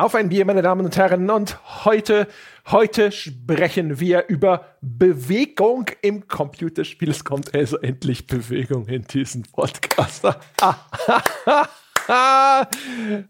Auf ein Bier, meine Damen und Herren. Und heute, heute sprechen wir über Bewegung im Computerspiel. Es kommt also endlich Bewegung in diesen Podcast.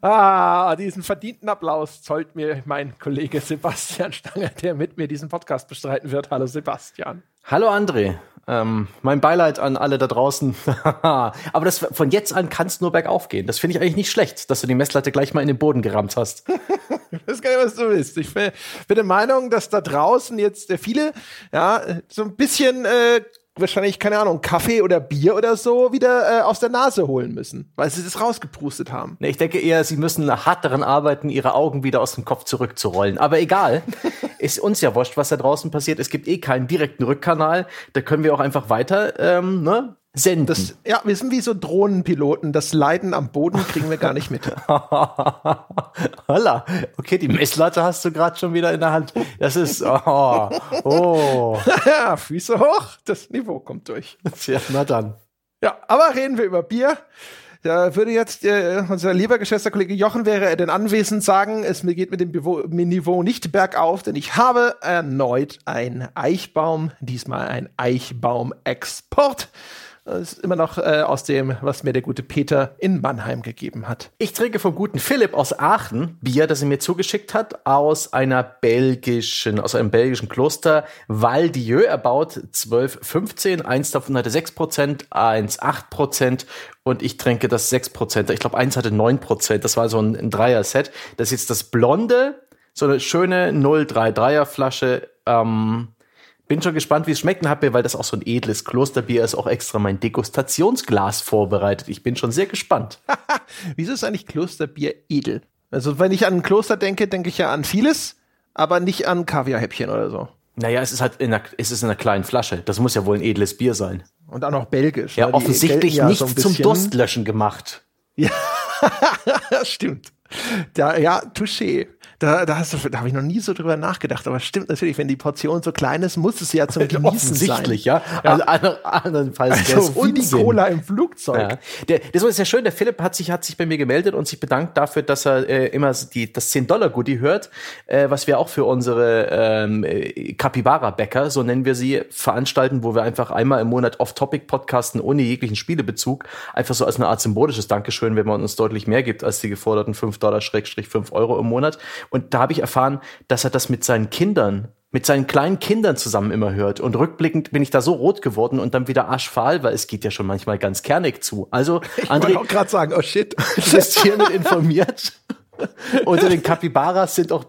ah, diesen verdienten Applaus zollt mir mein Kollege Sebastian Stange, der mit mir diesen Podcast bestreiten wird. Hallo Sebastian. Hallo André. Ähm, mein Beileid an alle da draußen. Aber das, von jetzt an kann es nur bergauf gehen. Das finde ich eigentlich nicht schlecht, dass du die Messlatte gleich mal in den Boden gerammt hast. ich weiß gar nicht, was du willst. Ich bin der Meinung, dass da draußen jetzt viele ja so ein bisschen äh, wahrscheinlich, keine Ahnung, Kaffee oder Bier oder so wieder äh, aus der Nase holen müssen, weil sie das rausgeprustet haben. Nee, ich denke eher, sie müssen hart daran arbeiten, ihre Augen wieder aus dem Kopf zurückzurollen. Aber egal, ist uns ja wurscht, was da draußen passiert. Es gibt eh keinen direkten Rückkanal. Da können wir auch einfach weiter ähm, ne, senden. Das, ja, wir sind wie so Drohnenpiloten. Das Leiden am Boden kriegen wir gar nicht mit. Holla. Okay, die Messlatte hast du gerade schon wieder in der Hand. Das ist, oh, oh. ja, Füße hoch, das Niveau kommt durch. Ja, na dann. Ja, aber reden wir über Bier. Da würde jetzt äh, unser lieber geschätzter Kollege Jochen, wäre er denn anwesend, sagen, es geht mit dem Niveau nicht bergauf, denn ich habe erneut ein Eichbaum, diesmal ein Eichbaum-Export. Das ist immer noch äh, aus dem, was mir der gute Peter in Mannheim gegeben hat. Ich trinke vom guten Philipp aus Aachen Bier, das er mir zugeschickt hat, aus einer belgischen, aus einem belgischen Kloster Val Dieu erbaut 1215. Eins davon hatte 6%, eins 8% und ich trinke das 6%. Ich glaube, eins hatte 9%. Das war so ein, ein Dreier-Set. Das ist jetzt das blonde, so eine schöne 033er Flasche. Ähm, bin schon gespannt, wie es habe mir, weil das auch so ein edles Klosterbier ist, auch extra mein Degustationsglas vorbereitet. Ich bin schon sehr gespannt. Wieso ist eigentlich Klosterbier edel? Also, wenn ich an ein Kloster denke, denke ich ja an vieles, aber nicht an Kaviarhäppchen oder so. Naja, es ist halt in einer, es ist in einer kleinen Flasche. Das muss ja wohl ein edles Bier sein. Und auch noch belgisch. Ja, ne? offensichtlich ja nicht so zum Durstlöschen gemacht. Ja, stimmt. Da, ja, touché. Da, da, hast du, da habe ich noch nie so drüber nachgedacht. Aber stimmt natürlich, wenn die Portion so klein ist, muss es ja zum Genießen Offensichtlich, sein. ja. ja. Also, andernfalls also, wie die Cola im Flugzeug. Ja. Der, das ist ja schön. Der Philipp hat sich, hat sich bei mir gemeldet und sich bedankt dafür, dass er äh, immer die, das 10-Dollar-Goodie hört, äh, was wir auch für unsere ähm, Capybara-Bäcker, so nennen wir sie, veranstalten, wo wir einfach einmal im Monat off-topic podcasten, ohne jeglichen Spielebezug. Einfach so als eine Art symbolisches Dankeschön, wenn man uns deutlich mehr gibt als die geforderten 5 Dollar, Schrägstrich 5 Euro im Monat. Und da habe ich erfahren, dass er das mit seinen Kindern mit seinen kleinen Kindern zusammen immer hört. Und rückblickend bin ich da so rot geworden und dann wieder aschfahl, weil es geht ja schon manchmal ganz kernig zu. Also, ich André, wollte auch gerade sagen, oh shit. Du bist hiermit informiert. Unter den Capybaras sind auch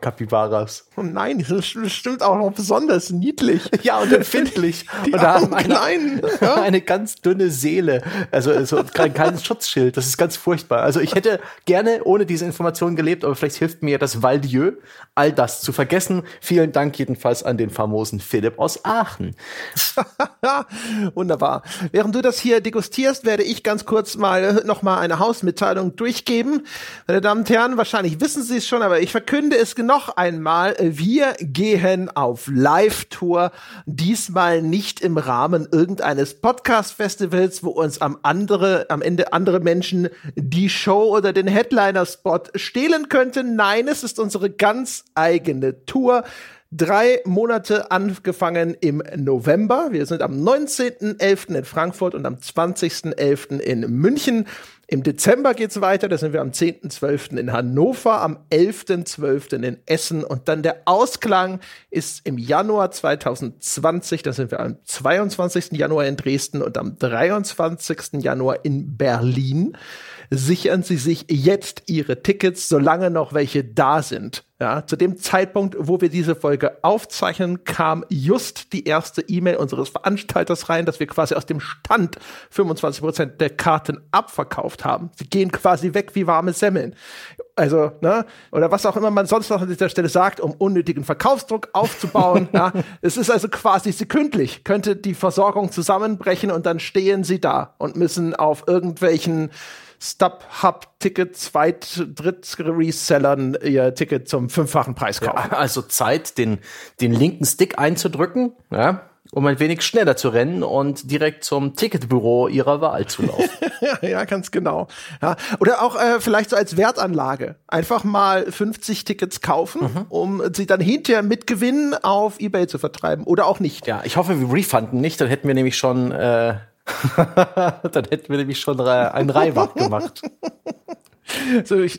Baby-Capybaras. Oh nein, das stimmt auch noch besonders niedlich. Ja, und empfindlich. Die und da haben eine, ja? eine ganz dünne Seele. Also, also kein, kein Schutzschild. Das ist ganz furchtbar. Also ich hätte gerne ohne diese Information gelebt, aber vielleicht hilft mir das Valdieu, all das zu vergessen. Vielen Dank jedenfalls an den famosen Philipp aus Aachen. Wunderbar. Während du das hier degustierst, werde ich ganz kurz mal noch mal eine Hausmitteilung durchgeben. Meine Damen und Herren, wahrscheinlich wissen Sie es schon, aber ich verkünde es noch einmal. Wir gehen auf Live-Tour. Diesmal nicht im Rahmen irgendeines Podcast-Festivals, wo uns am, andere, am Ende andere Menschen die Show oder den Headliner-Spot stehlen könnten. Nein, es ist unsere ganz eigene Tour. Drei Monate angefangen im November. Wir sind am 19.11. in Frankfurt und am 20.11. in München. Im Dezember geht's weiter, da sind wir am 10.12. in Hannover, am 11.12. in Essen und dann der Ausklang ist im Januar 2020, da sind wir am 22. Januar in Dresden und am 23. Januar in Berlin. Sichern Sie sich jetzt Ihre Tickets, solange noch welche da sind. Ja, zu dem Zeitpunkt, wo wir diese Folge aufzeichnen, kam just die erste E-Mail unseres Veranstalters rein, dass wir quasi aus dem Stand 25 Prozent der Karten abverkauft haben. Sie gehen quasi weg wie warme Semmeln. Also, ne, oder was auch immer man sonst noch an dieser Stelle sagt, um unnötigen Verkaufsdruck aufzubauen. ja, es ist also quasi sekündlich, könnte die Versorgung zusammenbrechen und dann stehen sie da und müssen auf irgendwelchen StubHub-Ticket, Zweit-, Dritt-Resellern ihr Ticket zum fünffachen Preis kaufen. Ja, also Zeit, den, den linken Stick einzudrücken, ja, um ein wenig schneller zu rennen und direkt zum Ticketbüro ihrer Wahl zu laufen. ja, ganz genau. Ja. Oder auch äh, vielleicht so als Wertanlage. Einfach mal 50 Tickets kaufen, mhm. um sie dann hinterher mit Gewinn auf Ebay zu vertreiben. Oder auch nicht. Ja, ich hoffe, wir refunden nicht, dann hätten wir nämlich schon, äh, dann hätten wir nämlich schon einen Reihwach gemacht. So, ich,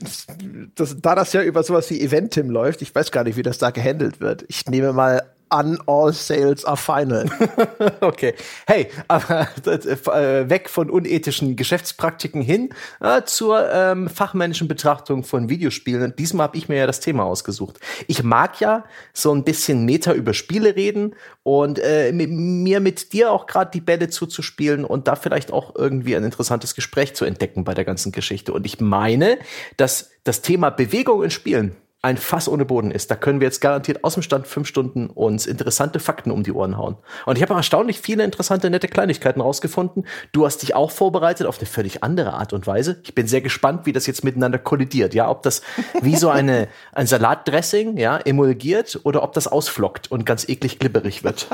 das, da das ja über sowas wie Eventim läuft, ich weiß gar nicht, wie das da gehandelt wird. Ich nehme mal an, all sales are final. okay. Hey, aber äh, weg von unethischen Geschäftspraktiken hin äh, zur ähm, fachmännischen Betrachtung von Videospielen. Diesmal habe ich mir ja das Thema ausgesucht. Ich mag ja so ein bisschen Meta über Spiele reden und äh, mit, mir mit dir auch gerade die Bälle zuzuspielen und da vielleicht auch irgendwie ein interessantes Gespräch zu entdecken bei der ganzen Geschichte. Und ich meine, dass das Thema Bewegung in Spielen ein Fass ohne Boden ist. Da können wir jetzt garantiert aus dem Stand fünf Stunden uns interessante Fakten um die Ohren hauen. Und ich habe erstaunlich viele interessante, nette Kleinigkeiten rausgefunden. Du hast dich auch vorbereitet auf eine völlig andere Art und Weise. Ich bin sehr gespannt, wie das jetzt miteinander kollidiert. Ja, ob das wie so eine, ein Salatdressing, ja, emulgiert oder ob das ausflockt und ganz eklig glibberig wird.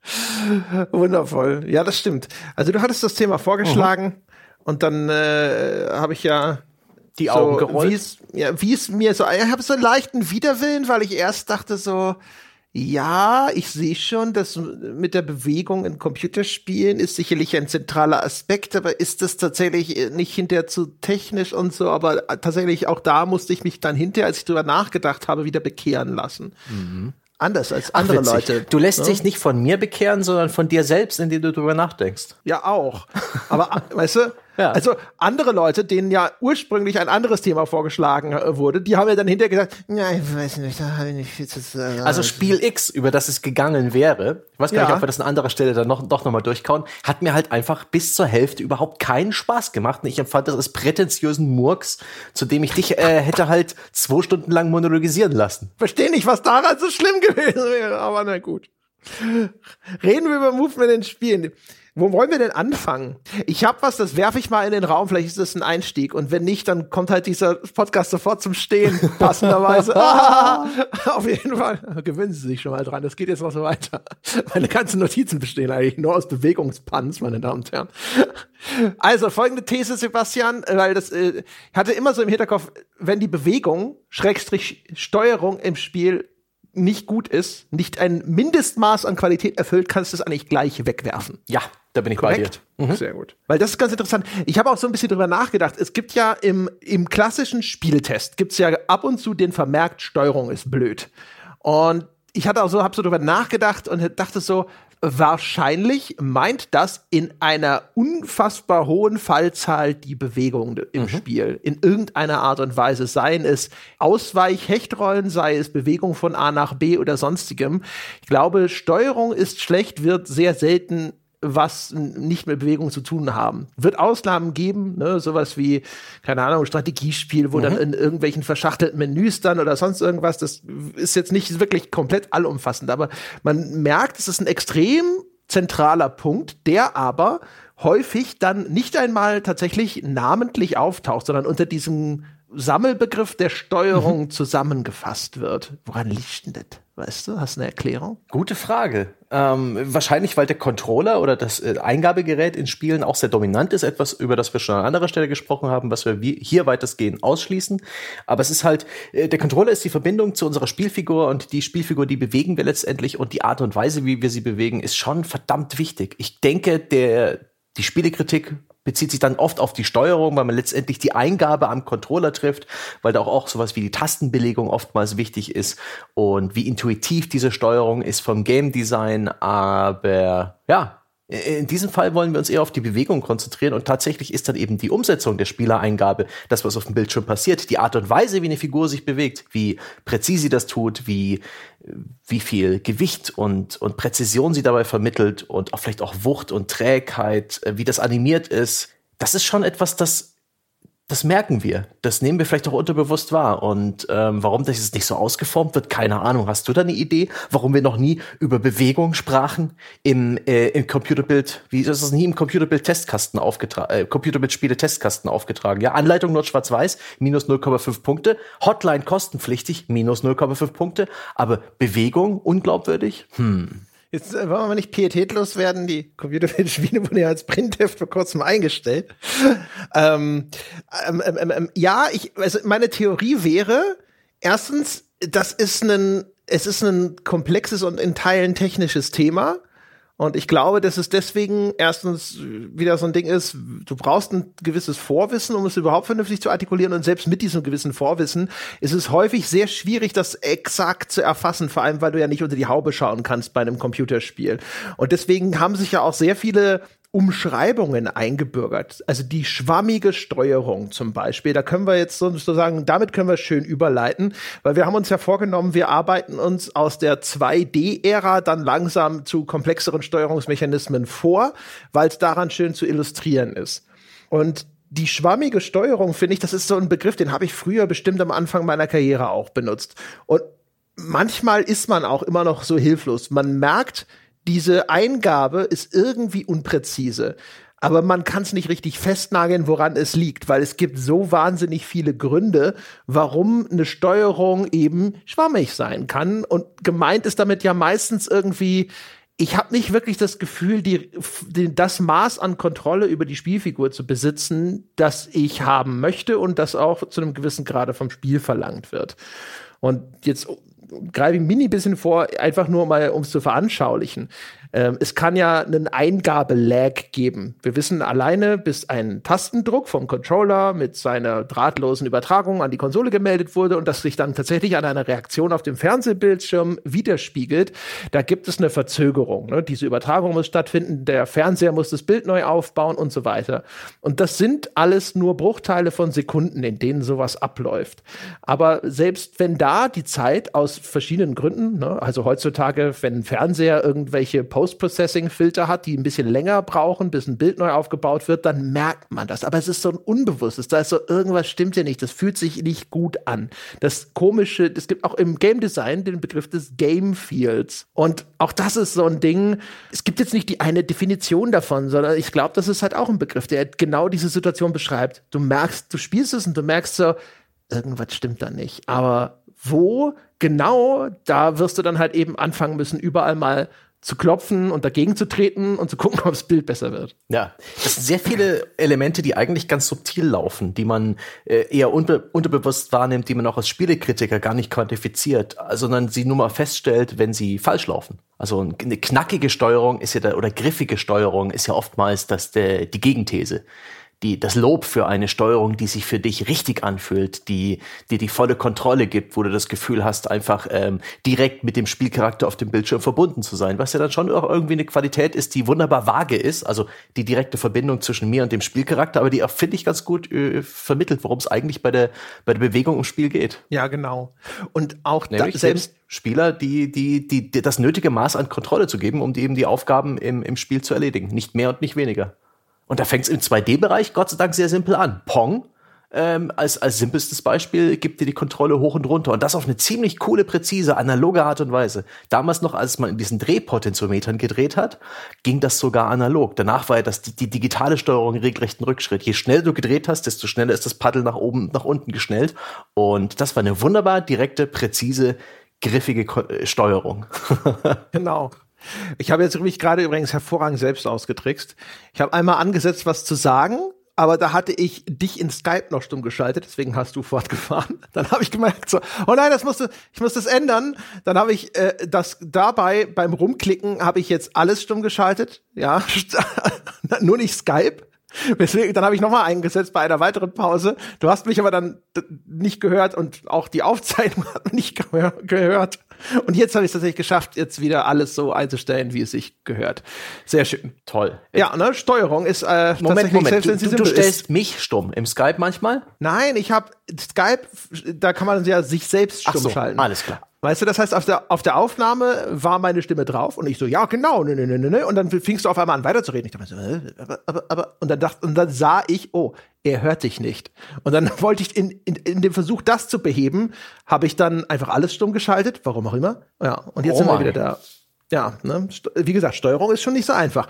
Wundervoll. Ja, das stimmt. Also du hattest das Thema vorgeschlagen mhm. und dann äh, habe ich ja die so, Augen gerollt. Wie's, ja, wie es mir so, ich habe so einen leichten Widerwillen, weil ich erst dachte so, ja, ich sehe schon, dass mit der Bewegung in Computerspielen ist sicherlich ein zentraler Aspekt, aber ist das tatsächlich nicht hinterher zu technisch und so, aber tatsächlich auch da musste ich mich dann hinterher, als ich drüber nachgedacht habe, wieder bekehren lassen. Mhm. Anders als andere Ach, Leute. Du lässt ne? dich nicht von mir bekehren, sondern von dir selbst, indem du drüber nachdenkst. Ja, auch. Aber weißt du, ja. Also andere Leute, denen ja ursprünglich ein anderes Thema vorgeschlagen äh, wurde, die haben ja dann hinterher gesagt, ja, ich weiß nicht, da habe ich nicht viel zu sagen. Also Spiel X, über das es gegangen wäre, ich weiß gar ja. nicht, ob wir das an anderer Stelle dann noch, doch nochmal durchkauen, hat mir halt einfach bis zur Hälfte überhaupt keinen Spaß gemacht. Und ich empfand das als prätentiösen Murks, zu dem ich dich äh, hätte halt zwei Stunden lang monologisieren lassen. Verstehe nicht, was daran so schlimm gewesen wäre, aber na gut. Reden wir über Movement in Spielen. Wo wollen wir denn anfangen? Ich habe was, das werfe ich mal in den Raum, vielleicht ist das ein Einstieg. Und wenn nicht, dann kommt halt dieser Podcast sofort zum Stehen, passenderweise. ah, auf jeden Fall. Gewöhnen Sie sich schon mal dran. Das geht jetzt noch so weiter. Meine ganzen Notizen bestehen eigentlich nur aus Bewegungspanz, meine Damen und Herren. Also, folgende These, Sebastian, weil das äh, hatte immer so im Hinterkopf, wenn die Bewegung, Schrägstrich Steuerung im Spiel nicht gut ist, nicht ein Mindestmaß an Qualität erfüllt, kannst du es eigentlich gleich wegwerfen. Ja, da bin ich Korrekt? bei dir. Mhm. Sehr gut. Weil das ist ganz interessant. Ich habe auch so ein bisschen drüber nachgedacht. Es gibt ja im, im klassischen Spieltest gibt's ja ab und zu den Vermerkt, Steuerung ist blöd. Und ich hatte auch so, habe so drüber nachgedacht und dachte so, wahrscheinlich meint das in einer unfassbar hohen Fallzahl die Bewegung im mhm. Spiel. In irgendeiner Art und Weise. Seien es Ausweich-Hechtrollen, sei es Bewegung von A nach B oder sonstigem. Ich glaube, Steuerung ist schlecht, wird sehr selten was nicht mit Bewegung zu tun haben. Wird Ausnahmen geben, ne, sowas wie, keine Ahnung, Strategiespiel, wo mhm. dann in irgendwelchen verschachtelten Menüs dann oder sonst irgendwas, das ist jetzt nicht wirklich komplett allumfassend, aber man merkt, es ist ein extrem zentraler Punkt, der aber häufig dann nicht einmal tatsächlich namentlich auftaucht, sondern unter diesem Sammelbegriff der Steuerung mhm. zusammengefasst wird. Woran liegt denn das? Weißt du, hast du eine Erklärung? Gute Frage. Ähm, wahrscheinlich, weil der Controller oder das äh, Eingabegerät in Spielen auch sehr dominant ist, etwas, über das wir schon an anderer Stelle gesprochen haben, was wir hier weitestgehend ausschließen. Aber es ist halt, äh, der Controller ist die Verbindung zu unserer Spielfigur und die Spielfigur, die bewegen wir letztendlich und die Art und Weise, wie wir sie bewegen, ist schon verdammt wichtig. Ich denke, der, die Spielekritik bezieht sich dann oft auf die Steuerung, weil man letztendlich die Eingabe am Controller trifft, weil da auch, auch sowas wie die Tastenbelegung oftmals wichtig ist und wie intuitiv diese Steuerung ist vom Game Design. Aber ja, in diesem Fall wollen wir uns eher auf die Bewegung konzentrieren und tatsächlich ist dann eben die Umsetzung der Spielereingabe, das, was auf dem Bildschirm passiert, die Art und Weise, wie eine Figur sich bewegt, wie präzise sie das tut, wie, wie viel Gewicht und, und Präzision sie dabei vermittelt und auch vielleicht auch Wucht und Trägheit, äh, wie das animiert ist. Das ist schon etwas, das das merken wir. Das nehmen wir vielleicht auch unterbewusst wahr. Und ähm, warum das jetzt nicht so ausgeformt wird, keine Ahnung. Hast du da eine Idee, warum wir noch nie über Bewegung sprachen im, äh, im Computerbild? Wie ist das nie im Computerbild-Testkasten aufgetragen? Äh, Computerbild-Spiele-Testkasten aufgetragen? Ja, Anleitung nur schwarz-weiß, minus 0,5 Punkte. Hotline kostenpflichtig, minus 0,5 Punkte. Aber Bewegung unglaubwürdig? Hm. Jetzt äh, wollen wir nicht pietätlos werden. Die Computerspiele wurden ja als Printheft vor kurzem eingestellt. Ähm, ähm, ähm, ähm, ja, ich, also meine Theorie wäre, erstens, das ist ein, es ist ein komplexes und in Teilen technisches Thema. Und ich glaube, dass es deswegen erstens wieder so ein Ding ist, du brauchst ein gewisses Vorwissen, um es überhaupt vernünftig zu artikulieren. Und selbst mit diesem gewissen Vorwissen ist es häufig sehr schwierig, das exakt zu erfassen, vor allem weil du ja nicht unter die Haube schauen kannst bei einem Computerspiel. Und deswegen haben sich ja auch sehr viele Umschreibungen eingebürgert. Also die schwammige Steuerung zum Beispiel. Da können wir jetzt sozusagen, damit können wir schön überleiten, weil wir haben uns ja vorgenommen, wir arbeiten uns aus der 2D-Ära dann langsam zu komplexeren Steuerungsmechanismen vor, weil es daran schön zu illustrieren ist. Und die schwammige Steuerung, finde ich, das ist so ein Begriff, den habe ich früher bestimmt am Anfang meiner Karriere auch benutzt. Und manchmal ist man auch immer noch so hilflos. Man merkt, diese Eingabe ist irgendwie unpräzise. Aber man kann es nicht richtig festnageln, woran es liegt, weil es gibt so wahnsinnig viele Gründe, warum eine Steuerung eben schwammig sein kann. Und gemeint ist damit ja meistens irgendwie, ich habe nicht wirklich das Gefühl, die, die, das Maß an Kontrolle über die Spielfigur zu besitzen, das ich haben möchte und das auch zu einem gewissen Grade vom Spiel verlangt wird. Und jetzt greife ich ein mini bisschen vor, einfach nur mal, um es zu veranschaulichen. Ähm, es kann ja einen Eingabelag geben. Wir wissen alleine, bis ein Tastendruck vom Controller mit seiner drahtlosen Übertragung an die Konsole gemeldet wurde und das sich dann tatsächlich an einer Reaktion auf dem Fernsehbildschirm widerspiegelt, da gibt es eine Verzögerung. Ne? Diese Übertragung muss stattfinden, der Fernseher muss das Bild neu aufbauen und so weiter. Und das sind alles nur Bruchteile von Sekunden, in denen sowas abläuft. Aber selbst wenn da die Zeit aus verschiedenen Gründen, ne, also heutzutage, wenn ein Fernseher irgendwelche Post-Processing-Filter hat, die ein bisschen länger brauchen, bis ein Bild neu aufgebaut wird, dann merkt man das. Aber es ist so ein Unbewusstes. Da ist so irgendwas stimmt ja nicht. Das fühlt sich nicht gut an. Das Komische, es gibt auch im Game Design den Begriff des Game Fields. Und auch das ist so ein Ding. Es gibt jetzt nicht die eine Definition davon, sondern ich glaube, das ist halt auch ein Begriff, der genau diese Situation beschreibt. Du merkst, du spielst es und du merkst so, irgendwas stimmt da nicht. Aber wo genau, da wirst du dann halt eben anfangen müssen, überall mal zu klopfen und dagegen zu treten und zu gucken, ob das Bild besser wird. Ja, das sind sehr viele Elemente, die eigentlich ganz subtil laufen, die man äh, eher unbe unterbewusst wahrnimmt, die man auch als Spielekritiker gar nicht quantifiziert, sondern sie nur mal feststellt, wenn sie falsch laufen. Also eine knackige Steuerung ist ja da, oder griffige Steuerung ist ja oftmals das der, die Gegenthese die, das Lob für eine Steuerung, die sich für dich richtig anfühlt, die dir die volle Kontrolle gibt, wo du das Gefühl hast, einfach ähm, direkt mit dem Spielcharakter auf dem Bildschirm verbunden zu sein, was ja dann schon auch irgendwie eine Qualität ist, die wunderbar vage ist, also die direkte Verbindung zwischen mir und dem Spielcharakter, aber die auch, finde ich, ganz gut äh, vermittelt, worum es eigentlich bei der, bei der Bewegung im Spiel geht. Ja, genau. Und auch Nämlich da, selbst Spieler, die, die, die, die das nötige Maß an Kontrolle zu geben, um die eben die Aufgaben im, im Spiel zu erledigen. Nicht mehr und nicht weniger. Und da fängt es im 2D-Bereich Gott sei Dank sehr simpel an. Pong ähm, als, als simpelstes Beispiel gibt dir die Kontrolle hoch und runter. Und das auf eine ziemlich coole, präzise, analoge Art und Weise. Damals noch, als man in diesen Drehpotentiometern gedreht hat, ging das sogar analog. Danach war ja das die, die digitale Steuerung regelrechten Rückschritt. Je schneller du gedreht hast, desto schneller ist das Paddel nach oben, nach unten geschnellt. Und das war eine wunderbar direkte, präzise, griffige Ko äh, Steuerung. genau. Ich habe jetzt mich gerade übrigens hervorragend selbst ausgetrickst. Ich habe einmal angesetzt, was zu sagen, aber da hatte ich dich in Skype noch stumm geschaltet, deswegen hast du fortgefahren. Dann habe ich gemerkt, so, oh nein, das musste, ich muss das ändern. Dann habe ich äh, das dabei beim Rumklicken habe ich jetzt alles stumm geschaltet, ja, nur nicht Skype. Deswegen, dann habe ich nochmal eingesetzt bei einer weiteren Pause. Du hast mich aber dann nicht gehört und auch die Aufzeichnung hat man nicht gehört. Und jetzt habe ich es tatsächlich geschafft, jetzt wieder alles so einzustellen, wie es sich gehört. Sehr schön. Toll. Ja, ne, Steuerung ist äh, Moment, Moment. Du, du, du stellst ist. mich stumm im Skype manchmal? Nein, ich habe Skype, da kann man ja sich selbst stumm Ach so, schalten. Alles klar. Weißt du, das heißt, auf der, auf der Aufnahme war meine Stimme drauf und ich so, ja, genau, ne, ne, ne, ne, und dann fingst du auf einmal an weiterzureden. Ich dachte so, äh, aber, aber, aber, und dann dachte, und dann sah ich, oh, er hört dich nicht. Und dann wollte ich in, in, in dem Versuch, das zu beheben, habe ich dann einfach alles stumm geschaltet, warum auch immer. Ja, und jetzt oh sind wir wieder da. Ja, ne? wie gesagt, Steuerung ist schon nicht so einfach.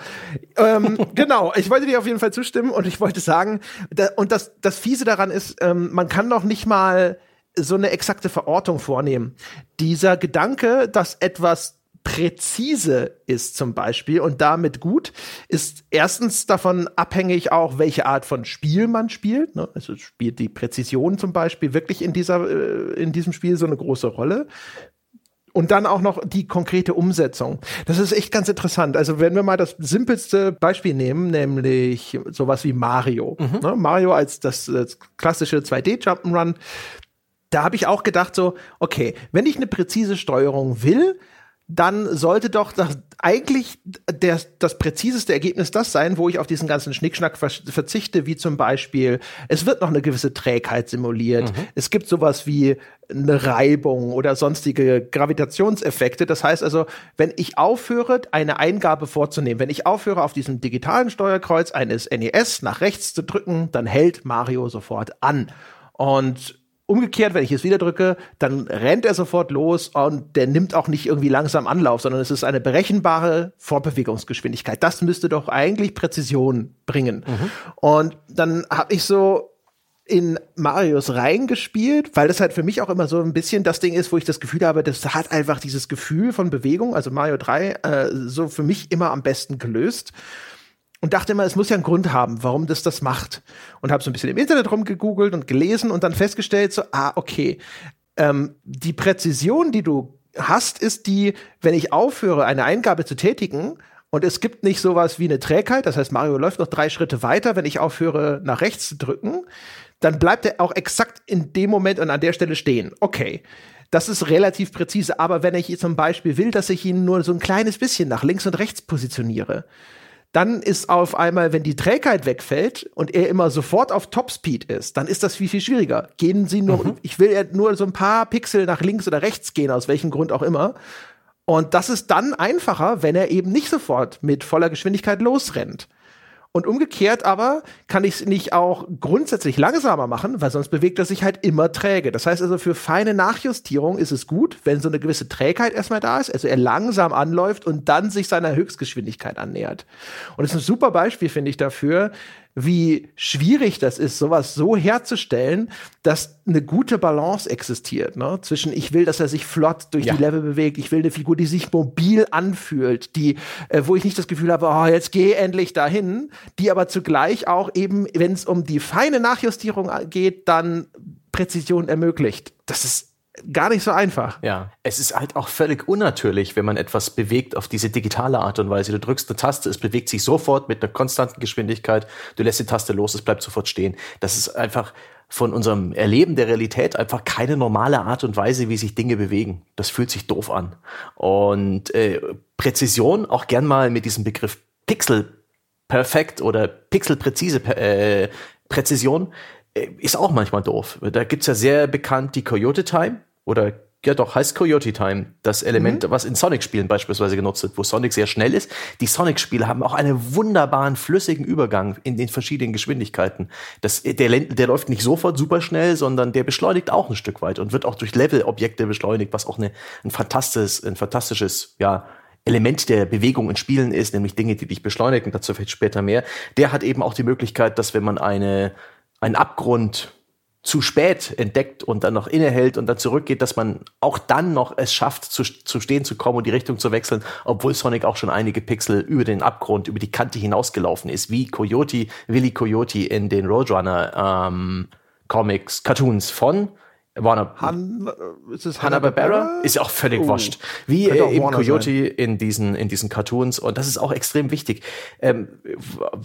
ähm, genau, ich wollte dir auf jeden Fall zustimmen und ich wollte sagen, da, und das, das Fiese daran ist, ähm, man kann doch nicht mal so eine exakte Verortung vornehmen. Dieser Gedanke, dass etwas präzise ist zum Beispiel und damit gut, ist erstens davon abhängig auch, welche Art von Spiel man spielt. Ne? Also spielt die Präzision zum Beispiel wirklich in dieser, äh, in diesem Spiel so eine große Rolle. Und dann auch noch die konkrete Umsetzung. Das ist echt ganz interessant. Also wenn wir mal das simpelste Beispiel nehmen, nämlich sowas wie Mario. Mhm. Ne? Mario als das, das klassische 2D-Jump'n'Run. Da habe ich auch gedacht so, okay, wenn ich eine präzise Steuerung will, dann sollte doch das, eigentlich der, das präziseste Ergebnis das sein, wo ich auf diesen ganzen Schnickschnack verzichte, wie zum Beispiel, es wird noch eine gewisse Trägheit simuliert. Mhm. Es gibt sowas wie eine Reibung oder sonstige Gravitationseffekte. Das heißt also, wenn ich aufhöre, eine Eingabe vorzunehmen, wenn ich aufhöre, auf diesem digitalen Steuerkreuz eines NES nach rechts zu drücken, dann hält Mario sofort an. Und Umgekehrt, wenn ich es wieder drücke, dann rennt er sofort los und der nimmt auch nicht irgendwie langsam Anlauf, sondern es ist eine berechenbare Fortbewegungsgeschwindigkeit. Das müsste doch eigentlich Präzision bringen. Mhm. Und dann habe ich so in Marius reingespielt, weil das halt für mich auch immer so ein bisschen das Ding ist, wo ich das Gefühl habe, das hat einfach dieses Gefühl von Bewegung, also Mario 3, äh, so für mich immer am besten gelöst und dachte immer, es muss ja einen Grund haben, warum das das macht. Und habe so ein bisschen im Internet rumgegoogelt und gelesen und dann festgestellt, so, ah, okay, ähm, die Präzision, die du hast, ist die, wenn ich aufhöre, eine Eingabe zu tätigen, und es gibt nicht sowas wie eine Trägheit, das heißt, Mario läuft noch drei Schritte weiter, wenn ich aufhöre, nach rechts zu drücken, dann bleibt er auch exakt in dem Moment und an der Stelle stehen. Okay. Das ist relativ präzise, aber wenn ich zum Beispiel will, dass ich ihn nur so ein kleines bisschen nach links und rechts positioniere, dann ist auf einmal, wenn die Trägheit wegfällt und er immer sofort auf Topspeed ist, dann ist das viel, viel schwieriger. Gehen Sie nur, mhm. ich will ja nur so ein paar Pixel nach links oder rechts gehen, aus welchem Grund auch immer. Und das ist dann einfacher, wenn er eben nicht sofort mit voller Geschwindigkeit losrennt. Und umgekehrt aber kann ich es nicht auch grundsätzlich langsamer machen, weil sonst bewegt er sich halt immer träge. Das heißt also, für feine Nachjustierung ist es gut, wenn so eine gewisse Trägheit erstmal da ist, also er langsam anläuft und dann sich seiner Höchstgeschwindigkeit annähert. Und das ist ein super Beispiel, finde ich, dafür, wie schwierig das ist, sowas so herzustellen, dass eine gute Balance existiert, ne? Zwischen ich will, dass er sich flott durch ja. die Level bewegt, ich will eine Figur, die sich mobil anfühlt, die, äh, wo ich nicht das Gefühl habe, oh, jetzt geh endlich dahin, die aber zugleich auch eben, wenn es um die feine Nachjustierung geht, dann Präzision ermöglicht. Das ist gar nicht so einfach. Ja, es ist halt auch völlig unnatürlich, wenn man etwas bewegt auf diese digitale Art und Weise. Du drückst eine Taste, es bewegt sich sofort mit einer konstanten Geschwindigkeit, du lässt die Taste los, es bleibt sofort stehen. Das ist einfach von unserem Erleben der Realität einfach keine normale Art und Weise, wie sich Dinge bewegen. Das fühlt sich doof an. Und äh, Präzision, auch gern mal mit diesem Begriff Pixel perfekt oder pixelpräzise äh, Präzision, ist auch manchmal doof. Da gibt's ja sehr bekannt die Coyote Time oder ja doch, heißt Coyote Time, das Element, mhm. was in Sonic-Spielen beispielsweise genutzt wird, wo Sonic sehr schnell ist. Die Sonic-Spiele haben auch einen wunderbaren, flüssigen Übergang in den verschiedenen Geschwindigkeiten. Das, der, der läuft nicht sofort super schnell, sondern der beschleunigt auch ein Stück weit und wird auch durch Level-Objekte beschleunigt, was auch eine, ein fantastisches, ein fantastisches, ja, Element der Bewegung in Spielen ist, nämlich Dinge, die dich beschleunigen, dazu vielleicht später mehr. Der hat eben auch die Möglichkeit, dass wenn man eine, einen Abgrund zu spät entdeckt und dann noch innehält und dann zurückgeht, dass man auch dann noch es schafft, zu, zu stehen zu kommen und die Richtung zu wechseln, obwohl Sonic auch schon einige Pixel über den Abgrund, über die Kante hinausgelaufen ist, wie Coyote, Willy Coyote in den Roadrunner ähm, Comics, Cartoons von Warner. Han, äh, ist es Hanna-Barbera? Ist ja auch völlig oh. wurscht. Wie äh, eben Coyote sein. in diesen, in diesen Cartoons. Und das ist auch extrem wichtig. Ähm,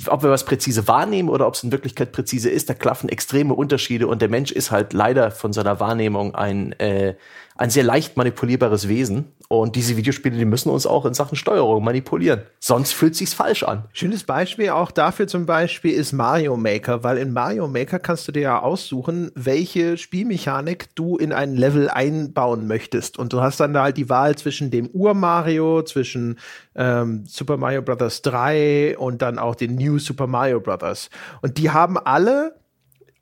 ob wir was präzise wahrnehmen oder ob es in Wirklichkeit präzise ist, da klaffen extreme Unterschiede. Und der Mensch ist halt leider von seiner Wahrnehmung ein, äh, ein sehr leicht manipulierbares Wesen. Und diese Videospiele, die müssen uns auch in Sachen Steuerung manipulieren. Sonst fühlt sich's falsch an. Schönes Beispiel auch dafür zum Beispiel ist Mario Maker, weil in Mario Maker kannst du dir ja aussuchen, welche Spielmechanik du in ein Level einbauen möchtest. Und du hast dann da halt die Wahl zwischen dem Ur-Mario, zwischen ähm, Super Mario Bros. 3 und dann auch den New Super Mario Bros. Und die haben alle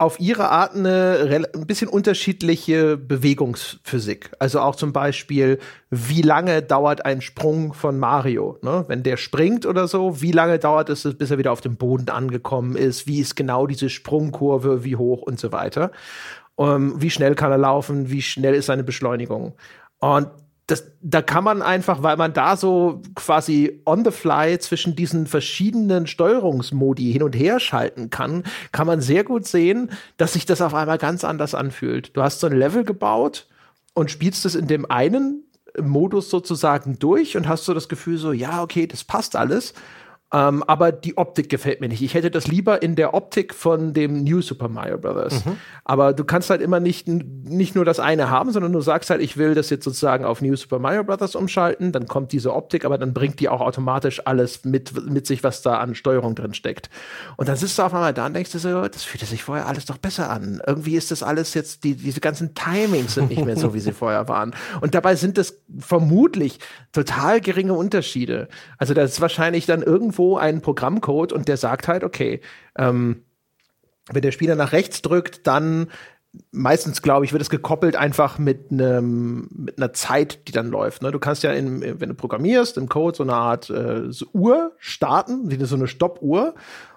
auf ihre Art eine ein bisschen unterschiedliche Bewegungsphysik. Also auch zum Beispiel, wie lange dauert ein Sprung von Mario? Ne? Wenn der springt oder so, wie lange dauert es, bis er wieder auf dem Boden angekommen ist? Wie ist genau diese Sprungkurve? Wie hoch und so weiter? Um, ähm, wie schnell kann er laufen? Wie schnell ist seine Beschleunigung? Und das, da kann man einfach, weil man da so quasi on the fly zwischen diesen verschiedenen Steuerungsmodi hin und her schalten kann, kann man sehr gut sehen, dass sich das auf einmal ganz anders anfühlt. Du hast so ein Level gebaut und spielst es in dem einen Modus sozusagen durch und hast so das Gefühl so, ja, okay, das passt alles. Ähm, aber die Optik gefällt mir nicht. Ich hätte das lieber in der Optik von dem New Super Mario Bros. Mhm. Aber du kannst halt immer nicht, nicht nur das eine haben, sondern du sagst halt, ich will das jetzt sozusagen auf New Super Mario Bros. umschalten. Dann kommt diese Optik, aber dann bringt die auch automatisch alles mit, mit sich, was da an Steuerung drin steckt. Und dann sitzt du auf einmal da und denkst du so, das fühlte sich vorher alles doch besser an. Irgendwie ist das alles jetzt, die, diese ganzen Timings sind nicht mehr so, wie sie vorher waren. Und dabei sind das vermutlich total geringe Unterschiede. Also das ist wahrscheinlich dann irgendwo irgendwo einen Programmcode und der sagt halt, okay, ähm, wenn der Spieler nach rechts drückt, dann meistens, glaube ich, wird es gekoppelt einfach mit einem mit einer Zeit, die dann läuft. Ne? Du kannst ja, in, wenn du programmierst, im Code so eine Art äh, so Uhr starten, wie so eine Stoppuhr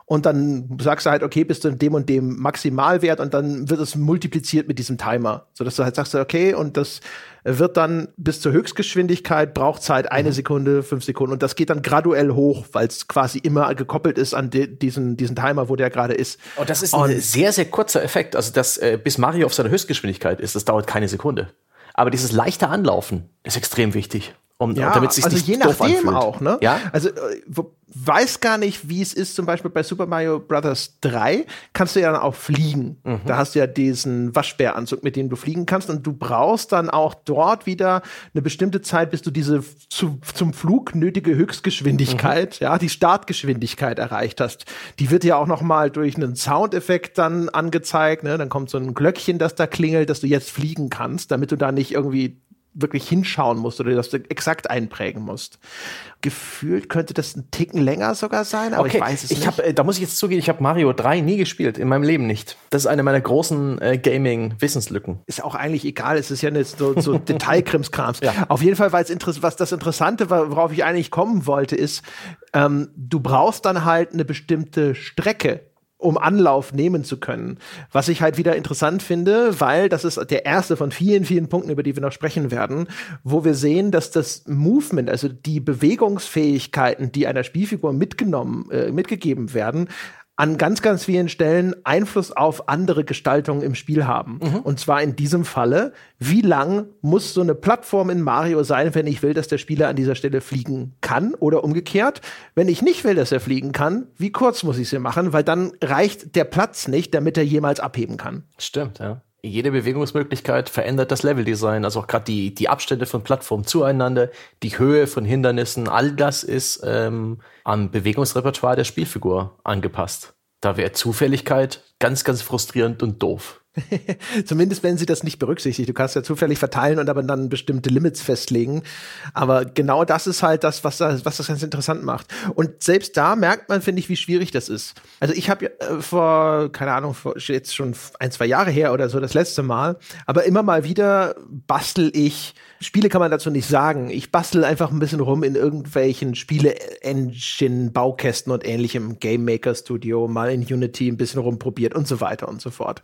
und dann sagst du halt, okay, bist du in dem und dem Maximalwert und dann wird es multipliziert mit diesem Timer, so dass du halt sagst, okay, und das wird dann bis zur Höchstgeschwindigkeit braucht Zeit eine mhm. Sekunde, fünf Sekunden und das geht dann graduell hoch, weil es quasi immer gekoppelt ist an diesen diesen Timer, wo der gerade ist. Und das ist und ein sehr sehr kurzer Effekt, also das äh, bis Mario auf seiner Höchstgeschwindigkeit ist, das dauert keine Sekunde. Aber dieses leichte Anlaufen ist extrem wichtig. Um, ja, damit sich also nicht je nachdem auch, ne? Ja. Also äh, weiß gar nicht, wie es ist, zum Beispiel bei Super Mario Bros. 3 kannst du ja dann auch fliegen. Mhm. Da hast du ja diesen Waschbäranzug, mit dem du fliegen kannst und du brauchst dann auch dort wieder eine bestimmte Zeit, bis du diese zu, zum Flug nötige Höchstgeschwindigkeit, mhm. ja, die Startgeschwindigkeit erreicht hast. Die wird ja auch noch mal durch einen Soundeffekt dann angezeigt, ne? Dann kommt so ein Glöckchen, das da klingelt, dass du jetzt fliegen kannst, damit du da nicht irgendwie wirklich hinschauen musst oder das exakt einprägen musst. Gefühlt könnte das ein Ticken länger sogar sein, aber okay. ich weiß es ich nicht. Hab, äh, da muss ich jetzt zugeben, ich habe Mario 3 nie gespielt, in meinem Leben nicht. Das ist eine meiner großen äh, Gaming-Wissenslücken. Ist auch eigentlich egal, es ist ja nicht so, so Detailkrimskrams. Ja. Auf jeden Fall, weil es was das Interessante war, worauf ich eigentlich kommen wollte, ist, ähm, du brauchst dann halt eine bestimmte Strecke um Anlauf nehmen zu können. Was ich halt wieder interessant finde, weil das ist der erste von vielen, vielen Punkten, über die wir noch sprechen werden, wo wir sehen, dass das Movement, also die Bewegungsfähigkeiten, die einer Spielfigur mitgenommen, äh, mitgegeben werden, an ganz, ganz vielen Stellen Einfluss auf andere Gestaltungen im Spiel haben. Mhm. Und zwar in diesem Falle, wie lang muss so eine Plattform in Mario sein, wenn ich will, dass der Spieler an dieser Stelle fliegen kann oder umgekehrt. Wenn ich nicht will, dass er fliegen kann, wie kurz muss ich sie machen, weil dann reicht der Platz nicht, damit er jemals abheben kann. Stimmt, ja jede Bewegungsmöglichkeit verändert das Leveldesign, also auch gerade die, die Abstände von Plattformen zueinander, die Höhe von Hindernissen, all das ist ähm, am Bewegungsrepertoire der Spielfigur angepasst. Da wäre Zufälligkeit ganz, ganz frustrierend und doof. Zumindest wenn sie das nicht berücksichtigt. Du kannst ja zufällig verteilen und aber dann bestimmte Limits festlegen. Aber genau das ist halt das, was das, was das ganz interessant macht. Und selbst da merkt man, finde ich, wie schwierig das ist. Also ich habe äh, vor, keine Ahnung, vor, jetzt schon ein, zwei Jahre her oder so das letzte Mal, aber immer mal wieder bastel ich Spiele kann man dazu nicht sagen. Ich bastel einfach ein bisschen rum in irgendwelchen Spiele-Engine-Baukästen und ähnlichem Game Maker Studio, mal in Unity ein bisschen rumprobiert und so weiter und so fort.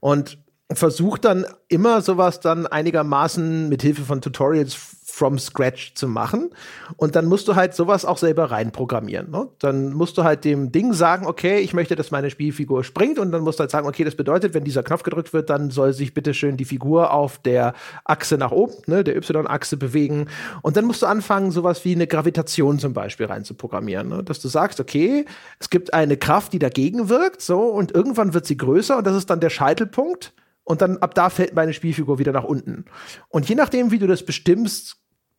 Und versucht dann immer sowas dann einigermaßen mit Hilfe von Tutorials from scratch zu machen. Und dann musst du halt sowas auch selber reinprogrammieren. Ne? Dann musst du halt dem Ding sagen, okay, ich möchte, dass meine Spielfigur springt. Und dann musst du halt sagen, okay, das bedeutet, wenn dieser Knopf gedrückt wird, dann soll sich bitte schön die Figur auf der Achse nach oben, ne, der Y-Achse bewegen. Und dann musst du anfangen, sowas wie eine Gravitation zum Beispiel reinzuprogrammieren. Ne? Dass du sagst, okay, es gibt eine Kraft, die dagegen wirkt, so, und irgendwann wird sie größer und das ist dann der Scheitelpunkt und dann ab da fällt meine Spielfigur wieder nach unten. Und je nachdem, wie du das bestimmst,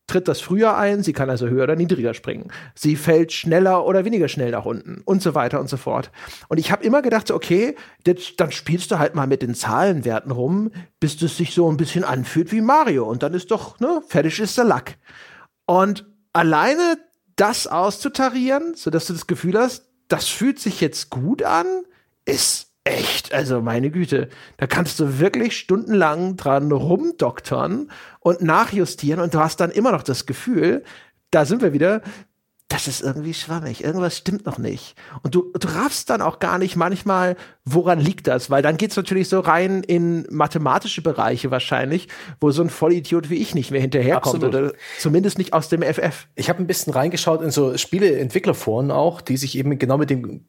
tritt das früher ein, sie kann also höher oder niedriger springen. Sie fällt schneller oder weniger schnell nach unten und so weiter und so fort. Und ich habe immer gedacht, okay, dann spielst du halt mal mit den Zahlenwerten rum, bis es sich so ein bisschen anfühlt wie Mario und dann ist doch, ne, fertig ist der Lack. Und alleine das auszutarieren, sodass du das Gefühl hast, das fühlt sich jetzt gut an, ist echt, also meine Güte, da kannst du wirklich stundenlang dran rumdoktern und nachjustieren und du hast dann immer noch das Gefühl, da sind wir wieder, das ist irgendwie schwammig, irgendwas stimmt noch nicht. Und du, du raffst dann auch gar nicht manchmal, woran liegt das, weil dann geht's natürlich so rein in mathematische Bereiche wahrscheinlich, wo so ein Vollidiot wie ich nicht mehr hinterherkommt Absolut. oder zumindest nicht aus dem FF. Ich habe ein bisschen reingeschaut in so Spieleentwicklerforen auch, die sich eben genau mit dem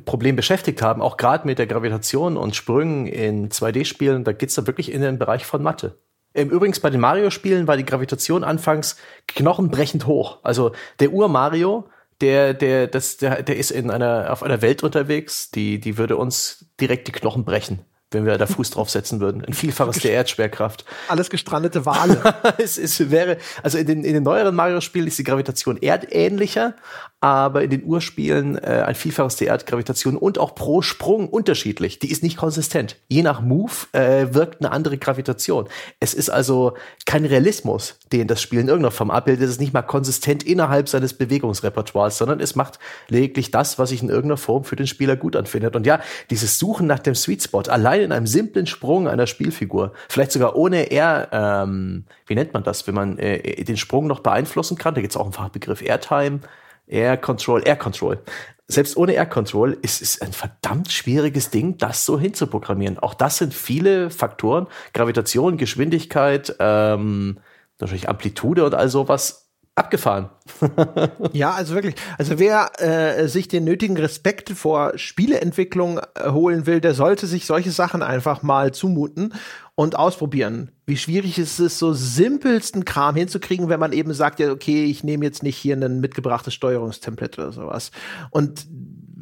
Problem beschäftigt haben, auch gerade mit der Gravitation und Sprüngen in 2D-Spielen, da geht's da wirklich in den Bereich von Mathe. Übrigens bei den Mario-Spielen war die Gravitation anfangs knochenbrechend hoch. Also der Ur-Mario, der, der, das, der, der ist in einer, auf einer Welt unterwegs, die, die würde uns direkt die Knochen brechen, wenn wir da Fuß draufsetzen würden. Ein Vielfaches der Erdschwerkraft. Alles gestrandete Wale. es, es wäre, also in den, in den neueren Mario-Spielen ist die Gravitation erdähnlicher, aber in den Urspielen äh, ein Vielfaches der Erdgravitation und auch pro Sprung unterschiedlich. Die ist nicht konsistent. Je nach Move äh, wirkt eine andere Gravitation. Es ist also kein Realismus, den das Spiel in irgendeiner Form abbildet. Es ist nicht mal konsistent innerhalb seines Bewegungsrepertoires, sondern es macht lediglich das, was sich in irgendeiner Form für den Spieler gut anfindet. Und ja, dieses Suchen nach dem Sweet Spot, allein in einem simplen Sprung einer Spielfigur, vielleicht sogar ohne Air, ähm, wie nennt man das, wenn man äh, den Sprung noch beeinflussen kann, da gibt es auch einen Fachbegriff Airtime, Air Control, Air Control. Selbst ohne Air Control ist es ein verdammt schwieriges Ding, das so hinzuprogrammieren. Auch das sind viele Faktoren. Gravitation, Geschwindigkeit, ähm, natürlich Amplitude und all sowas abgefahren. Ja, also wirklich. Also wer äh, sich den nötigen Respekt vor Spieleentwicklung äh, holen will, der sollte sich solche Sachen einfach mal zumuten und ausprobieren. Wie schwierig ist es, so simpelsten Kram hinzukriegen, wenn man eben sagt, ja, okay, ich nehme jetzt nicht hier ein mitgebrachtes Steuerungstemplate oder sowas. Und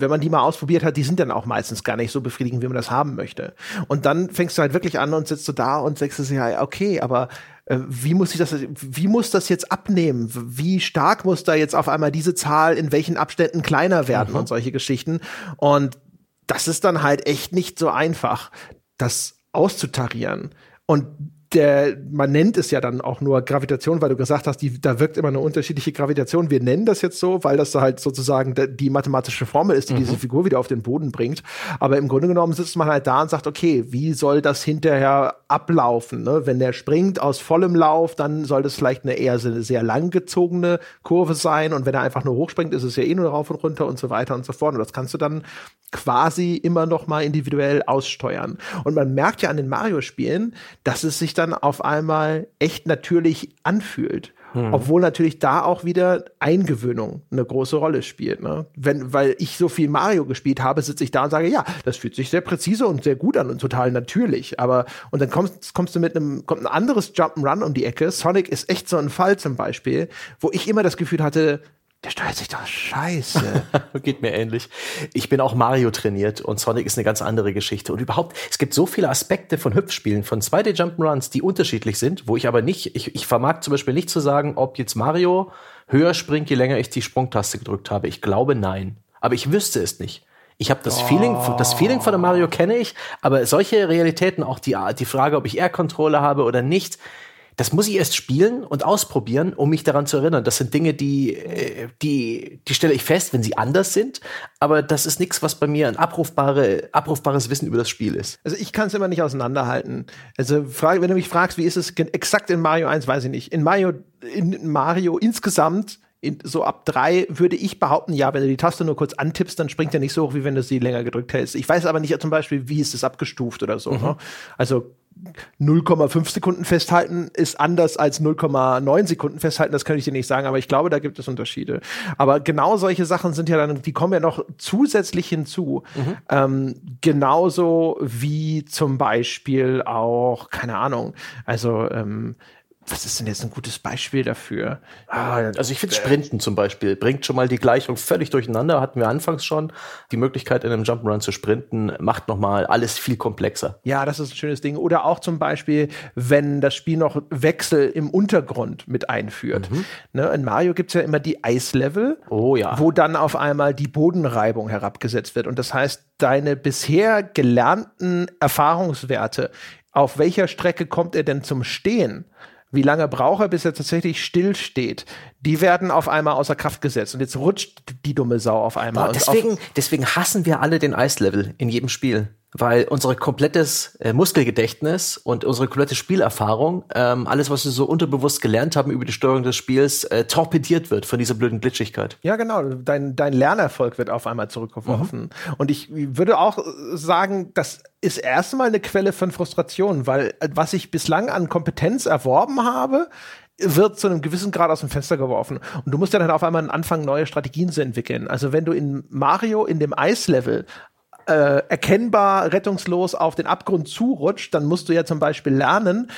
wenn man die mal ausprobiert hat, die sind dann auch meistens gar nicht so befriedigend, wie man das haben möchte. Und dann fängst du halt wirklich an und sitzt du da und sagst ja, okay, aber wie muss ich das, wie muss das jetzt abnehmen? Wie stark muss da jetzt auf einmal diese Zahl in welchen Abständen kleiner werden und solche Geschichten? Und das ist dann halt echt nicht so einfach, das auszutarieren. Und der, man nennt es ja dann auch nur Gravitation, weil du gesagt hast, die, da wirkt immer eine unterschiedliche Gravitation. Wir nennen das jetzt so, weil das halt sozusagen die mathematische Formel ist, die diese Figur wieder auf den Boden bringt. Aber im Grunde genommen sitzt man halt da und sagt, okay, wie soll das hinterher ablaufen? Ne? Wenn der springt aus vollem Lauf, dann soll das vielleicht eine eher sehr, sehr langgezogene Kurve sein. Und wenn er einfach nur hochspringt, ist es ja eh nur rauf und runter und so weiter und so fort. Und das kannst du dann quasi immer noch mal individuell aussteuern. Und man merkt ja an den Mario-Spielen, dass es sich dann auf einmal echt natürlich anfühlt. Obwohl natürlich da auch wieder Eingewöhnung eine große Rolle spielt. Ne? Wenn, weil ich so viel Mario gespielt habe, sitze ich da und sage, ja, das fühlt sich sehr präzise und sehr gut an und total natürlich. Aber und dann kommst, kommst du mit einem kommt ein anderes Jump'n'Run um die Ecke. Sonic ist echt so ein Fall zum Beispiel, wo ich immer das Gefühl hatte, der steuert sich doch scheiße. Geht mir ähnlich. Ich bin auch Mario trainiert und Sonic ist eine ganz andere Geschichte. Und überhaupt, es gibt so viele Aspekte von Hüpfspielen, von 2D Jump'n'Runs, die unterschiedlich sind, wo ich aber nicht, ich, ich vermag zum Beispiel nicht zu sagen, ob jetzt Mario höher springt, je länger ich die Sprungtaste gedrückt habe. Ich glaube nein. Aber ich wüsste es nicht. Ich habe das Feeling, das Feeling von der Mario kenne ich, aber solche Realitäten, auch die, die Frage, ob ich Air-Controller habe oder nicht, das muss ich erst spielen und ausprobieren, um mich daran zu erinnern. Das sind Dinge, die, äh, die, die stelle ich fest, wenn sie anders sind. Aber das ist nichts, was bei mir ein abrufbare, abrufbares Wissen über das Spiel ist. Also ich kann es immer nicht auseinanderhalten. Also frage, wenn du mich fragst, wie ist es exakt in Mario 1, weiß ich nicht. In Mario, in Mario insgesamt, in, so ab drei würde ich behaupten, ja, wenn du die Taste nur kurz antippst, dann springt er nicht so hoch, wie wenn du sie länger gedrückt hältst. Ich weiß aber nicht zum Beispiel, wie ist es abgestuft oder so. Ne? Also 0,5 Sekunden festhalten ist anders als 0,9 Sekunden festhalten, das kann ich dir nicht sagen, aber ich glaube, da gibt es Unterschiede. Aber genau solche Sachen sind ja dann, die kommen ja noch zusätzlich hinzu. Ähm, genauso wie zum Beispiel auch, keine Ahnung, also ähm, was ist denn jetzt ein gutes Beispiel dafür? Ah, Also ich finde Sprinten zum Beispiel bringt schon mal die Gleichung völlig durcheinander. Hatten wir anfangs schon. Die Möglichkeit in einem Jump'n'Run zu sprinten macht noch mal alles viel komplexer. Ja, das ist ein schönes Ding. Oder auch zum Beispiel, wenn das Spiel noch Wechsel im Untergrund mit einführt. Ne, in Mario gibt's ja immer die Eislevel, Oh ja. wo dann auf einmal die Bodenreibung herabgesetzt wird. Und das heißt, deine bisher gelernten Erfahrungswerte, auf welcher Strecke kommt er denn zum Stehen? Wie lange braucht er, bis er tatsächlich still steht? Die werden auf einmal außer Kraft gesetzt. Und jetzt rutscht die dumme Sau auf einmal. Boah, deswegen, deswegen hassen wir alle den Eislevel in jedem Spiel. Weil unser komplettes äh, Muskelgedächtnis und unsere komplette Spielerfahrung, ähm, alles, was wir so unterbewusst gelernt haben über die Steuerung des Spiels, äh, torpediert wird von dieser blöden Glitchigkeit. Ja, genau. Dein, dein Lernerfolg wird auf einmal zurückgeworfen. Mhm. Und ich würde auch sagen, das ist erstmal eine Quelle von Frustration, weil äh, was ich bislang an Kompetenz erworben habe, wird zu einem gewissen Grad aus dem Fenster geworfen. Und du musst ja dann auf einmal anfangen, neue Strategien zu entwickeln. Also wenn du in Mario in dem Eislevel äh, erkennbar rettungslos auf den Abgrund zurutscht, dann musst du ja zum Beispiel lernen,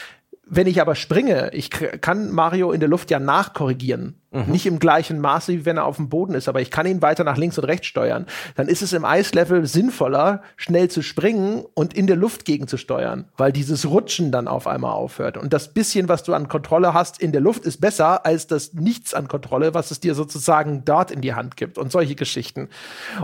wenn ich aber springe, ich kann Mario in der Luft ja nachkorrigieren. Mhm. Nicht im gleichen Maße, wie wenn er auf dem Boden ist, aber ich kann ihn weiter nach links und rechts steuern. Dann ist es im Eislevel sinnvoller, schnell zu springen und in der Luft gegenzusteuern, weil dieses Rutschen dann auf einmal aufhört. Und das bisschen, was du an Kontrolle hast in der Luft, ist besser als das Nichts an Kontrolle, was es dir sozusagen dort in die Hand gibt und solche Geschichten.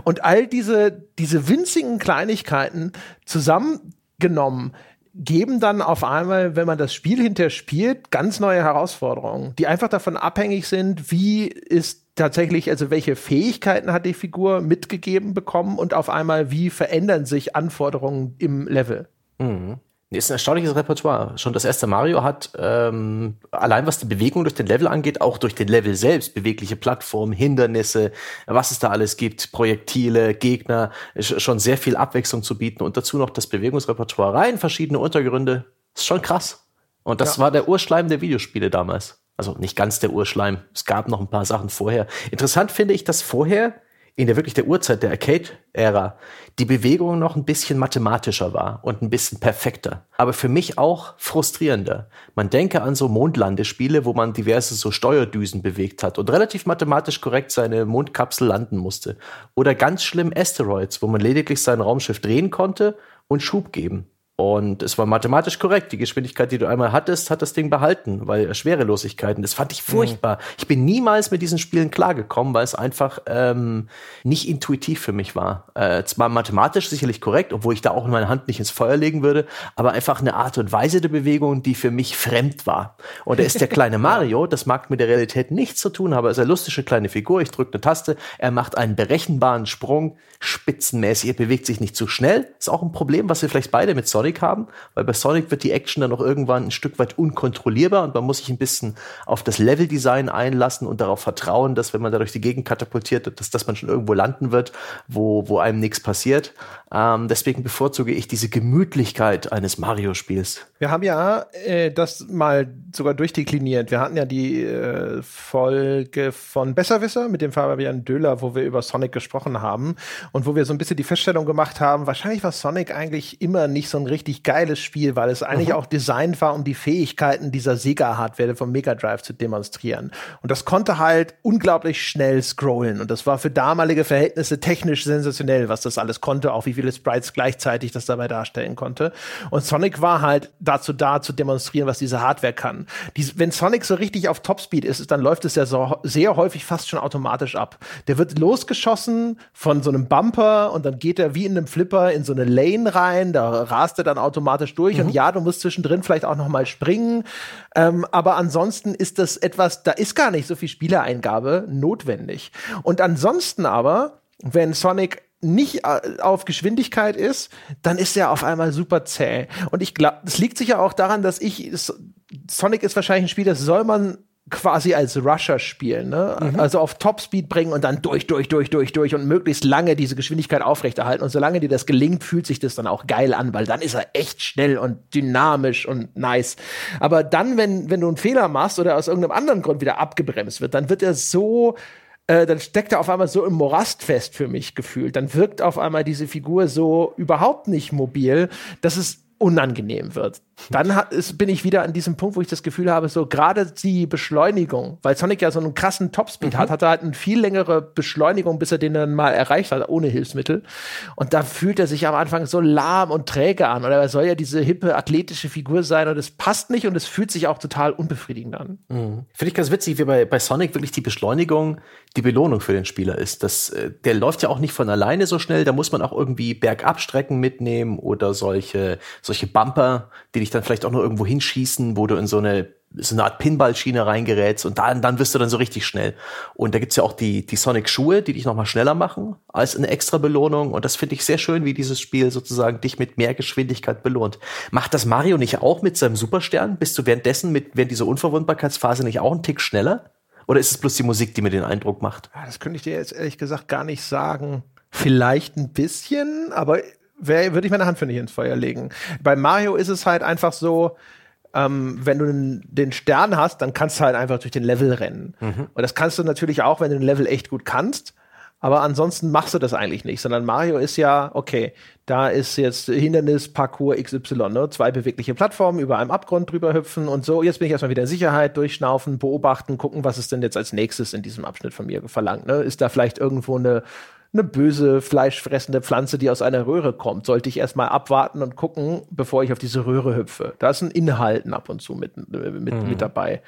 Und all diese, diese winzigen Kleinigkeiten zusammengenommen, geben dann auf einmal, wenn man das Spiel hinterher spielt, ganz neue Herausforderungen, die einfach davon abhängig sind, wie ist tatsächlich, also welche Fähigkeiten hat die Figur mitgegeben bekommen und auf einmal, wie verändern sich Anforderungen im Level. Mhm. Ist ein erstaunliches Repertoire. Schon das erste Mario hat ähm, allein was die Bewegung durch den Level angeht, auch durch den Level selbst, bewegliche Plattformen, Hindernisse, was es da alles gibt, Projektile, Gegner, schon sehr viel Abwechslung zu bieten und dazu noch das Bewegungsrepertoire rein, verschiedene Untergründe. Ist schon krass. Und das ja. war der Urschleim der Videospiele damals. Also nicht ganz der Urschleim. Es gab noch ein paar Sachen vorher. Interessant finde ich, dass vorher in der wirklich der Uhrzeit der Arcade-Ära die Bewegung noch ein bisschen mathematischer war und ein bisschen perfekter. Aber für mich auch frustrierender. Man denke an so Mondlandespiele, wo man diverse so Steuerdüsen bewegt hat und relativ mathematisch korrekt seine Mondkapsel landen musste. Oder ganz schlimm Asteroids, wo man lediglich sein Raumschiff drehen konnte und Schub geben. Und es war mathematisch korrekt. Die Geschwindigkeit, die du einmal hattest, hat das Ding behalten, weil Schwerelosigkeiten. Das fand ich furchtbar. Mhm. Ich bin niemals mit diesen Spielen klargekommen, weil es einfach ähm, nicht intuitiv für mich war. Äh, zwar mathematisch sicherlich korrekt, obwohl ich da auch meine Hand nicht ins Feuer legen würde, aber einfach eine Art und Weise der Bewegung, die für mich fremd war. Und er ist der kleine Mario, das mag mit der Realität nichts zu tun haben, er ist eine lustige kleine Figur, ich drücke eine Taste, er macht einen berechenbaren Sprung, spitzenmäßig, er bewegt sich nicht zu schnell. Ist auch ein Problem, was wir vielleicht beide mit Sonic Sonic haben, weil bei Sonic wird die Action dann auch irgendwann ein Stück weit unkontrollierbar und man muss sich ein bisschen auf das Leveldesign einlassen und darauf vertrauen, dass wenn man da durch die Gegend katapultiert, dass, dass man schon irgendwo landen wird, wo, wo einem nichts passiert. Ähm, deswegen bevorzuge ich diese Gemütlichkeit eines Mario-Spiels. Wir haben ja äh, das mal sogar durchdekliniert. Wir hatten ja die äh, Folge von Besserwisser mit dem Fabian Döhler, wo wir über Sonic gesprochen haben und wo wir so ein bisschen die Feststellung gemacht haben, wahrscheinlich war Sonic eigentlich immer nicht so ein richtig geiles Spiel, weil es eigentlich mhm. auch designt war, um die Fähigkeiten dieser Sega-Hardware vom Mega Drive zu demonstrieren. Und das konnte halt unglaublich schnell scrollen und das war für damalige Verhältnisse technisch sensationell, was das alles konnte, auch wie viele Sprites gleichzeitig das dabei darstellen konnte. Und Sonic war halt dazu da, zu demonstrieren, was diese Hardware kann. Die, wenn Sonic so richtig auf Topspeed ist, dann läuft es ja so sehr häufig fast schon automatisch ab. Der wird losgeschossen von so einem Bumper und dann geht er wie in einem Flipper in so eine Lane rein, da rast er dann automatisch durch. Mhm. Und ja, du musst zwischendrin vielleicht auch noch mal springen. Ähm, aber ansonsten ist das etwas, da ist gar nicht so viel Spielereingabe notwendig. Und ansonsten aber, wenn Sonic nicht äh, auf Geschwindigkeit ist, dann ist er auf einmal super zäh. Und ich glaube, das liegt sicher auch daran, dass ich Sonic ist wahrscheinlich ein Spiel, das soll man quasi als Rusher spielen, ne? Mhm. Also auf Topspeed bringen und dann durch, durch, durch, durch, durch und möglichst lange diese Geschwindigkeit aufrechterhalten. Und solange dir das gelingt, fühlt sich das dann auch geil an, weil dann ist er echt schnell und dynamisch und nice. Aber dann, wenn, wenn du einen Fehler machst oder aus irgendeinem anderen Grund wieder abgebremst wird, dann wird er so äh, dann steckt er auf einmal so im Morast fest für mich gefühlt. Dann wirkt auf einmal diese Figur so überhaupt nicht mobil, dass es unangenehm wird. Dann hat, ist, bin ich wieder an diesem Punkt, wo ich das Gefühl habe, so gerade die Beschleunigung, weil Sonic ja so einen krassen Topspeed mhm. hat, hat er halt eine viel längere Beschleunigung, bis er den dann mal erreicht hat, ohne Hilfsmittel. Und da fühlt er sich am Anfang so lahm und träge an. Oder er soll ja diese hippe, athletische Figur sein und es passt nicht und es fühlt sich auch total unbefriedigend an. Mhm. Finde ich ganz witzig, wie bei, bei Sonic wirklich die Beschleunigung die Belohnung für den Spieler ist. Das, äh, der läuft ja auch nicht von alleine so schnell, da muss man auch irgendwie Bergabstrecken mitnehmen oder solche solche Bumper, die dich dann vielleicht auch noch irgendwo hinschießen, wo du in so eine so eine Art Pinballschiene reingerätst und dann, dann wirst du dann so richtig schnell. Und da gibt's ja auch die, die Sonic-Schuhe, die dich nochmal schneller machen, als eine extra Belohnung. Und das finde ich sehr schön, wie dieses Spiel sozusagen dich mit mehr Geschwindigkeit belohnt. Macht das Mario nicht auch mit seinem Superstern? Bist du währenddessen, mit, während dieser Unverwundbarkeitsphase nicht auch einen Tick schneller? Oder ist es bloß die Musik, die mir den Eindruck macht? Das könnte ich dir jetzt ehrlich gesagt gar nicht sagen. Vielleicht ein bisschen, aber würde ich meine Hand für nicht ins Feuer legen. Bei Mario ist es halt einfach so, ähm, wenn du den, den, Stern hast, dann kannst du halt einfach durch den Level rennen. Mhm. Und das kannst du natürlich auch, wenn du den Level echt gut kannst. Aber ansonsten machst du das eigentlich nicht, sondern Mario ist ja, okay, da ist jetzt Hindernis, Parcours XY, ne? zwei bewegliche Plattformen, über einem Abgrund drüber hüpfen und so. Jetzt bin ich erstmal wieder in Sicherheit, durchschnaufen, beobachten, gucken, was ist denn jetzt als nächstes in diesem Abschnitt von mir verlangt. Ne? Ist da vielleicht irgendwo eine eine böse, fleischfressende Pflanze, die aus einer Röhre kommt, sollte ich erstmal abwarten und gucken, bevor ich auf diese Röhre hüpfe. Da ist ein Inhalten ab und zu mit, mit, mhm. mit dabei.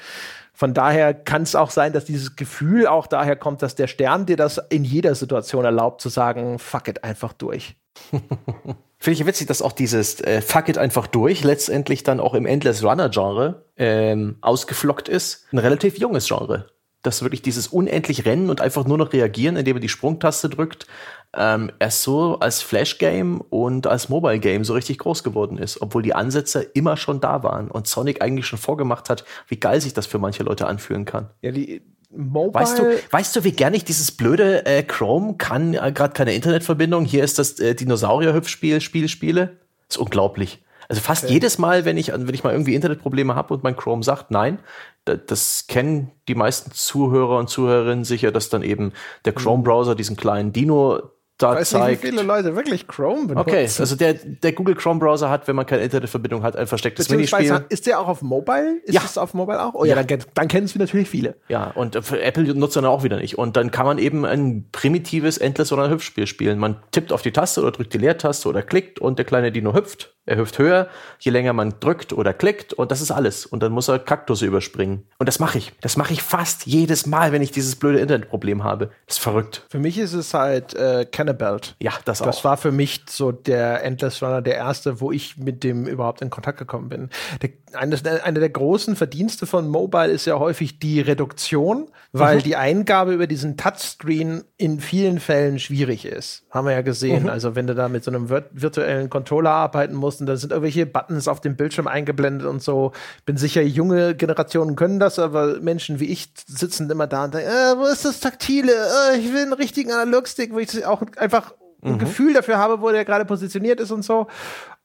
Von daher kann es auch sein, dass dieses Gefühl auch daher kommt, dass der Stern dir das in jeder Situation erlaubt, zu sagen, fuck it einfach durch. Finde ich witzig, dass auch dieses äh, Fuck it einfach durch letztendlich dann auch im Endless Runner Genre ähm, ausgeflockt ist. Ein relativ junges Genre dass wirklich dieses unendlich Rennen und einfach nur noch reagieren, indem er die Sprungtaste drückt, ähm, erst so als Flash-Game und als Mobile-Game so richtig groß geworden ist, obwohl die Ansätze immer schon da waren und Sonic eigentlich schon vorgemacht hat, wie geil sich das für manche Leute anfühlen kann. Ja, die Mobile weißt du, weißt du, wie gerne ich dieses blöde äh, Chrome kann äh, gerade keine Internetverbindung. Hier ist das äh, Dinosaurier-Hüpfspiel, Spiel, Spiele. ist unglaublich. Also fast okay. jedes Mal, wenn ich, wenn ich mal irgendwie Internetprobleme habe und mein Chrome sagt, nein, das kennen die meisten Zuhörer und Zuhörerinnen sicher, dass dann eben der Chrome-Browser diesen kleinen Dino da weiß zeigt. Nicht, wie viele Leute wirklich Chrome benutzen. Okay, also der, der Google Chrome Browser hat, wenn man keine Internetverbindung hat, ein verstecktes Minispiel. Ist der auch auf Mobile? Ist ja. das auf Mobile auch? Oh ja, ja dann, dann kennen es natürlich viele. Ja, und für Apple nutzt dann auch wieder nicht. Und dann kann man eben ein primitives Endless oder ein Hüpfspiel spielen. Man tippt auf die Taste oder drückt die Leertaste oder klickt und der kleine Dino hüpft er hüpft höher, je länger man drückt oder klickt und das ist alles. Und dann muss er Kaktusse überspringen. Und das mache ich. Das mache ich fast jedes Mal, wenn ich dieses blöde Internetproblem habe. Das ist verrückt. Für mich ist es halt äh, Cannibalt. Ja, das auch. Das war für mich so der Endless Runner, der erste, wo ich mit dem überhaupt in Kontakt gekommen bin. Der, eine, eine der großen Verdienste von Mobile ist ja häufig die Reduktion, weil mhm. die Eingabe über diesen Touchscreen in vielen Fällen schwierig ist. Haben wir ja gesehen. Mhm. Also wenn du da mit so einem virtuellen Controller arbeiten musst, und da sind irgendwelche Buttons auf dem Bildschirm eingeblendet und so. Bin sicher, junge Generationen können das, aber Menschen wie ich sitzen immer da und denken, äh, wo ist das Taktile? Äh, ich will einen richtigen Analogstick, wo ich auch einfach ein mhm. Gefühl dafür habe, wo der gerade positioniert ist und so.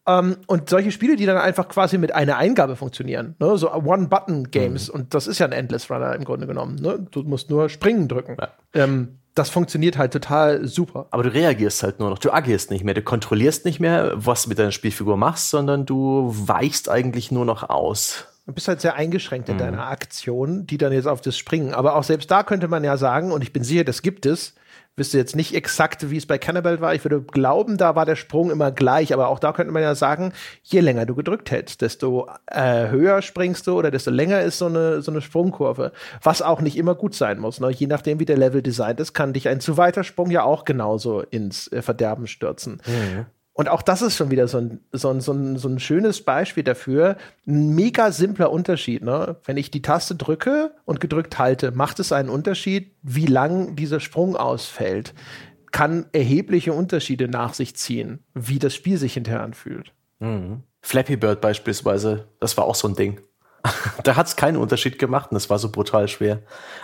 Um, ähm, und solche Spiele, die dann einfach quasi mit einer Eingabe funktionieren, ne? so One-Button-Games. Mhm. Und das ist ja ein Endless Runner im Grunde genommen. Ne? Du musst nur springen drücken. Ja. Ähm, das funktioniert halt total super. Aber du reagierst halt nur noch, du agierst nicht mehr, du kontrollierst nicht mehr, was du mit deiner Spielfigur machst, sondern du weichst eigentlich nur noch aus. Du bist halt sehr eingeschränkt in mhm. deiner Aktion, die dann jetzt auf das Springen. Aber auch selbst da könnte man ja sagen, und ich bin sicher, das gibt es, wüsste jetzt nicht exakt, wie es bei Cannibal war. Ich würde glauben, da war der Sprung immer gleich, aber auch da könnte man ja sagen, je länger du gedrückt hältst, desto äh, höher springst du oder desto länger ist so eine, so eine Sprungkurve. Was auch nicht immer gut sein muss. Ne? Je nachdem, wie der Level designt ist, kann dich ein zu weiter Sprung ja auch genauso ins äh, Verderben stürzen. Mhm. Und auch das ist schon wieder so ein, so ein, so ein, so ein schönes Beispiel dafür. Ein mega simpler Unterschied. Ne? Wenn ich die Taste drücke und gedrückt halte, macht es einen Unterschied, wie lang dieser Sprung ausfällt. Kann erhebliche Unterschiede nach sich ziehen, wie das Spiel sich hinterher anfühlt. Mhm. Flappy Bird beispielsweise, das war auch so ein Ding. da hat es keinen Unterschied gemacht und das war so brutal schwer.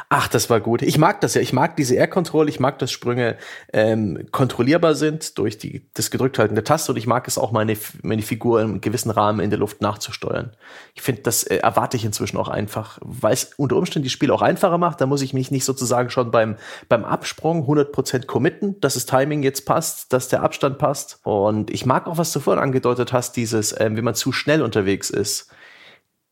Ach, das war gut. Ich mag das ja. Ich mag diese Air Control. Ich mag, dass Sprünge ähm, kontrollierbar sind durch die, das gedrückthalten der Taste und ich mag es auch, meine, meine Figur im gewissen Rahmen in der Luft nachzusteuern. Ich finde, das äh, erwarte ich inzwischen auch einfach, weil es unter Umständen die Spiele auch einfacher macht. Da muss ich mich nicht sozusagen schon beim, beim Absprung 100% committen, dass das Timing jetzt passt, dass der Abstand passt. Und ich mag auch, was du vorhin angedeutet hast, dieses, ähm, wenn man zu schnell unterwegs ist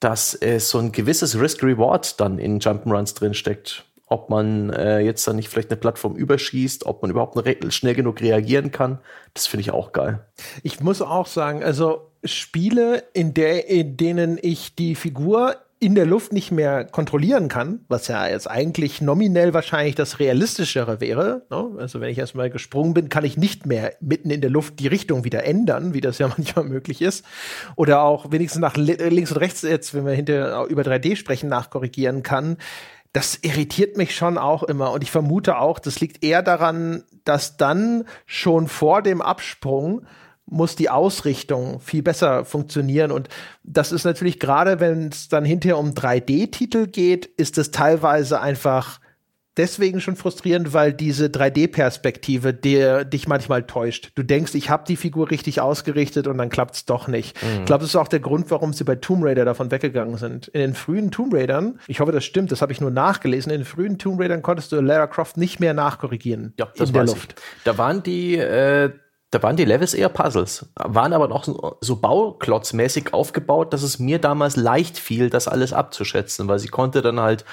dass äh, so ein gewisses Risk-Reward dann in Jump'n'Runs drinsteckt. Ob man äh, jetzt dann nicht vielleicht eine Plattform überschießt, ob man überhaupt schnell genug reagieren kann, das finde ich auch geil. Ich muss auch sagen, also Spiele, in, der, in denen ich die Figur in der Luft nicht mehr kontrollieren kann, was ja jetzt eigentlich nominell wahrscheinlich das realistischere wäre. Ne? Also wenn ich erstmal gesprungen bin, kann ich nicht mehr mitten in der Luft die Richtung wieder ändern, wie das ja manchmal möglich ist. Oder auch wenigstens nach links und rechts jetzt, wenn wir hinter über 3D sprechen, nachkorrigieren kann. Das irritiert mich schon auch immer. Und ich vermute auch, das liegt eher daran, dass dann schon vor dem Absprung muss die Ausrichtung viel besser funktionieren. Und das ist natürlich gerade, wenn es dann hinterher um 3D-Titel geht, ist es teilweise einfach deswegen schon frustrierend, weil diese 3D-Perspektive dich manchmal täuscht. Du denkst, ich habe die Figur richtig ausgerichtet und dann klappt es doch nicht. Mhm. Ich glaube, das ist auch der Grund, warum sie bei Tomb Raider davon weggegangen sind. In den frühen Tomb Raidern, ich hoffe, das stimmt, das habe ich nur nachgelesen, in den frühen Tomb Raidern konntest du Lara Croft nicht mehr nachkorrigieren ja, das in der Luft. Ich. Da waren die äh da waren die Levels eher Puzzles, waren aber noch so, bauklotzmäßig aufgebaut, dass es mir damals leicht fiel, das alles abzuschätzen, weil sie konnte dann halt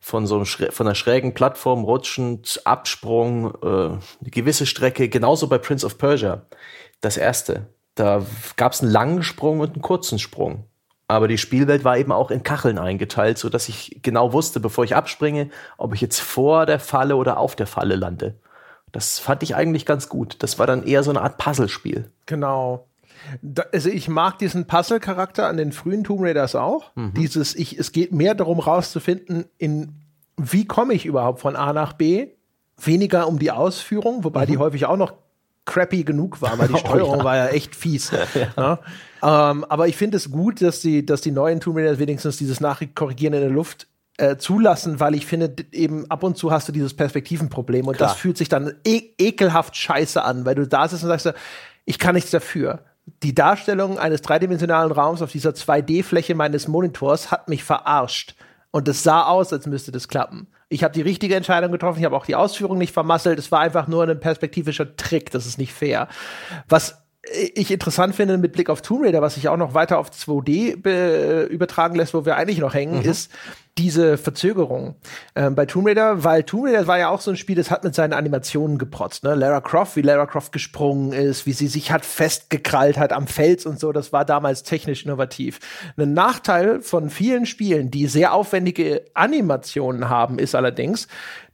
von so einem von einer schrägen Plattform rutschend, Absprung, äh, eine gewisse Strecke, genauso bei Prince of Persia, das erste. Da gab es einen langen Sprung und einen kurzen Sprung. Aber die Spielwelt war eben auch in Kacheln eingeteilt, so dass ich genau wusste, bevor ich abspringe, ob ich jetzt vor der Falle oder auf der Falle lande. Das fand ich eigentlich ganz gut. Das war dann eher so eine Art Puzzlespiel. Genau. Da, also ich mag diesen Puzzle-Charakter an den frühen Tomb Raiders auch. Mhm. Dieses, ich, es geht mehr darum rauszufinden, in wie komme ich überhaupt von A nach B, weniger um die Ausführung, wobei mhm. die häufig auch noch crappy genug war, weil die Steuerung oh, ja. war ja echt fies. ja. ähm, aber ich finde es gut, dass die, dass die neuen Tomb Raiders wenigstens dieses Nachkorrigieren in der Luft äh, zulassen, weil ich finde, eben ab und zu hast du dieses Perspektivenproblem und Klar. das fühlt sich dann e ekelhaft scheiße an, weil du da sitzt und sagst, ich kann nichts dafür. Die Darstellung eines dreidimensionalen Raums auf dieser 2D-Fläche meines Monitors hat mich verarscht. Und es sah aus, als müsste das klappen. Ich habe die richtige Entscheidung getroffen, ich habe auch die Ausführung nicht vermasselt. Es war einfach nur ein perspektivischer Trick, das ist nicht fair. Was ich interessant finde mit Blick auf Tomb Raider, was sich auch noch weiter auf 2D übertragen lässt, wo wir eigentlich noch hängen, mhm. ist, diese Verzögerung ähm, bei Tomb Raider, weil Tomb Raider war ja auch so ein Spiel, das hat mit seinen Animationen geprotzt. Ne? Lara Croft, wie Lara Croft gesprungen ist, wie sie sich hat festgekrallt hat am Fels und so, das war damals technisch innovativ. Ein Nachteil von vielen Spielen, die sehr aufwendige Animationen haben, ist allerdings,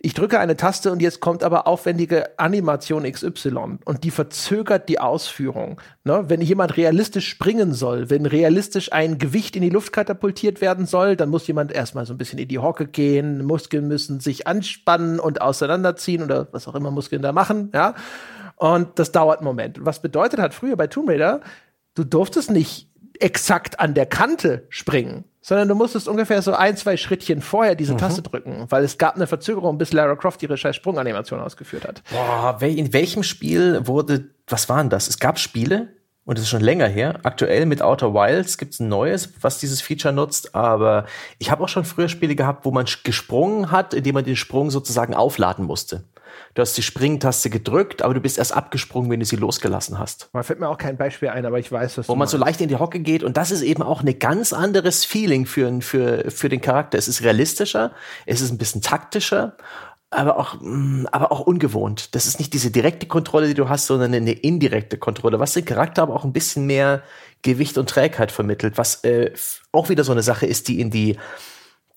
ich drücke eine Taste und jetzt kommt aber aufwendige Animation XY und die verzögert die Ausführung. Ne? Wenn jemand realistisch springen soll, wenn realistisch ein Gewicht in die Luft katapultiert werden soll, dann muss jemand erstmal so ein bisschen in die Hocke gehen, Muskeln müssen sich anspannen und auseinanderziehen oder was auch immer Muskeln da machen, ja. Und das dauert einen Moment. Was bedeutet hat früher bei Tomb Raider, du durftest nicht exakt an der Kante springen, sondern du musstest ungefähr so ein, zwei Schrittchen vorher diese mhm. Taste drücken, weil es gab eine Verzögerung, bis Lara Croft ihre scheiß Sprunganimation ausgeführt hat. Boah, in welchem Spiel wurde, was waren das? Es gab Spiele, und das ist schon länger her. Aktuell mit Outer Wilds gibt es ein neues, was dieses Feature nutzt, aber ich habe auch schon früher Spiele gehabt, wo man gesprungen hat, indem man den Sprung sozusagen aufladen musste. Du hast die Springtaste gedrückt, aber du bist erst abgesprungen, wenn du sie losgelassen hast. Man fällt mir auch kein Beispiel ein, aber ich weiß, was Wo man so leicht in die Hocke geht und das ist eben auch ein ganz anderes Feeling für, für, für den Charakter. Es ist realistischer, es ist ein bisschen taktischer aber auch, mm, aber auch ungewohnt. Das ist nicht diese direkte Kontrolle, die du hast, sondern eine indirekte Kontrolle, was den Charakter aber auch ein bisschen mehr Gewicht und Trägheit vermittelt, was äh, auch wieder so eine Sache ist, die in die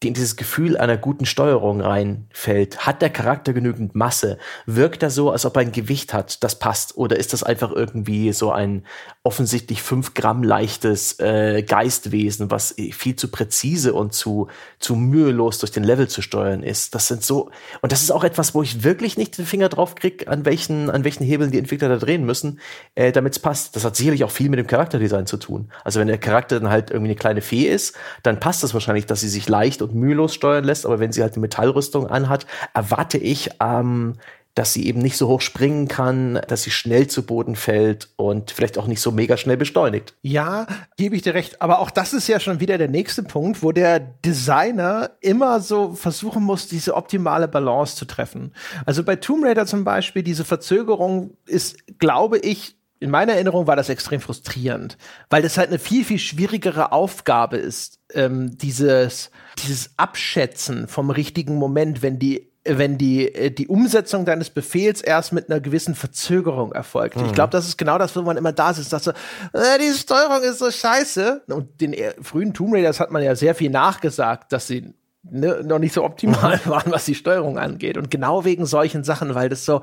die in dieses Gefühl einer guten Steuerung reinfällt. Hat der Charakter genügend Masse? Wirkt er so, als ob er ein Gewicht hat, das passt? Oder ist das einfach irgendwie so ein offensichtlich fünf Gramm leichtes äh, Geistwesen, was viel zu präzise und zu, zu mühelos durch den Level zu steuern ist? Das sind so, und das ist auch etwas, wo ich wirklich nicht den Finger drauf krieg, an welchen, an welchen Hebeln die Entwickler da drehen müssen, äh, damit es passt. Das hat sicherlich auch viel mit dem Charakterdesign zu tun. Also wenn der Charakter dann halt irgendwie eine kleine Fee ist, dann passt das wahrscheinlich, dass sie sich leicht und mühelos steuern lässt, aber wenn sie halt eine Metallrüstung anhat, erwarte ich, ähm, dass sie eben nicht so hoch springen kann, dass sie schnell zu Boden fällt und vielleicht auch nicht so mega schnell beschleunigt. Ja, gebe ich dir recht. Aber auch das ist ja schon wieder der nächste Punkt, wo der Designer immer so versuchen muss, diese optimale Balance zu treffen. Also bei Tomb Raider zum Beispiel, diese Verzögerung ist, glaube ich, in meiner Erinnerung war das extrem frustrierend, weil das halt eine viel, viel schwierigere Aufgabe ist, ähm, dieses, dieses Abschätzen vom richtigen Moment, wenn die wenn die, äh, die Umsetzung deines Befehls erst mit einer gewissen Verzögerung erfolgt. Mhm. Ich glaube, das ist genau das, wo man immer da sitzt, dass so, äh, die Steuerung ist so scheiße. Und den äh, frühen Tomb Raiders hat man ja sehr viel nachgesagt, dass sie ne, noch nicht so optimal waren, was die Steuerung angeht. Und genau wegen solchen Sachen, weil das so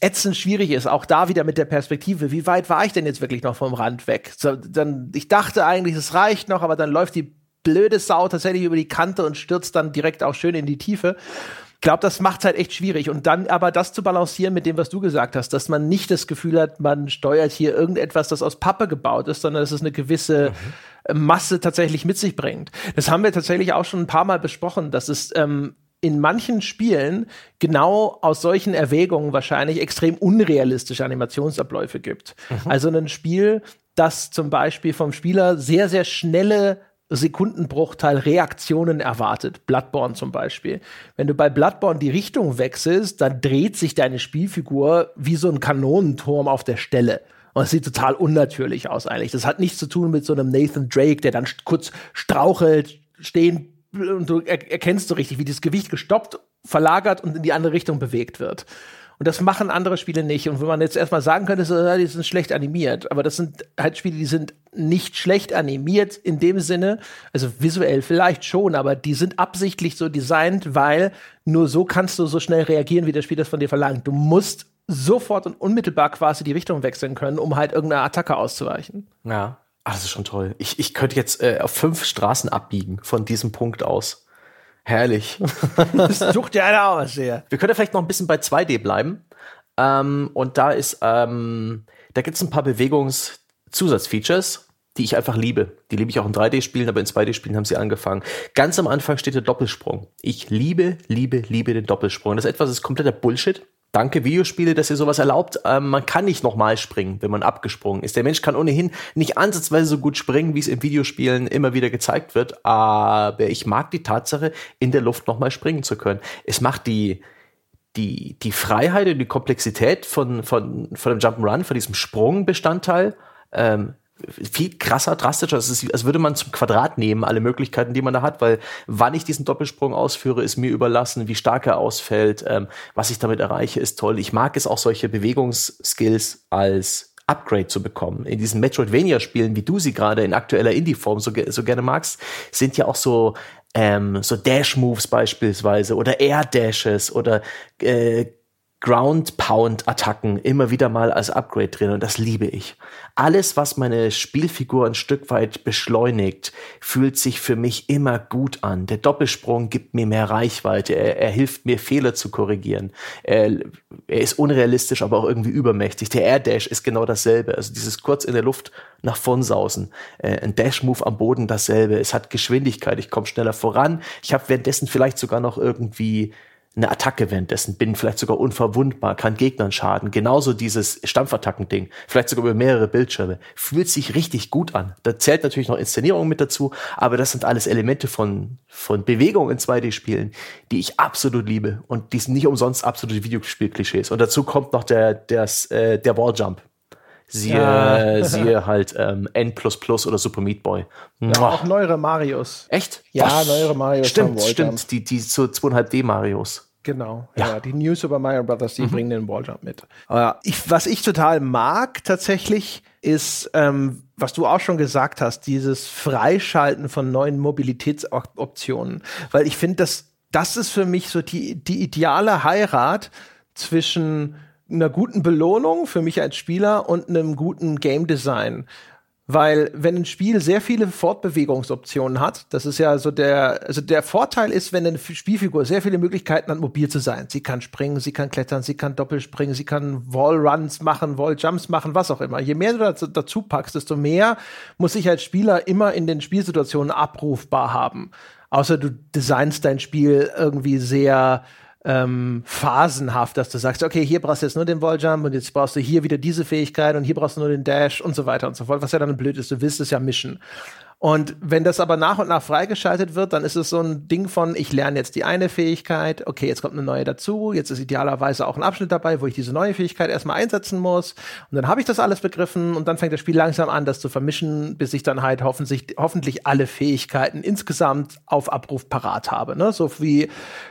ätzend schwierig ist, auch da wieder mit der Perspektive, wie weit war ich denn jetzt wirklich noch vom Rand weg? So, dann, ich dachte eigentlich, es reicht noch, aber dann läuft die blöde Sau tatsächlich über die Kante und stürzt dann direkt auch schön in die Tiefe. Ich glaube, das macht halt echt schwierig. Und dann aber das zu balancieren mit dem, was du gesagt hast, dass man nicht das Gefühl hat, man steuert hier irgendetwas, das aus Pappe gebaut ist, sondern dass es eine gewisse mhm. Masse tatsächlich mit sich bringt. Das haben wir tatsächlich auch schon ein paar Mal besprochen, dass es ähm, in manchen Spielen genau aus solchen Erwägungen wahrscheinlich extrem unrealistische Animationsabläufe gibt. Mhm. Also ein Spiel, das zum Beispiel vom Spieler sehr, sehr schnelle Sekundenbruchteil Reaktionen erwartet. Bloodborne zum Beispiel. Wenn du bei Bloodborne die Richtung wechselst, dann dreht sich deine Spielfigur wie so ein Kanonenturm auf der Stelle. Und es sieht total unnatürlich aus eigentlich. Das hat nichts zu tun mit so einem Nathan Drake, der dann kurz strauchelt, stehen und du erkennst so richtig, wie das Gewicht gestoppt, verlagert und in die andere Richtung bewegt wird. Und das machen andere Spiele nicht. Und wenn man jetzt erstmal sagen könnte, so, die sind schlecht animiert. Aber das sind halt Spiele, die sind nicht schlecht animiert in dem Sinne, also visuell vielleicht schon, aber die sind absichtlich so designt, weil nur so kannst du so schnell reagieren, wie das Spiel das von dir verlangt. Du musst sofort und unmittelbar quasi die Richtung wechseln können, um halt irgendeiner Attacke auszuweichen. Ja. Ach, das ist schon toll. Ich, ich könnte jetzt äh, auf fünf Straßen abbiegen von diesem Punkt aus. Herrlich. das sucht ja einer aus hier. Wir können ja vielleicht noch ein bisschen bei 2D bleiben. Ähm, und da ist, ähm, da gibt es ein paar Bewegungszusatzfeatures, die ich einfach liebe. Die liebe ich auch in 3D-Spielen, aber in 2D-Spielen haben sie angefangen. Ganz am Anfang steht der Doppelsprung. Ich liebe, liebe, liebe den Doppelsprung. Das ist etwas, das ist kompletter Bullshit. Danke Videospiele, dass ihr sowas erlaubt. Ähm, man kann nicht nochmal springen, wenn man abgesprungen ist. Der Mensch kann ohnehin nicht ansatzweise so gut springen, wie es in Videospielen immer wieder gezeigt wird. Aber ich mag die Tatsache, in der Luft nochmal springen zu können. Es macht die, die, die Freiheit und die Komplexität von, von, von dem Jump'n'Run, von diesem Sprungbestandteil ähm, viel krasser, drastischer. Es ist, als würde man zum Quadrat nehmen, alle Möglichkeiten, die man da hat, weil wann ich diesen Doppelsprung ausführe, ist mir überlassen, wie stark er ausfällt, ähm, was ich damit erreiche, ist toll. Ich mag es auch, solche Bewegungsskills als Upgrade zu bekommen. In diesen Metroidvania-Spielen, wie du sie gerade in aktueller Indie-Form so, so gerne magst, sind ja auch so ähm, so Dash-Moves beispielsweise oder Air-Dashes oder äh, Ground-Pound-Attacken immer wieder mal als Upgrade drin und das liebe ich. Alles, was meine Spielfigur ein Stück weit beschleunigt, fühlt sich für mich immer gut an. Der Doppelsprung gibt mir mehr Reichweite, er, er hilft mir Fehler zu korrigieren. Er, er, ist unrealistisch, aber auch irgendwie übermächtig. Der Air Dash ist genau dasselbe, also dieses kurz in der Luft nach vorn sausen. Äh, ein Dash-Move am Boden dasselbe. Es hat Geschwindigkeit, ich komme schneller voran. Ich habe währenddessen vielleicht sogar noch irgendwie eine Attacke währenddessen, bin vielleicht sogar unverwundbar, kann Gegnern schaden. Genauso dieses Stampfattacken-Ding, vielleicht sogar über mehrere Bildschirme. Fühlt sich richtig gut an. Da zählt natürlich noch Inszenierung mit dazu, aber das sind alles Elemente von, von Bewegung in 2D-Spielen, die ich absolut liebe. Und die sind nicht umsonst absolute Videospiel-Klischees. Und dazu kommt noch der, der, äh, der Walljump. Siehe, ja. siehe halt ähm, N oder Super Meat Boy. Ja, auch neuere Marios. Echt? Ja, neuere Marios. Stimmt, stimmt. Die, die so 2,5D Marios. Genau, ja. ja. Die New Super Mario Brothers, die mhm. bringen den Walljump mit. Aber ich, was ich total mag tatsächlich, ist, ähm, was du auch schon gesagt hast, dieses Freischalten von neuen Mobilitätsoptionen. Weil ich finde, das, das ist für mich so die, die ideale Heirat zwischen einer guten Belohnung für mich als Spieler und einem guten Game Design. Weil wenn ein Spiel sehr viele Fortbewegungsoptionen hat, das ist ja so der, also der Vorteil ist, wenn eine Spielfigur sehr viele Möglichkeiten hat, mobil zu sein. Sie kann springen, sie kann klettern, sie kann doppelspringen, sie kann Wallruns machen, Walljumps machen, was auch immer. Je mehr du dazu, dazu packst, desto mehr muss ich als Spieler immer in den Spielsituationen abrufbar haben. Außer du designst dein Spiel irgendwie sehr ähm, phasenhaft, dass du sagst, okay, hier brauchst du jetzt nur den Walljump und jetzt brauchst du hier wieder diese Fähigkeit und hier brauchst du nur den Dash und so weiter und so fort, was ja dann blöd ist, du willst es ja mischen. Und wenn das aber nach und nach freigeschaltet wird, dann ist es so ein Ding von, ich lerne jetzt die eine Fähigkeit, okay, jetzt kommt eine neue dazu, jetzt ist idealerweise auch ein Abschnitt dabei, wo ich diese neue Fähigkeit erstmal einsetzen muss. Und dann habe ich das alles begriffen und dann fängt das Spiel langsam an, das zu vermischen, bis ich dann halt hoffentlich, hoffentlich alle Fähigkeiten insgesamt auf Abruf parat habe. Ne? So wie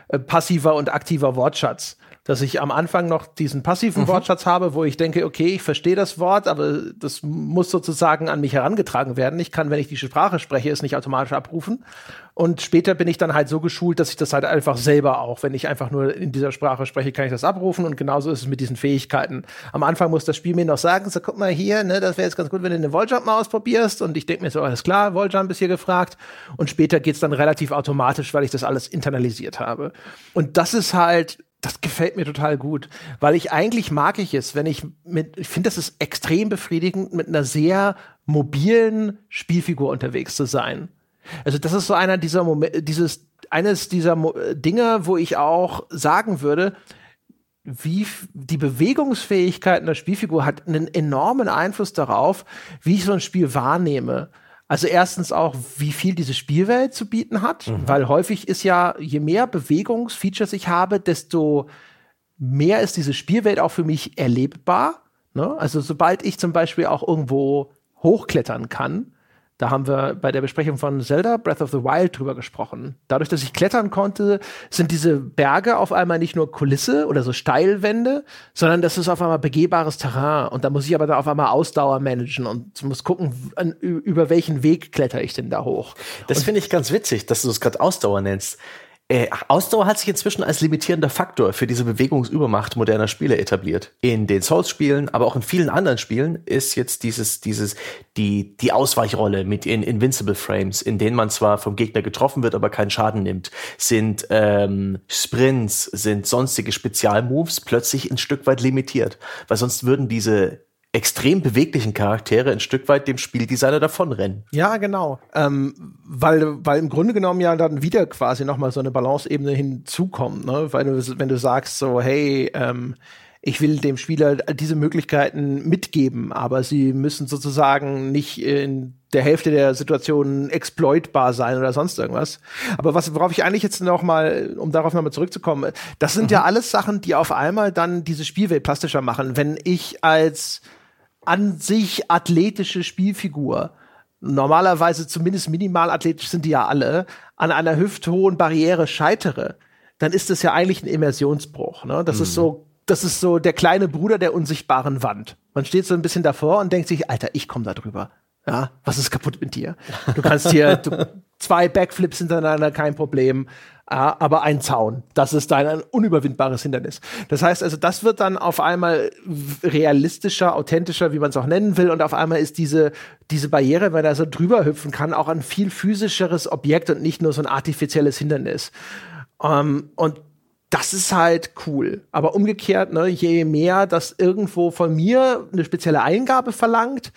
äh, passiver und aktiver Wortschatz dass ich am Anfang noch diesen passiven mhm. Wortschatz habe, wo ich denke, okay, ich verstehe das Wort, aber das muss sozusagen an mich herangetragen werden. Ich kann, wenn ich die Sprache spreche, es nicht automatisch abrufen. Und später bin ich dann halt so geschult, dass ich das halt einfach selber auch, wenn ich einfach nur in dieser Sprache spreche, kann ich das abrufen. Und genauso ist es mit diesen Fähigkeiten. Am Anfang muss das Spiel mir noch sagen, so guck mal hier, ne, das wäre jetzt ganz gut, wenn du den Walljump mal ausprobierst. Und ich denke mir so, alles klar, Walljump ist hier gefragt. Und später geht's dann relativ automatisch, weil ich das alles internalisiert habe. Und das ist halt das gefällt mir total gut, weil ich eigentlich mag ich es, wenn ich mit, ich finde, das ist extrem befriedigend, mit einer sehr mobilen Spielfigur unterwegs zu sein. Also das ist so einer dieser Momente, dieses, eines dieser Mo Dinge, wo ich auch sagen würde, wie die Bewegungsfähigkeit einer Spielfigur hat einen enormen Einfluss darauf, wie ich so ein Spiel wahrnehme. Also erstens auch, wie viel diese Spielwelt zu bieten hat, mhm. weil häufig ist ja, je mehr Bewegungsfeatures ich habe, desto mehr ist diese Spielwelt auch für mich erlebbar. Ne? Also sobald ich zum Beispiel auch irgendwo hochklettern kann, da haben wir bei der Besprechung von Zelda Breath of the Wild drüber gesprochen. Dadurch, dass ich klettern konnte, sind diese Berge auf einmal nicht nur Kulisse oder so Steilwände, sondern das ist auf einmal begehbares Terrain. Und da muss ich aber da auf einmal Ausdauer managen und muss gucken, an, über welchen Weg kletter ich denn da hoch. Das finde ich ganz witzig, dass du es gerade Ausdauer nennst. Äh, Ausdauer hat sich inzwischen als limitierender Faktor für diese Bewegungsübermacht moderner Spiele etabliert. In den Souls-Spielen, aber auch in vielen anderen Spielen ist jetzt dieses, dieses, die, die Ausweichrolle mit in Invincible Frames, in denen man zwar vom Gegner getroffen wird, aber keinen Schaden nimmt, sind ähm, Sprints, sind sonstige Spezialmoves plötzlich ein Stück weit limitiert. Weil sonst würden diese extrem beweglichen Charaktere ein Stück weit dem Spieldesigner davonrennen. Ja, genau. Ähm, weil, weil im Grunde genommen ja dann wieder quasi nochmal so eine Balanceebene hinzukommt, ne? Weil du, wenn du sagst so, hey, ähm, ich will dem Spieler diese Möglichkeiten mitgeben, aber sie müssen sozusagen nicht in der Hälfte der Situationen exploitbar sein oder sonst irgendwas. Aber was, worauf ich eigentlich jetzt noch mal, um darauf nochmal zurückzukommen, das sind mhm. ja alles Sachen, die auf einmal dann diese Spielwelt plastischer machen. Wenn ich als an sich athletische Spielfigur, normalerweise zumindest minimal athletisch sind die ja alle, an einer hüfthohen Barriere scheitere, dann ist das ja eigentlich ein Immersionsbruch. Ne? Das mhm. ist so, das ist so der kleine Bruder der unsichtbaren Wand. Man steht so ein bisschen davor und denkt sich, Alter, ich komme da drüber. Ja, was ist kaputt mit dir? Du kannst hier du, zwei Backflips hintereinander, kein Problem. Ja, aber ein Zaun, das ist dann ein unüberwindbares Hindernis. Das heißt also, das wird dann auf einmal realistischer, authentischer, wie man es auch nennen will, und auf einmal ist diese, diese Barriere, wenn er so drüber hüpfen kann, auch ein viel physischeres Objekt und nicht nur so ein artifizielles Hindernis. Um, ähm, und das ist halt cool. Aber umgekehrt, ne, je mehr das irgendwo von mir eine spezielle Eingabe verlangt,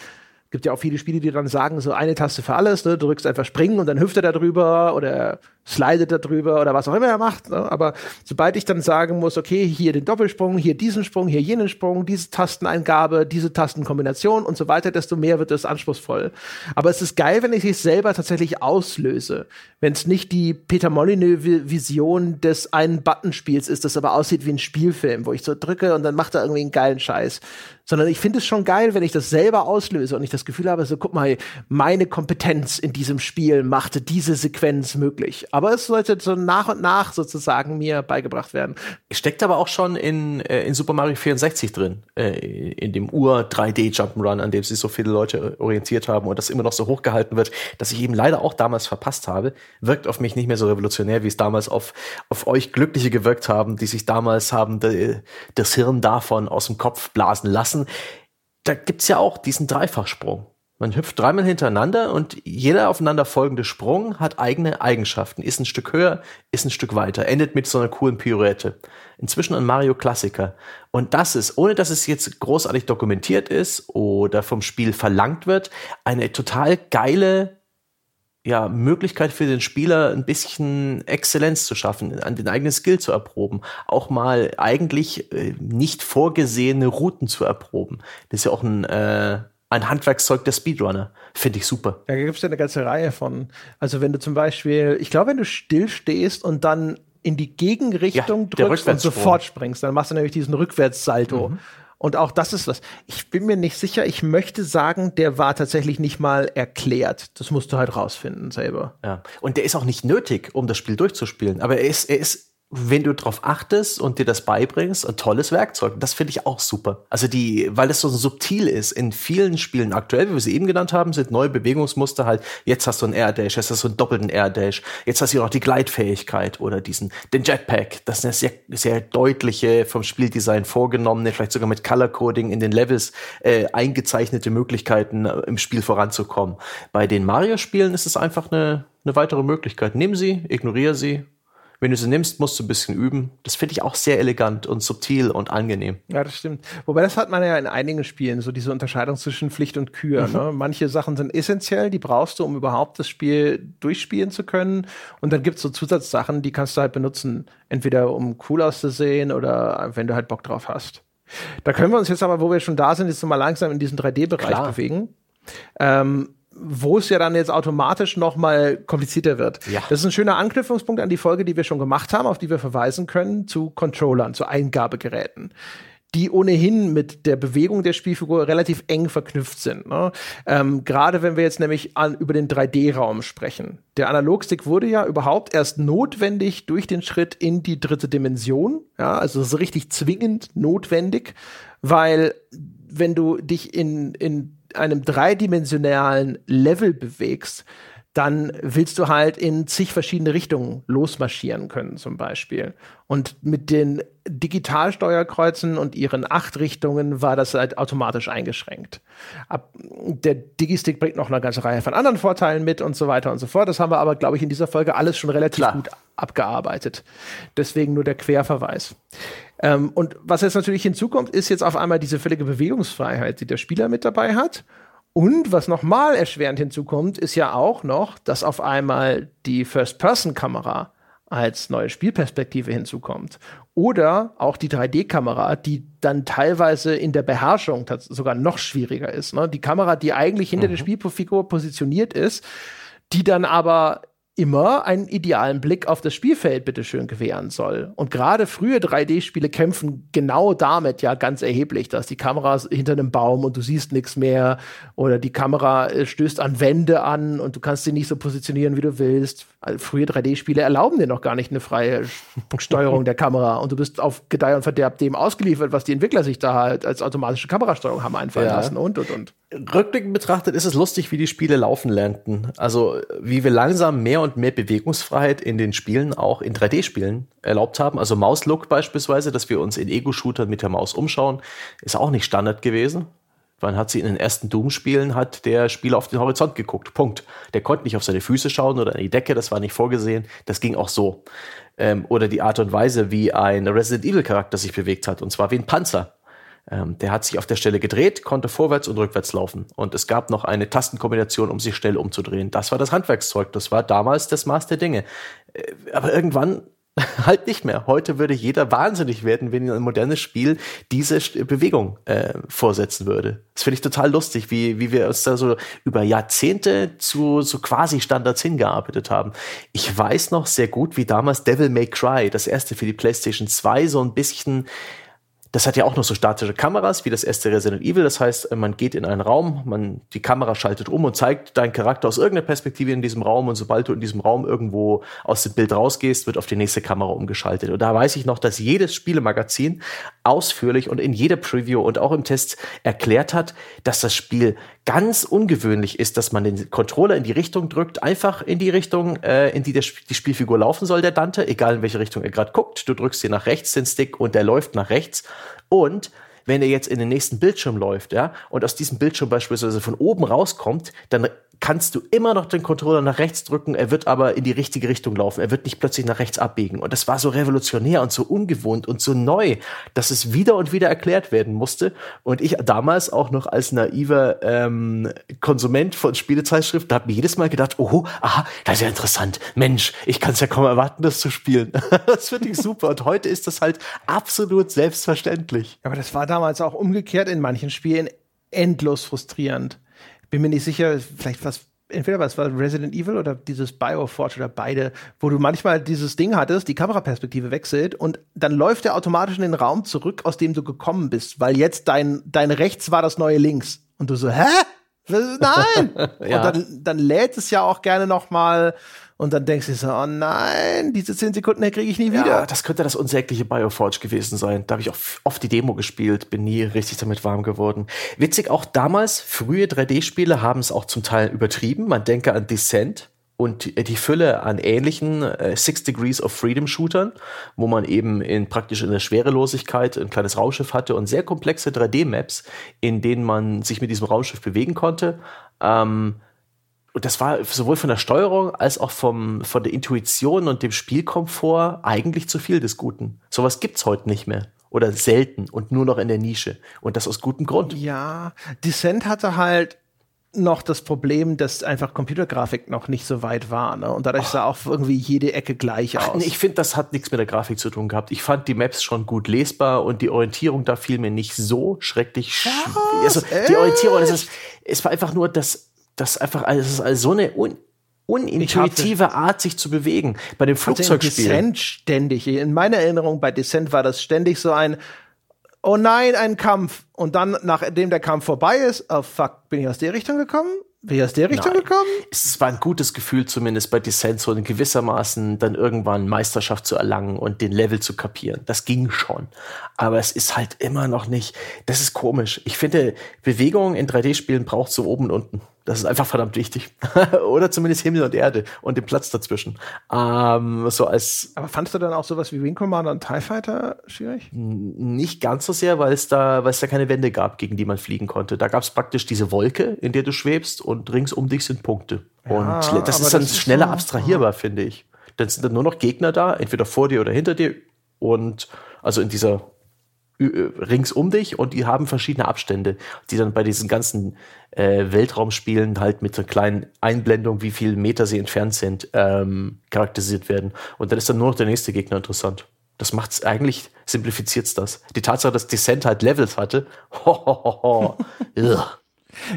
gibt ja auch viele Spiele, die dann sagen, so eine Taste für alles, ne? du drückst einfach springen und dann hüpft er da drüber oder slidet da drüber oder was auch immer er macht. Ne? Aber sobald ich dann sagen muss, okay, hier den Doppelsprung, hier diesen Sprung, hier jenen Sprung, diese Tasteneingabe, diese Tastenkombination und so weiter, desto mehr wird es anspruchsvoll. Aber es ist geil, wenn ich es selber tatsächlich auslöse. Wenn es nicht die Peter Molyneux-Vision des einen Buttonspiels ist, das aber aussieht wie ein Spielfilm, wo ich so drücke und dann macht er irgendwie einen geilen Scheiß sondern ich finde es schon geil, wenn ich das selber auslöse und ich das Gefühl habe, so guck mal, meine Kompetenz in diesem Spiel machte diese Sequenz möglich. Aber es sollte so nach und nach sozusagen mir beigebracht werden. Steckt aber auch schon in, äh, in Super Mario 64 drin, äh, in dem Ur-3D Jump'n'Run, an dem sich so viele Leute orientiert haben und das immer noch so hochgehalten wird, dass ich eben leider auch damals verpasst habe, wirkt auf mich nicht mehr so revolutionär, wie es damals auf, auf euch Glückliche gewirkt haben, die sich damals haben de, das Hirn davon aus dem Kopf blasen lassen, da gibt's ja auch diesen Dreifachsprung. Man hüpft dreimal hintereinander und jeder aufeinander folgende Sprung hat eigene Eigenschaften. Ist ein Stück höher, ist ein Stück weiter, endet mit so einer coolen Pirouette. Inzwischen ein Mario Klassiker. Und das ist, ohne dass es jetzt großartig dokumentiert ist oder vom Spiel verlangt wird, eine total geile ja, Möglichkeit für den Spieler, ein bisschen Exzellenz zu schaffen, an den eigenen Skill zu erproben, auch mal eigentlich äh, nicht vorgesehene Routen zu erproben. Das ist ja auch ein, äh, ein Handwerkszeug der Speedrunner. Finde ich super. Da gibt es ja eine ganze Reihe von. Also wenn du zum Beispiel, ich glaube, wenn du still stehst und dann in die Gegenrichtung ja, drückst und sofort springst, dann machst du nämlich diesen Rückwärtssalto. Mhm. Und auch das ist was. Ich bin mir nicht sicher. Ich möchte sagen, der war tatsächlich nicht mal erklärt. Das musst du halt rausfinden selber. Ja. Und der ist auch nicht nötig, um das Spiel durchzuspielen. Aber er ist, er ist wenn du darauf achtest und dir das beibringst, ein tolles Werkzeug. Das finde ich auch super. Also die, weil es so subtil ist, in vielen Spielen aktuell, wie wir sie eben genannt haben, sind neue Bewegungsmuster halt, jetzt hast du einen Air Dash, jetzt hast du einen doppelten Air Dash, jetzt hast du noch die Gleitfähigkeit oder diesen, den Jetpack. Das eine sehr, sehr deutliche, vom Spieldesign vorgenommene, vielleicht sogar mit Color Coding in den Levels äh, eingezeichnete Möglichkeiten äh, im Spiel voranzukommen. Bei den Mario-Spielen ist es einfach eine, eine weitere Möglichkeit. Nimm sie, ignoriere sie, wenn du sie nimmst, musst du ein bisschen üben. Das finde ich auch sehr elegant und subtil und angenehm. Ja, das stimmt. Wobei das hat man ja in einigen Spielen, so diese Unterscheidung zwischen Pflicht und Kür. Mhm. Ne? Manche Sachen sind essentiell, die brauchst du, um überhaupt das Spiel durchspielen zu können. Und dann gibt es so Zusatzsachen, die kannst du halt benutzen. Entweder um cool auszusehen oder wenn du halt Bock drauf hast. Da können wir uns jetzt aber, wo wir schon da sind, jetzt mal langsam in diesen 3D-Bereich bewegen. Ähm, wo es ja dann jetzt automatisch noch mal komplizierter wird. Ja. Das ist ein schöner Anknüpfungspunkt an die Folge, die wir schon gemacht haben, auf die wir verweisen können, zu Controllern, zu Eingabegeräten die ohnehin mit der Bewegung der Spielfigur relativ eng verknüpft sind. Ne? Ähm, Gerade wenn wir jetzt nämlich an, über den 3D-Raum sprechen. Der Analogstick wurde ja überhaupt erst notwendig durch den Schritt in die dritte Dimension. Ja, also so richtig zwingend notwendig, weil wenn du dich in, in einem dreidimensionalen Level bewegst, dann willst du halt in zig verschiedene Richtungen losmarschieren können, zum Beispiel. Und mit den Digitalsteuerkreuzen und ihren acht Richtungen war das halt automatisch eingeschränkt. Ab, der Digistick bringt noch eine ganze Reihe von anderen Vorteilen mit und so weiter und so fort. Das haben wir aber, glaube ich, in dieser Folge alles schon relativ Klar. gut abgearbeitet. Deswegen nur der Querverweis. Ähm, und was jetzt natürlich hinzukommt, ist jetzt auf einmal diese völlige Bewegungsfreiheit, die der Spieler mit dabei hat. Und was nochmal erschwerend hinzukommt, ist ja auch noch, dass auf einmal die First-Person-Kamera als neue Spielperspektive hinzukommt. Oder auch die 3D-Kamera, die dann teilweise in der Beherrschung sogar noch schwieriger ist. Ne? Die Kamera, die eigentlich hinter mhm. der Spielfigur positioniert ist, die dann aber immer einen idealen Blick auf das Spielfeld bitteschön gewähren soll. Und gerade frühe 3D-Spiele kämpfen genau damit ja ganz erheblich, dass die Kamera hinter einem Baum und du siehst nichts mehr oder die Kamera äh, stößt an Wände an und du kannst sie nicht so positionieren, wie du willst. Also frühe 3D-Spiele erlauben dir noch gar nicht eine freie Steuerung der Kamera und du bist auf Gedeih und Verderb dem ausgeliefert, was die Entwickler sich da halt als automatische Kamerasteuerung haben einfallen ja. lassen und und und. Rückblickend betrachtet ist es lustig, wie die Spiele laufen lernten. Also wie wir langsam mehr und mehr Bewegungsfreiheit in den Spielen auch in 3D-Spielen erlaubt haben. Also Mauslook beispielsweise, dass wir uns in Ego-Shootern mit der Maus umschauen, ist auch nicht Standard gewesen. Man hat sie in den ersten Doom-Spielen, hat der Spieler auf den Horizont geguckt. Punkt. Der konnte nicht auf seine Füße schauen oder an die Decke, das war nicht vorgesehen. Das ging auch so. Ähm, oder die Art und Weise, wie ein Resident Evil-Charakter sich bewegt hat, und zwar wie ein Panzer. Ähm, der hat sich auf der Stelle gedreht, konnte vorwärts und rückwärts laufen. Und es gab noch eine Tastenkombination, um sich schnell umzudrehen. Das war das Handwerkszeug. Das war damals das Maß der Dinge. Äh, aber irgendwann halt nicht mehr. Heute würde jeder wahnsinnig werden, wenn ein modernes Spiel diese Bewegung äh, vorsetzen würde. Das finde ich total lustig, wie, wie wir uns da so über Jahrzehnte zu so quasi Standards hingearbeitet haben. Ich weiß noch sehr gut, wie damals Devil May Cry, das erste für die PlayStation 2, so ein bisschen das hat ja auch noch so statische Kameras wie das erste Resident Evil. Das heißt, man geht in einen Raum, man, die Kamera schaltet um und zeigt deinen Charakter aus irgendeiner Perspektive in diesem Raum. Und sobald du in diesem Raum irgendwo aus dem Bild rausgehst, wird auf die nächste Kamera umgeschaltet. Und da weiß ich noch, dass jedes Spielemagazin ausführlich und in jeder Preview und auch im Test erklärt hat, dass das Spiel ganz ungewöhnlich ist, dass man den Controller in die Richtung drückt, einfach in die Richtung, äh, in die der, die Spielfigur laufen soll, der Dante, egal in welche Richtung er gerade guckt. Du drückst hier nach rechts den Stick und der läuft nach rechts. Und wenn er jetzt in den nächsten Bildschirm läuft, ja, und aus diesem Bildschirm beispielsweise von oben rauskommt, dann kannst du immer noch den Controller nach rechts drücken, er wird aber in die richtige Richtung laufen. Er wird nicht plötzlich nach rechts abbiegen. Und das war so revolutionär und so ungewohnt und so neu, dass es wieder und wieder erklärt werden musste. Und ich damals auch noch als naiver ähm, Konsument von Spielezeitschriften habe mir jedes Mal gedacht, oh, aha, das ist ja interessant. Mensch, ich kann es ja kaum erwarten, das zu spielen. das finde ich super. Und heute ist das halt absolut selbstverständlich. Aber das war damals auch umgekehrt in manchen Spielen endlos frustrierend. Bin mir nicht sicher, vielleicht was entweder was war Resident Evil oder dieses Bioforge oder beide, wo du manchmal dieses Ding hattest, die Kameraperspektive wechselt und dann läuft er automatisch in den Raum zurück, aus dem du gekommen bist, weil jetzt dein, dein rechts war das neue links. Und du so, hä? Nein! ja. Und dann, dann lädt es ja auch gerne noch mal und dann denkst du so, oh nein, diese zehn Sekunden kriege ich nie wieder. Ja, das könnte das unsägliche Bioforge gewesen sein. Da habe ich auch oft die Demo gespielt, bin nie richtig damit warm geworden. Witzig, auch damals, frühe 3D-Spiele haben es auch zum Teil übertrieben. Man denke an Descent und die Fülle an ähnlichen äh, Six Degrees of Freedom Shootern, wo man eben in praktisch in der Schwerelosigkeit ein kleines Raumschiff hatte und sehr komplexe 3D-Maps, in denen man sich mit diesem Raumschiff bewegen konnte. Ähm, und das war sowohl von der Steuerung als auch vom, von der Intuition und dem Spielkomfort eigentlich zu viel des Guten. Sowas gibt's heute nicht mehr. Oder selten und nur noch in der Nische. Und das aus gutem Grund. Ja, Descent hatte halt noch das Problem, dass einfach Computergrafik noch nicht so weit war. Ne? Und dadurch oh. sah auch irgendwie jede Ecke gleich Ach, aus. Nee, ich finde, das hat nichts mit der Grafik zu tun gehabt. Ich fand die Maps schon gut lesbar und die Orientierung da fiel mir nicht so schrecklich. Also, die Orientierung, es, ist, es war einfach nur das das einfach alles ist so eine un unintuitive Art, sich zu bewegen. Bei dem Flugzeugspiel. Descent ständig. In meiner Erinnerung bei Descent war das ständig so ein Oh nein, ein Kampf. Und dann, nachdem der Kampf vorbei ist, oh fuck, bin ich aus der Richtung gekommen? Bin ich aus der Richtung Nein. gekommen? Es war ein gutes Gefühl, zumindest bei Descent, so in gewissermaßen dann irgendwann Meisterschaft zu erlangen und den Level zu kapieren. Das ging schon. Aber es ist halt immer noch nicht, das ist komisch. Ich finde, Bewegung in 3D-Spielen braucht so oben und unten. Das ist einfach verdammt wichtig. Oder zumindest Himmel und Erde und den Platz dazwischen. Ähm, so als. Aber fandest du dann auch sowas wie Wing Commander und TIE Fighter schwierig? Nicht ganz so sehr, weil es da, weil es da keine Wände gab, gegen die man fliegen konnte. Da gab es praktisch diese Wolke, in der du schwebst und rings um dich sind Punkte. Ja, und das ist dann das schneller so, abstrahierbar, finde ich. Dann sind dann nur noch Gegner da, entweder vor dir oder hinter dir. Und also in dieser rings um dich und die haben verschiedene Abstände, die dann bei diesen ganzen äh, Weltraumspielen halt mit so kleinen Einblendungen, wie viele Meter sie entfernt sind, ähm, charakterisiert werden. Und dann ist dann nur noch der nächste Gegner interessant. Das macht's eigentlich, simplifiziert's das. Die Tatsache, dass Descent halt Levels hatte, ho.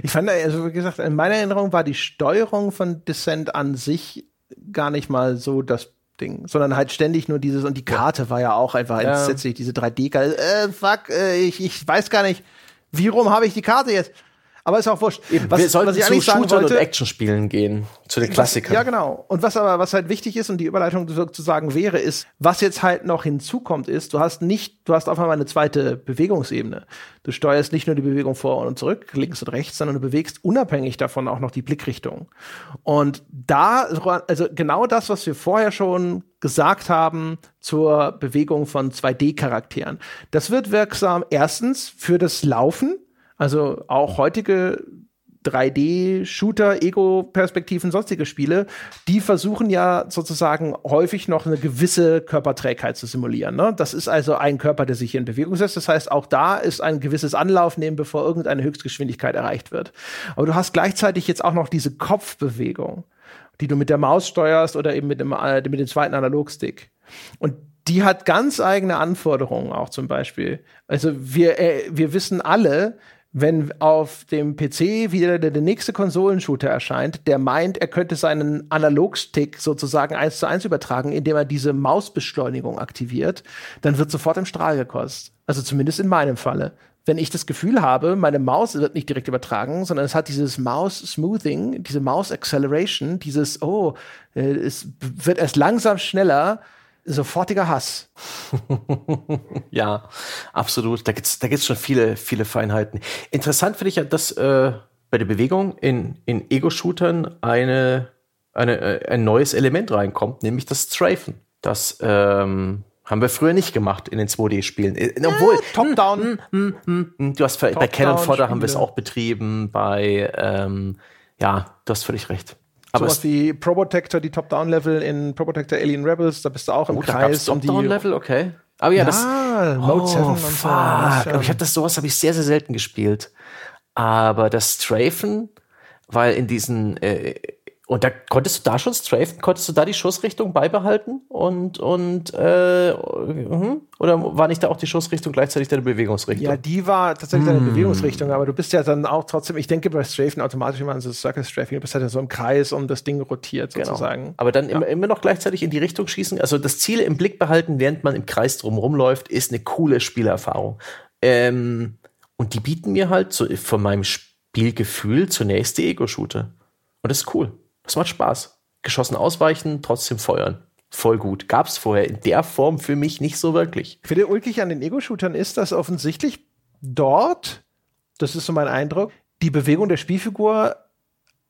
Ich fand, also wie gesagt, in meiner Erinnerung war die Steuerung von Descent an sich gar nicht mal so das Ding, sondern halt ständig nur dieses und die Karte war ja auch einfach entsetzlich, diese 3D-Karte. Äh, fuck, äh, ich, ich weiß gar nicht, wie rum habe ich die Karte jetzt? Aber ist auch wurscht. Was, wir sollten was ich zu sagen wollte, und Actionspielen gehen, zu den Klassikern. ja, genau. Und was aber, was halt wichtig ist und die Überleitung sozusagen wäre, ist, was jetzt halt noch hinzukommt, ist, du hast nicht, du hast auf einmal eine zweite Bewegungsebene. Du steuerst nicht nur die Bewegung vor und zurück, links und rechts, sondern du bewegst unabhängig davon auch noch die Blickrichtung. Und da, also genau das, was wir vorher schon gesagt haben zur Bewegung von 2D-Charakteren. Das wird wirksam erstens für das Laufen, also auch heutige 3D-Shooter, Ego-Perspektiven, sonstige Spiele, die versuchen ja sozusagen häufig noch eine gewisse Körperträgheit zu simulieren. Ne? Das ist also ein Körper, der sich hier in Bewegung setzt. Das heißt, auch da ist ein gewisses Anlauf nehmen, bevor irgendeine Höchstgeschwindigkeit erreicht wird. Aber du hast gleichzeitig jetzt auch noch diese Kopfbewegung, die du mit der Maus steuerst oder eben mit dem, äh, mit dem zweiten Analogstick. Und die hat ganz eigene Anforderungen auch zum Beispiel. Also wir, äh, wir wissen alle, wenn auf dem PC wieder der, nächste Konsolenshooter erscheint, der meint, er könnte seinen Analogstick sozusagen eins zu eins übertragen, indem er diese Mausbeschleunigung aktiviert, dann wird sofort im Strahl gekostet. Also zumindest in meinem Falle. Wenn ich das Gefühl habe, meine Maus wird nicht direkt übertragen, sondern es hat dieses Maus Smoothing, diese Maus Acceleration, dieses, oh, äh, es wird erst langsam schneller, sofortiger Hass. ja, absolut. Da gibt's, da gibt's schon viele, viele Feinheiten. Interessant finde ich ja, dass äh, bei der Bewegung in, in Ego-Shootern eine, eine, äh, ein neues Element reinkommt, nämlich das Strafen. Das ähm, haben wir früher nicht gemacht in den 2D-Spielen. Äh, obwohl, Top-Down. Hm, hm, hm, du hast Top bei Cannon Fodder haben wir es auch betrieben, bei ähm, ja, du hast völlig recht. Aber Sowas wie Probotector, die Top-Down-Level in Probotector Alien Rebels, da bist du auch im oh, Kreis. Um Top-Down-Level, okay. Aber ja, ja das. Mode oh, 7 und fuck. so. Aber ich habe das sowas habe ich sehr, sehr selten gespielt. Aber das Strafen, weil in diesen äh, Und da konntest du da schon strafen? Konntest du da die Schussrichtung beibehalten? Und, und äh, mhm. oder war nicht da auch die Schussrichtung gleichzeitig deine Bewegungsrichtung? Ja, die war tatsächlich deine mm. Bewegungsrichtung, aber du bist ja dann auch trotzdem, ich denke bei Strafen automatisch immer an so Circle Strafing, du bist halt so im Kreis und das Ding rotiert genau. sozusagen. Aber dann ja. immer, immer noch gleichzeitig in die Richtung schießen. Also das Ziel im Blick behalten, während man im Kreis drum rumläuft, ist eine coole Spielerfahrung. Ähm, und die bieten mir halt so von meinem Spielgefühl zunächst die Ego-Shooter. Und das ist cool. Das macht Spaß. Geschossen ausweichen, trotzdem feuern. Voll gut. Gab es vorher in der Form für mich nicht so wirklich. Für den ulkig an den Ego-Shootern ist, dass offensichtlich dort, das ist so mein Eindruck, die Bewegung der Spielfigur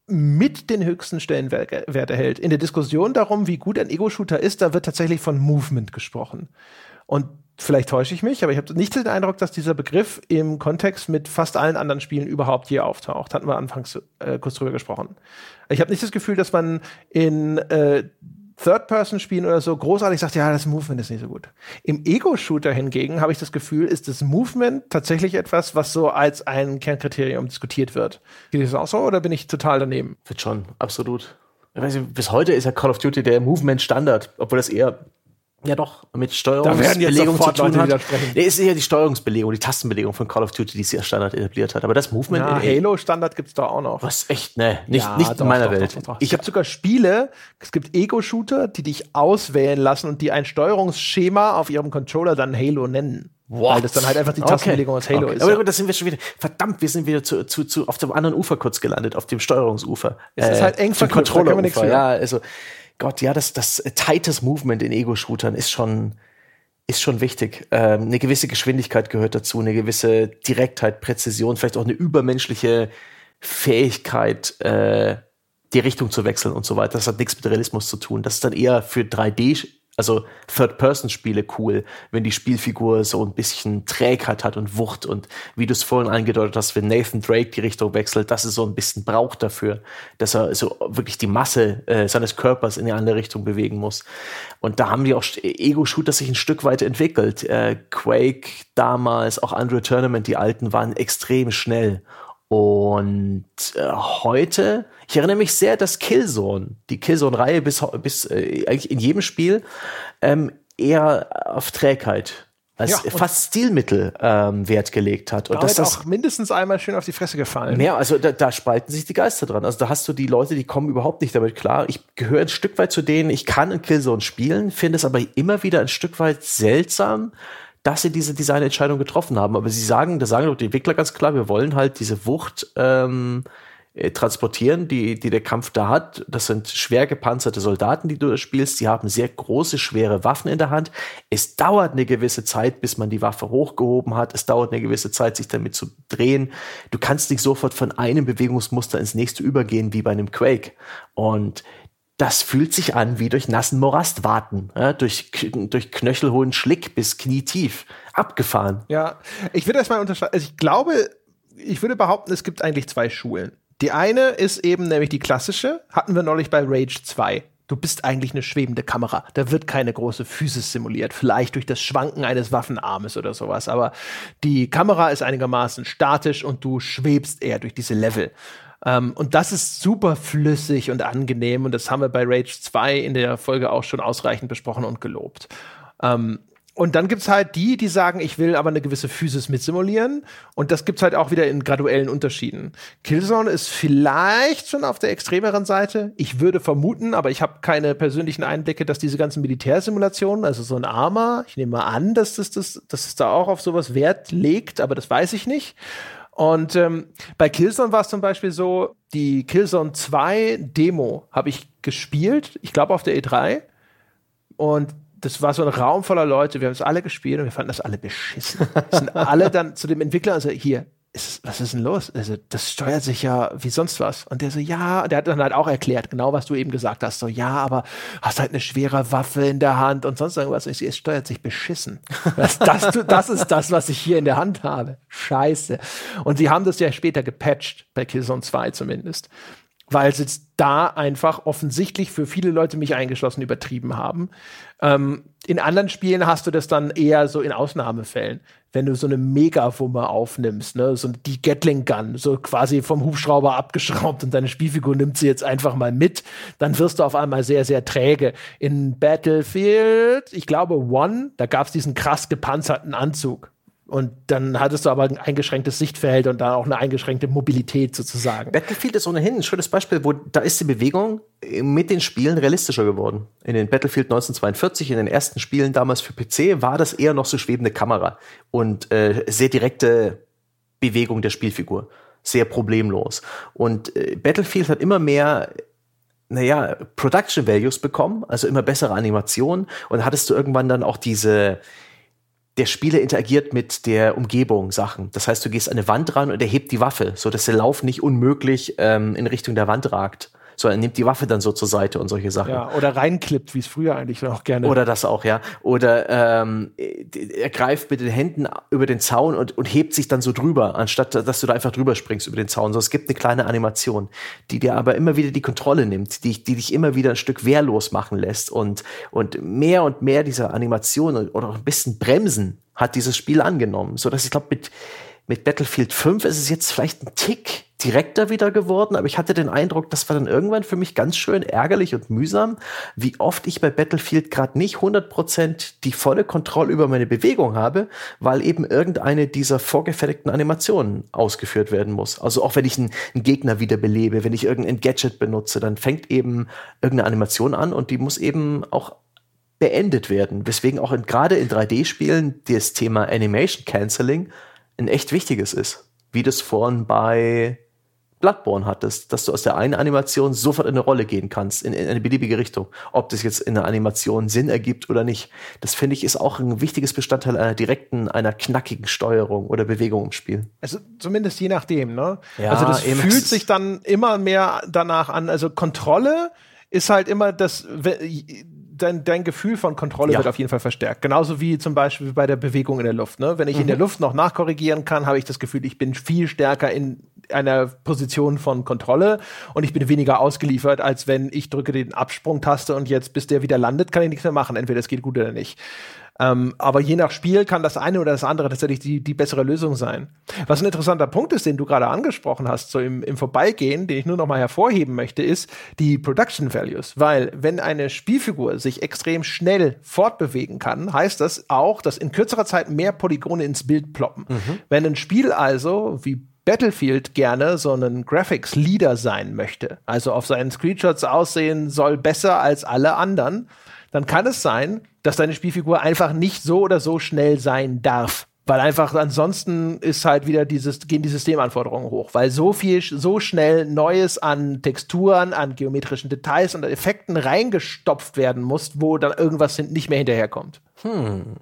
mit den höchsten Stellenwert erhält. In der Diskussion darum, wie gut ein Ego-Shooter ist, da wird tatsächlich von Movement gesprochen. Und vielleicht täusche ich mich, aber ich habe nicht den Eindruck, dass dieser Begriff im Kontext mit fast allen anderen Spielen überhaupt je auftaucht. Hatten wir anfangs äh, kurz drüber gesprochen. Ich habe nicht das Gefühl, dass man in äh, Third-Person-Spielen oder so großartig sagt, ja, das Movement ist nicht so gut. Im Ego-Shooter hingegen habe ich das Gefühl, ist das Movement tatsächlich etwas, was so als ein Kernkriterium diskutiert wird. Geht das auch so oder bin ich total daneben? Wird schon, absolut. Weiß, bis heute ist ja Call of Duty der Movement-Standard, obwohl das eher ja doch, mit Steuerungsbelegung zu tun hat. Nee, ist eher die Steuerungsbelegung, die Tastenbelegung von Call of Duty, die sehr Standard etabliert hat. Aber das Movement ja, in Halo-Standard gibt's da auch noch. Was echt, ne, nicht, ja, nicht doch, in meiner doch, Welt. Doch, ich habe sogar Spiele, es gibt Ego-Shooter, die dich auswählen lassen und die ein Steuerungsschema auf ihrem Controller dann Halo nennen. What? Weil das dann halt einfach die Tastenbelegung okay. aus Halo okay. ist. Aber ja. das sind wir schon wieder, verdammt, wir sind wieder zu, zu, zu auf dem anderen Ufer kurz gelandet, auf dem Steuerungsufer. Es äh, ist halt eng verknüpft, Controller-Ufer, ja, also Gott, ja, das, das tightest Movement in Ego-Shootern ist schon, ist schon wichtig. Ähm, eine gewisse Geschwindigkeit gehört dazu, eine gewisse Direktheit, Präzision, vielleicht auch eine übermenschliche Fähigkeit, äh, die Richtung zu wechseln und so weiter. Das hat nichts mit Realismus zu tun. Das ist dann eher für 3D also Third-Person-Spiele cool, wenn die Spielfigur so ein bisschen Trägheit hat und Wucht und wie du es vorhin angedeutet hast, wenn Nathan Drake die Richtung wechselt, dass er so ein bisschen braucht dafür, dass er so wirklich die Masse äh, seines Körpers in eine andere Richtung bewegen muss. Und da haben die auch Ego-Shooter sich ein Stück weit entwickelt. Äh, Quake damals, auch Unreal Tournament, die alten waren extrem schnell und äh, heute, ich erinnere mich sehr, dass Killzone, die Killzone-Reihe bis, bis äh, eigentlich in jedem Spiel ähm, eher auf Trägheit als ja, fast Stilmittel ähm, Wert gelegt hat. Und das auch mindestens einmal schön auf die Fresse gefallen. Ja, also da, da spalten sich die Geister dran. Also da hast du die Leute, die kommen überhaupt nicht damit klar. Ich gehöre ein Stück weit zu denen, ich kann in Killzone spielen, finde es aber immer wieder ein Stück weit seltsam, dass sie diese Designentscheidung getroffen haben. Aber sie sagen, da sagen doch die Entwickler ganz klar, wir wollen halt diese Wucht ähm, äh, transportieren, die, die der Kampf da hat. Das sind schwer gepanzerte Soldaten, die du da spielst. Die haben sehr große, schwere Waffen in der Hand. Es dauert eine gewisse Zeit, bis man die Waffe hochgehoben hat. Es dauert eine gewisse Zeit, sich damit zu drehen. Du kannst nicht sofort von einem Bewegungsmuster ins nächste übergehen, wie bei einem Quake. Und das fühlt sich an wie durch nassen Morast warten, ja, durch, durch knöchelhohen Schlick bis knietief. Abgefahren. Ja, ich würde erstmal unterscheiden. Also ich glaube, ich würde behaupten, es gibt eigentlich zwei Schulen. Die eine ist eben nämlich die klassische, hatten wir neulich bei Rage 2. Du bist eigentlich eine schwebende Kamera. Da wird keine große Physis simuliert. Vielleicht durch das Schwanken eines Waffenarmes oder sowas. Aber die Kamera ist einigermaßen statisch und du schwebst eher durch diese Level. Ähm, und das ist super flüssig und angenehm. Und das haben wir bei Rage 2 in der Folge auch schon ausreichend besprochen und gelobt. Ähm, und dann gibt's halt die, die sagen, ich will aber eine gewisse Physis mitsimulieren. Und das gibt's halt auch wieder in graduellen Unterschieden. Killzone ist vielleicht schon auf der extremeren Seite. Ich würde vermuten, aber ich habe keine persönlichen Einblicke, dass diese ganzen Militärsimulationen, also so ein Arma, ich nehme mal an, dass das, das, dass es da auch auf sowas Wert legt, aber das weiß ich nicht. Und ähm, bei Killzone war es zum Beispiel so, die Killzone 2 Demo habe ich gespielt, ich glaube auf der E3. Und das war so ein Raum voller Leute, wir haben es alle gespielt und wir fanden das alle beschissen. sind alle dann zu dem Entwickler und so, hier, ist, was ist denn los? Also, das steuert sich ja wie sonst was. Und der so, ja, der hat dann halt auch erklärt, genau was du eben gesagt hast. So, ja, aber hast halt eine schwere Waffe in der Hand und sonst irgendwas. Ich so, es steuert sich beschissen. Das, das, das ist das, was ich hier in der Hand habe. Scheiße. Und sie haben das ja später gepatcht, bei Killzone 2 zumindest. Weil sie es da einfach offensichtlich für viele Leute, mich eingeschlossen, übertrieben haben. Ähm, in anderen Spielen hast du das dann eher so in Ausnahmefällen, wenn du so eine Megawumme aufnimmst, ne, so die Gatling Gun, so quasi vom Hubschrauber abgeschraubt und deine Spielfigur nimmt sie jetzt einfach mal mit, dann wirst du auf einmal sehr, sehr träge. In Battlefield, ich glaube One, da gab es diesen krass gepanzerten Anzug. Und dann hattest du aber ein eingeschränktes Sichtfeld und da auch eine eingeschränkte Mobilität sozusagen. Battlefield ist ohnehin ein schönes Beispiel, wo da ist die Bewegung mit den Spielen realistischer geworden. In den Battlefield 1942, in den ersten Spielen damals für PC, war das eher noch so schwebende Kamera und äh, sehr direkte Bewegung der Spielfigur. Sehr problemlos. Und äh, Battlefield hat immer mehr naja, Production Values bekommen, also immer bessere Animationen. Und hattest du irgendwann dann auch diese, der Spieler interagiert mit der Umgebung Sachen. Das heißt, du gehst an eine Wand ran und er hebt die Waffe, so dass der Lauf nicht unmöglich ähm, in Richtung der Wand ragt sondern nimmt die Waffe dann so zur Seite und solche Sachen. Ja, oder reinklippt, wie es früher eigentlich auch gerne. Oder das auch, ja. Oder ähm, er greift mit den Händen über den Zaun und, und hebt sich dann so drüber, anstatt dass du da einfach drüber springst über den Zaun. So, es gibt eine kleine Animation, die dir aber immer wieder die Kontrolle nimmt, die, die dich immer wieder ein Stück wehrlos machen lässt und, und mehr und mehr dieser Animation oder auch ein bisschen Bremsen hat dieses Spiel angenommen, so dass ich glaube mit mit Battlefield 5 ist es jetzt vielleicht ein Tick direkter wieder geworden, aber ich hatte den Eindruck, das war dann irgendwann für mich ganz schön ärgerlich und mühsam, wie oft ich bei Battlefield gerade nicht 100% die volle Kontrolle über meine Bewegung habe, weil eben irgendeine dieser vorgefertigten Animationen ausgeführt werden muss. Also auch wenn ich einen, einen Gegner wiederbelebe, wenn ich irgendein Gadget benutze, dann fängt eben irgendeine Animation an und die muss eben auch beendet werden. Weswegen auch gerade in 3D-Spielen das Thema Animation Canceling ein echt wichtiges ist. Wie das vorhin bei Bloodborne hattest, dass du aus der einen Animation sofort in eine Rolle gehen kannst, in, in, eine beliebige Richtung. Ob das jetzt in der Animation Sinn ergibt oder nicht. Das finde ich ist auch ein wichtiges Bestandteil einer direkten, einer knackigen Steuerung oder Bewegung im Spiel. Also zumindest je nachdem, ne? Ja, also das fühlt sich dann immer mehr danach an. Also Kontrolle ist halt immer das, dein, dein Gefühl von Kontrolle ja. wird auf jeden Fall verstärkt. Genauso wie zum Beispiel bei der Bewegung in der Luft. Ne? Wenn ich mhm. in der Luft noch nachkorrigieren kann, habe ich das Gefühl, ich bin viel stärker in einer Position von Kontrolle und ich bin weniger ausgeliefert, als wenn ich drücke den Absprungtaste und jetzt, bis der wieder landet, kann ich nichts mehr machen. Entweder es geht gut oder nicht. Ähm, aber je nach Spiel kann das eine oder das andere tatsächlich die, die bessere Lösung sein. Was ein interessanter Punkt ist, den du gerade angesprochen hast, so im, im Vorbeigehen, den ich nur noch mal hervorheben möchte, ist die Production Values. Weil wenn eine Spielfigur sich extrem schnell fortbewegen kann, heißt das auch, dass in kürzerer Zeit mehr Polygone ins Bild ploppen. Mhm. Wenn ein Spiel also, wie Battlefield gerne so einen Graphics Leader sein möchte, also auf seinen Screenshots aussehen soll besser als alle anderen, dann kann es sein, dass deine Spielfigur einfach nicht so oder so schnell sein darf. Weil einfach ansonsten ist halt wieder dieses, gehen die Systemanforderungen hoch, weil so viel, so schnell Neues an Texturen, an geometrischen Details und Effekten reingestopft werden muss, wo dann irgendwas nicht mehr hinterherkommt. Hm.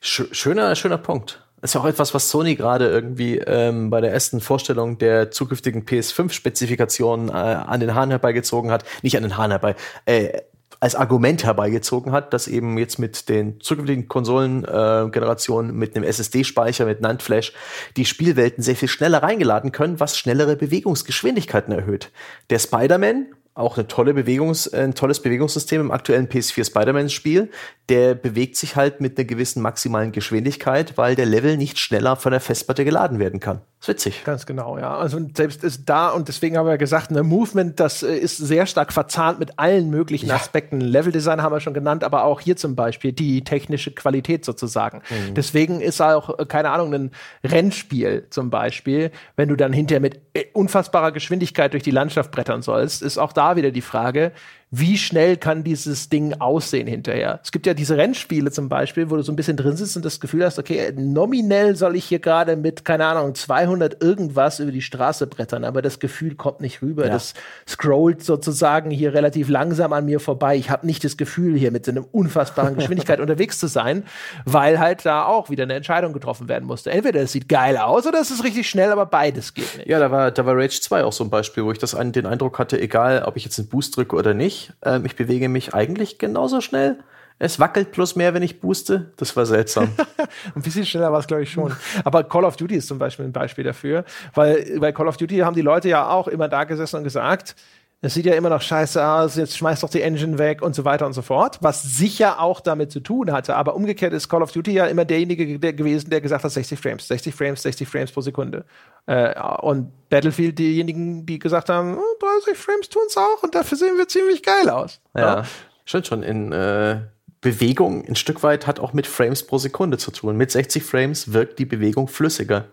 Schöner, schöner Punkt. ist ja auch etwas, was Sony gerade irgendwie ähm, bei der ersten Vorstellung der zukünftigen PS5-Spezifikationen äh, an den Haaren herbeigezogen hat. Nicht an den Haaren herbei, äh, als Argument herbeigezogen hat, dass eben jetzt mit den zukünftigen Konsolengenerationen äh, mit einem SSD-Speicher, mit NAND Flash, die Spielwelten sehr viel schneller reingeladen können, was schnellere Bewegungsgeschwindigkeiten erhöht. Der Spider-Man, auch eine tolle Bewegungs, ein tolles Bewegungssystem im aktuellen PS4 Spider-Man-Spiel. Der bewegt sich halt mit einer gewissen maximalen Geschwindigkeit, weil der Level nicht schneller von der Festplatte geladen werden kann. Ist witzig. Ganz genau, ja. Also selbst ist da, und deswegen haben wir gesagt, eine Movement, das äh, ist sehr stark verzahnt mit allen möglichen ja. Aspekten. Leveldesign haben wir schon genannt, aber auch hier zum Beispiel die technische Qualität sozusagen. Mhm. Deswegen ist auch, äh, keine Ahnung, ein Rennspiel zum Beispiel, wenn du dann hinterher mit äh, unfassbarer Geschwindigkeit durch die Landschaft brettern sollst, ist auch da wieder die Frage, wie schnell kann dieses Ding aussehen hinterher? Es gibt ja diese Rennspiele zum Beispiel, wo du so ein bisschen drin sitzt und das Gefühl hast, okay, nominell soll ich hier gerade mit, keine Ahnung, 200 irgendwas über die Straße brettern, aber das Gefühl kommt nicht rüber. Ja. Das scrollt sozusagen hier relativ langsam an mir vorbei. Ich habe nicht das Gefühl, hier mit so einer unfassbaren Geschwindigkeit unterwegs zu sein, weil halt da auch wieder eine Entscheidung getroffen werden musste. Entweder es sieht geil aus oder es ist richtig schnell, aber beides geht nicht. Ja, da war, da war Rage 2 auch so ein Beispiel, wo ich das den Eindruck hatte, egal ob ich jetzt einen Boost drücke oder nicht, ähm, ich bewege mich eigentlich genauso schnell. Es wackelt plus mehr, wenn ich booste. Das war seltsam. ein bisschen schneller war es, glaube ich, schon. Aber Call of Duty ist zum Beispiel ein Beispiel dafür, weil bei Call of Duty haben die Leute ja auch immer da gesessen und gesagt, es sieht ja immer noch scheiße aus, jetzt schmeißt doch die Engine weg und so weiter und so fort, was sicher auch damit zu tun hatte. Aber umgekehrt ist Call of Duty ja immer derjenige der gewesen, der gesagt hat, 60 Frames, 60 Frames, 60 Frames pro Sekunde. Äh, und Battlefield diejenigen, die gesagt haben, oh, 30 Frames tun's auch und dafür sehen wir ziemlich geil aus. Ja, ja. stimmt schon. In äh, Bewegung ein Stück weit hat auch mit Frames pro Sekunde zu tun. Mit 60 Frames wirkt die Bewegung flüssiger,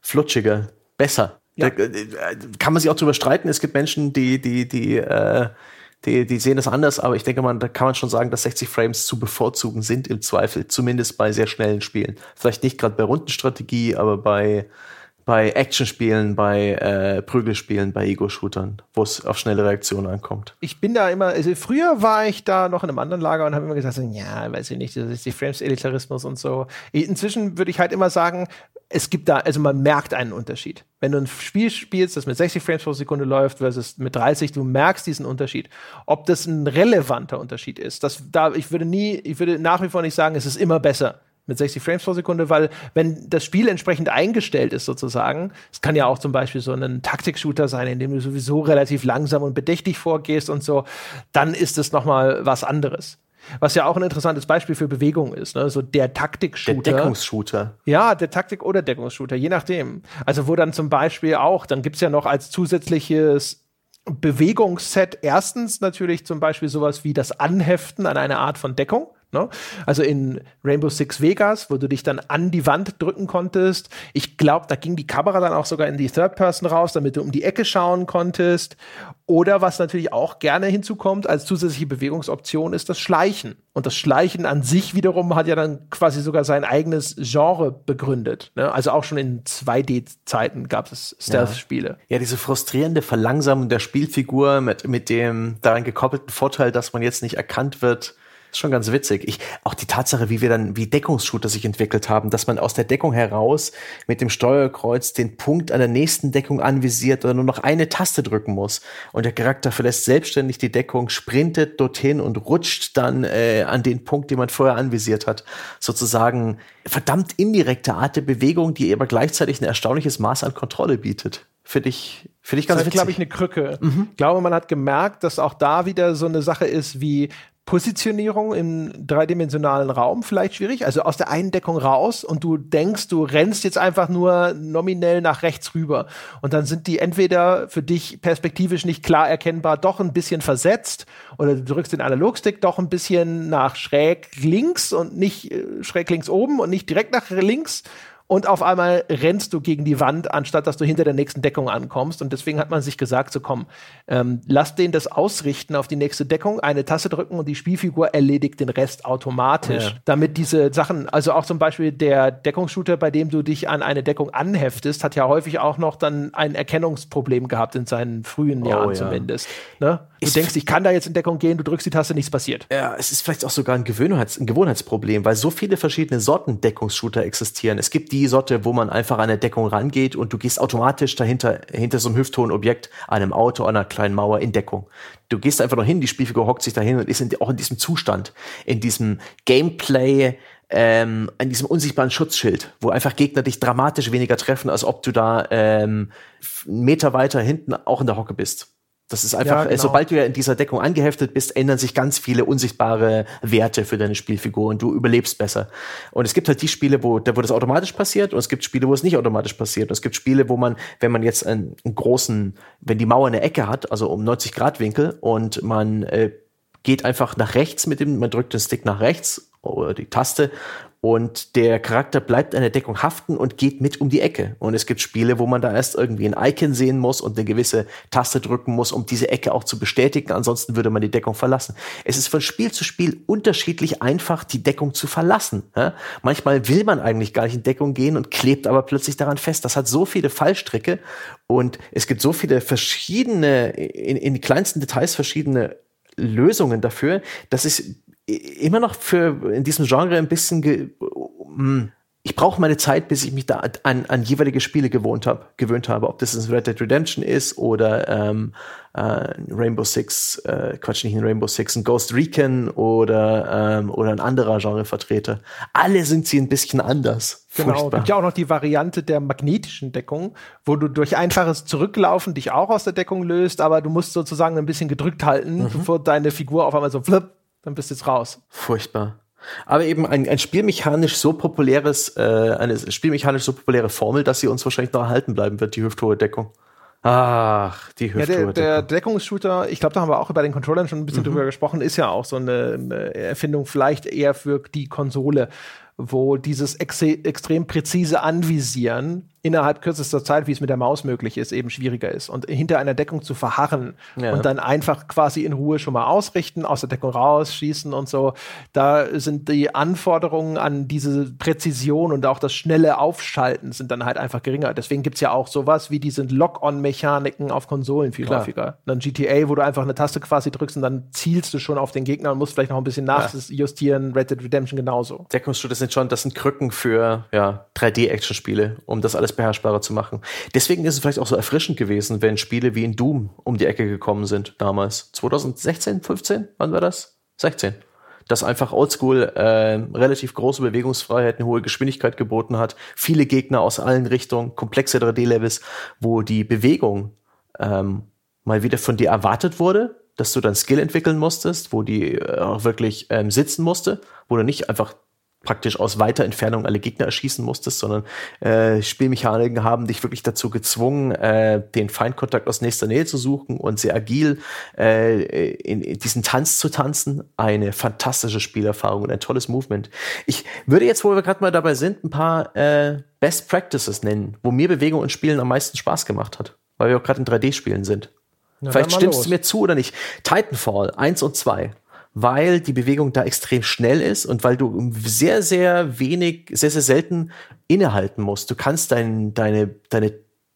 flutschiger, besser. Ja. Da, äh, kann man sich auch drüber streiten. Es gibt Menschen, die, die, die, äh, die, die sehen das anders, aber ich denke mal, da kann man schon sagen, dass 60 Frames zu bevorzugen sind im Zweifel, zumindest bei sehr schnellen Spielen. Vielleicht nicht gerade bei Rundenstrategie, aber bei bei Actionspielen, bei äh, Prügelspielen, bei Ego-Shootern, wo es auf schnelle Reaktionen ankommt. Ich bin da immer, also früher war ich da noch in einem anderen Lager und habe immer gesagt, so, ja, weiß ich nicht, das ist die Frames-Elitarismus und so. Inzwischen würde ich halt immer sagen, es gibt da, also man merkt einen Unterschied. Wenn du ein Spiel spielst, das mit 60 Frames pro Sekunde läuft versus mit 30, du merkst diesen Unterschied. Ob das ein relevanter Unterschied ist, das, da, ich würde nie, ich würde nach wie vor nicht sagen, es ist immer besser mit 60 Frames pro Sekunde, weil wenn das Spiel entsprechend eingestellt ist sozusagen, es kann ja auch zum Beispiel so ein Taktik-Shooter sein, in dem du sowieso relativ langsam und bedächtig vorgehst und so, dann ist es noch mal was anderes. Was ja auch ein interessantes Beispiel für Bewegung ist, ne? so der Taktik-Shooter. Der Deckungsshooter. Ja, der Taktik- oder Deckungsshooter, je nachdem. Also wo dann zum Beispiel auch, dann gibt's ja noch als zusätzliches Bewegungsset erstens natürlich zum Beispiel sowas wie das Anheften an eine Art von Deckung. Ne? Also in Rainbow Six Vegas, wo du dich dann an die Wand drücken konntest. Ich glaube, da ging die Kamera dann auch sogar in die Third Person raus, damit du um die Ecke schauen konntest. Oder was natürlich auch gerne hinzukommt als zusätzliche Bewegungsoption ist das Schleichen. Und das Schleichen an sich wiederum hat ja dann quasi sogar sein eigenes Genre begründet. Ne? Also auch schon in 2D-Zeiten gab es Stealth-Spiele. Ja. ja, diese frustrierende Verlangsamung der Spielfigur mit, mit dem daran gekoppelten Vorteil, dass man jetzt nicht erkannt wird, ist schon ganz witzig. Ich, auch die Tatsache, wie wir dann, wie Deckungsshooter sich entwickelt haben, dass man aus der Deckung heraus mit dem Steuerkreuz den Punkt an der nächsten Deckung anvisiert oder nur noch eine Taste drücken muss. Und der Charakter verlässt selbstständig die Deckung, sprintet dorthin und rutscht dann äh, an den Punkt, den man vorher anvisiert hat. Sozusagen verdammt indirekte Art der Bewegung, die aber gleichzeitig ein erstaunliches Maß an Kontrolle bietet. Finde ich, finde ich ganz das ist, glaube ich, eine Krücke. Mhm. Ich glaube, man hat gemerkt, dass auch da wieder so eine Sache ist wie Positionierung im dreidimensionalen Raum vielleicht schwierig, also aus der Eindeckung raus und du denkst, du rennst jetzt einfach nur nominell nach rechts rüber. Und dann sind die entweder für dich perspektivisch nicht klar erkennbar doch ein bisschen versetzt oder du drückst den Analogstick doch ein bisschen nach schräg links und nicht äh, schräg links oben und nicht direkt nach links und auf einmal rennst du gegen die Wand, anstatt dass du hinter der nächsten Deckung ankommst. Und deswegen hat man sich gesagt, so komm, ähm, lass den das ausrichten auf die nächste Deckung, eine Taste drücken und die Spielfigur erledigt den Rest automatisch. Ja. Damit diese Sachen, also auch zum Beispiel der Deckungsshooter, bei dem du dich an eine Deckung anheftest, hat ja häufig auch noch dann ein Erkennungsproblem gehabt in seinen frühen Jahren oh, ja. zumindest. Ne? Du ist denkst, ich kann da jetzt in Deckung gehen, du drückst die Taste, nichts passiert. Ja, es ist vielleicht auch sogar ein, Gewohnheits ein Gewohnheitsproblem, weil so viele verschiedene Sorten Deckungsshooter existieren. Es gibt die Sorte, wo man einfach an der Deckung rangeht und du gehst automatisch dahinter, hinter so einem hüfthohen Objekt, einem Auto, einer kleinen Mauer in Deckung. Du gehst einfach noch hin, die Spielfigur hockt sich dahin und ist in, auch in diesem Zustand, in diesem Gameplay, ähm, an diesem unsichtbaren Schutzschild, wo einfach Gegner dich dramatisch weniger treffen, als ob du da ähm, einen Meter weiter hinten auch in der Hocke bist. Das ist einfach, ja, genau. sobald du ja in dieser Deckung angeheftet bist, ändern sich ganz viele unsichtbare Werte für deine Spielfigur und du überlebst besser. Und es gibt halt die Spiele, wo, wo das automatisch passiert und es gibt Spiele, wo es nicht automatisch passiert. Und es gibt Spiele, wo man, wenn man jetzt einen, einen großen, wenn die Mauer eine Ecke hat, also um 90 Grad Winkel und man äh, geht einfach nach rechts mit dem, man drückt den Stick nach rechts oder die Taste und der Charakter bleibt an der Deckung haften und geht mit um die Ecke. Und es gibt Spiele, wo man da erst irgendwie ein Icon sehen muss und eine gewisse Taste drücken muss, um diese Ecke auch zu bestätigen. Ansonsten würde man die Deckung verlassen. Es ist von Spiel zu Spiel unterschiedlich einfach, die Deckung zu verlassen. Ja? Manchmal will man eigentlich gar nicht in Deckung gehen und klebt aber plötzlich daran fest. Das hat so viele Fallstricke und es gibt so viele verschiedene, in, in kleinsten Details verschiedene Lösungen dafür, dass es immer noch für in diesem Genre ein bisschen ge, hm, ich brauche meine Zeit, bis ich mich da an, an jeweilige Spiele gewohnt hab, gewöhnt habe. Ob das ein Red Dead Redemption ist oder ähm, äh, Rainbow Six, äh, Quatsch, nicht ein Rainbow Six, ein Ghost Recon oder, ähm, oder ein anderer Genrevertreter. Alle sind sie ein bisschen anders. Genau, Furchtbar. gibt ja auch noch die Variante der magnetischen Deckung, wo du durch einfaches Zurücklaufen dich auch aus der Deckung löst, aber du musst sozusagen ein bisschen gedrückt halten, mhm. bevor deine Figur auf einmal so flip, dann bist du jetzt raus. Furchtbar. Aber eben ein, ein spielmechanisch so populäres, äh, eine spielmechanisch so populäre Formel, dass sie uns wahrscheinlich noch erhalten bleiben wird, die hüfthohe Deckung. Ach, die Hüfthohe ja, der, der Deckungsshooter, ich glaube, da haben wir auch bei den Controllern schon ein bisschen mhm. drüber gesprochen, ist ja auch so eine, eine Erfindung vielleicht eher für die Konsole, wo dieses ex extrem präzise Anvisieren innerhalb kürzester Zeit, wie es mit der Maus möglich ist, eben schwieriger ist. Und hinter einer Deckung zu verharren ja. und dann einfach quasi in Ruhe schon mal ausrichten, aus der Deckung raus, schießen und so, da sind die Anforderungen an diese Präzision und auch das schnelle Aufschalten sind dann halt einfach geringer. Deswegen gibt es ja auch sowas wie diese Lock-on-Mechaniken auf Konsolen viel Klar. häufiger. Dann GTA, wo du einfach eine Taste quasi drückst und dann zielst du schon auf den Gegner und musst vielleicht noch ein bisschen nachjustieren. Ja. Red Dead Redemption genauso. Deckungsschutz sind schon, das sind Krücken für ja, 3D-Action-Spiele, um das alles alles beherrschbarer zu machen. Deswegen ist es vielleicht auch so erfrischend gewesen, wenn Spiele wie in Doom um die Ecke gekommen sind damals. 2016, 15? Wann war das? 16 das einfach oldschool äh, relativ große Bewegungsfreiheit, eine hohe Geschwindigkeit geboten hat, viele Gegner aus allen Richtungen, komplexe 3D-Levels, wo die Bewegung ähm, mal wieder von dir erwartet wurde, dass du dann Skill entwickeln musstest, wo die äh, auch wirklich ähm, sitzen musste, wo du nicht einfach praktisch aus weiter Entfernung alle Gegner erschießen musstest, sondern äh, Spielmechaniken haben dich wirklich dazu gezwungen, äh, den Feindkontakt aus nächster Nähe zu suchen und sehr agil äh, in, in diesen Tanz zu tanzen. Eine fantastische Spielerfahrung und ein tolles Movement. Ich würde jetzt, wo wir gerade mal dabei sind, ein paar äh, Best Practices nennen, wo mir Bewegung und Spielen am meisten Spaß gemacht hat, weil wir auch gerade in 3D-Spielen sind. Ja, Vielleicht stimmst du mir zu oder nicht. Titanfall 1 und 2 weil die Bewegung da extrem schnell ist und weil du sehr, sehr wenig, sehr, sehr selten innehalten musst. Du kannst dein, deine, deine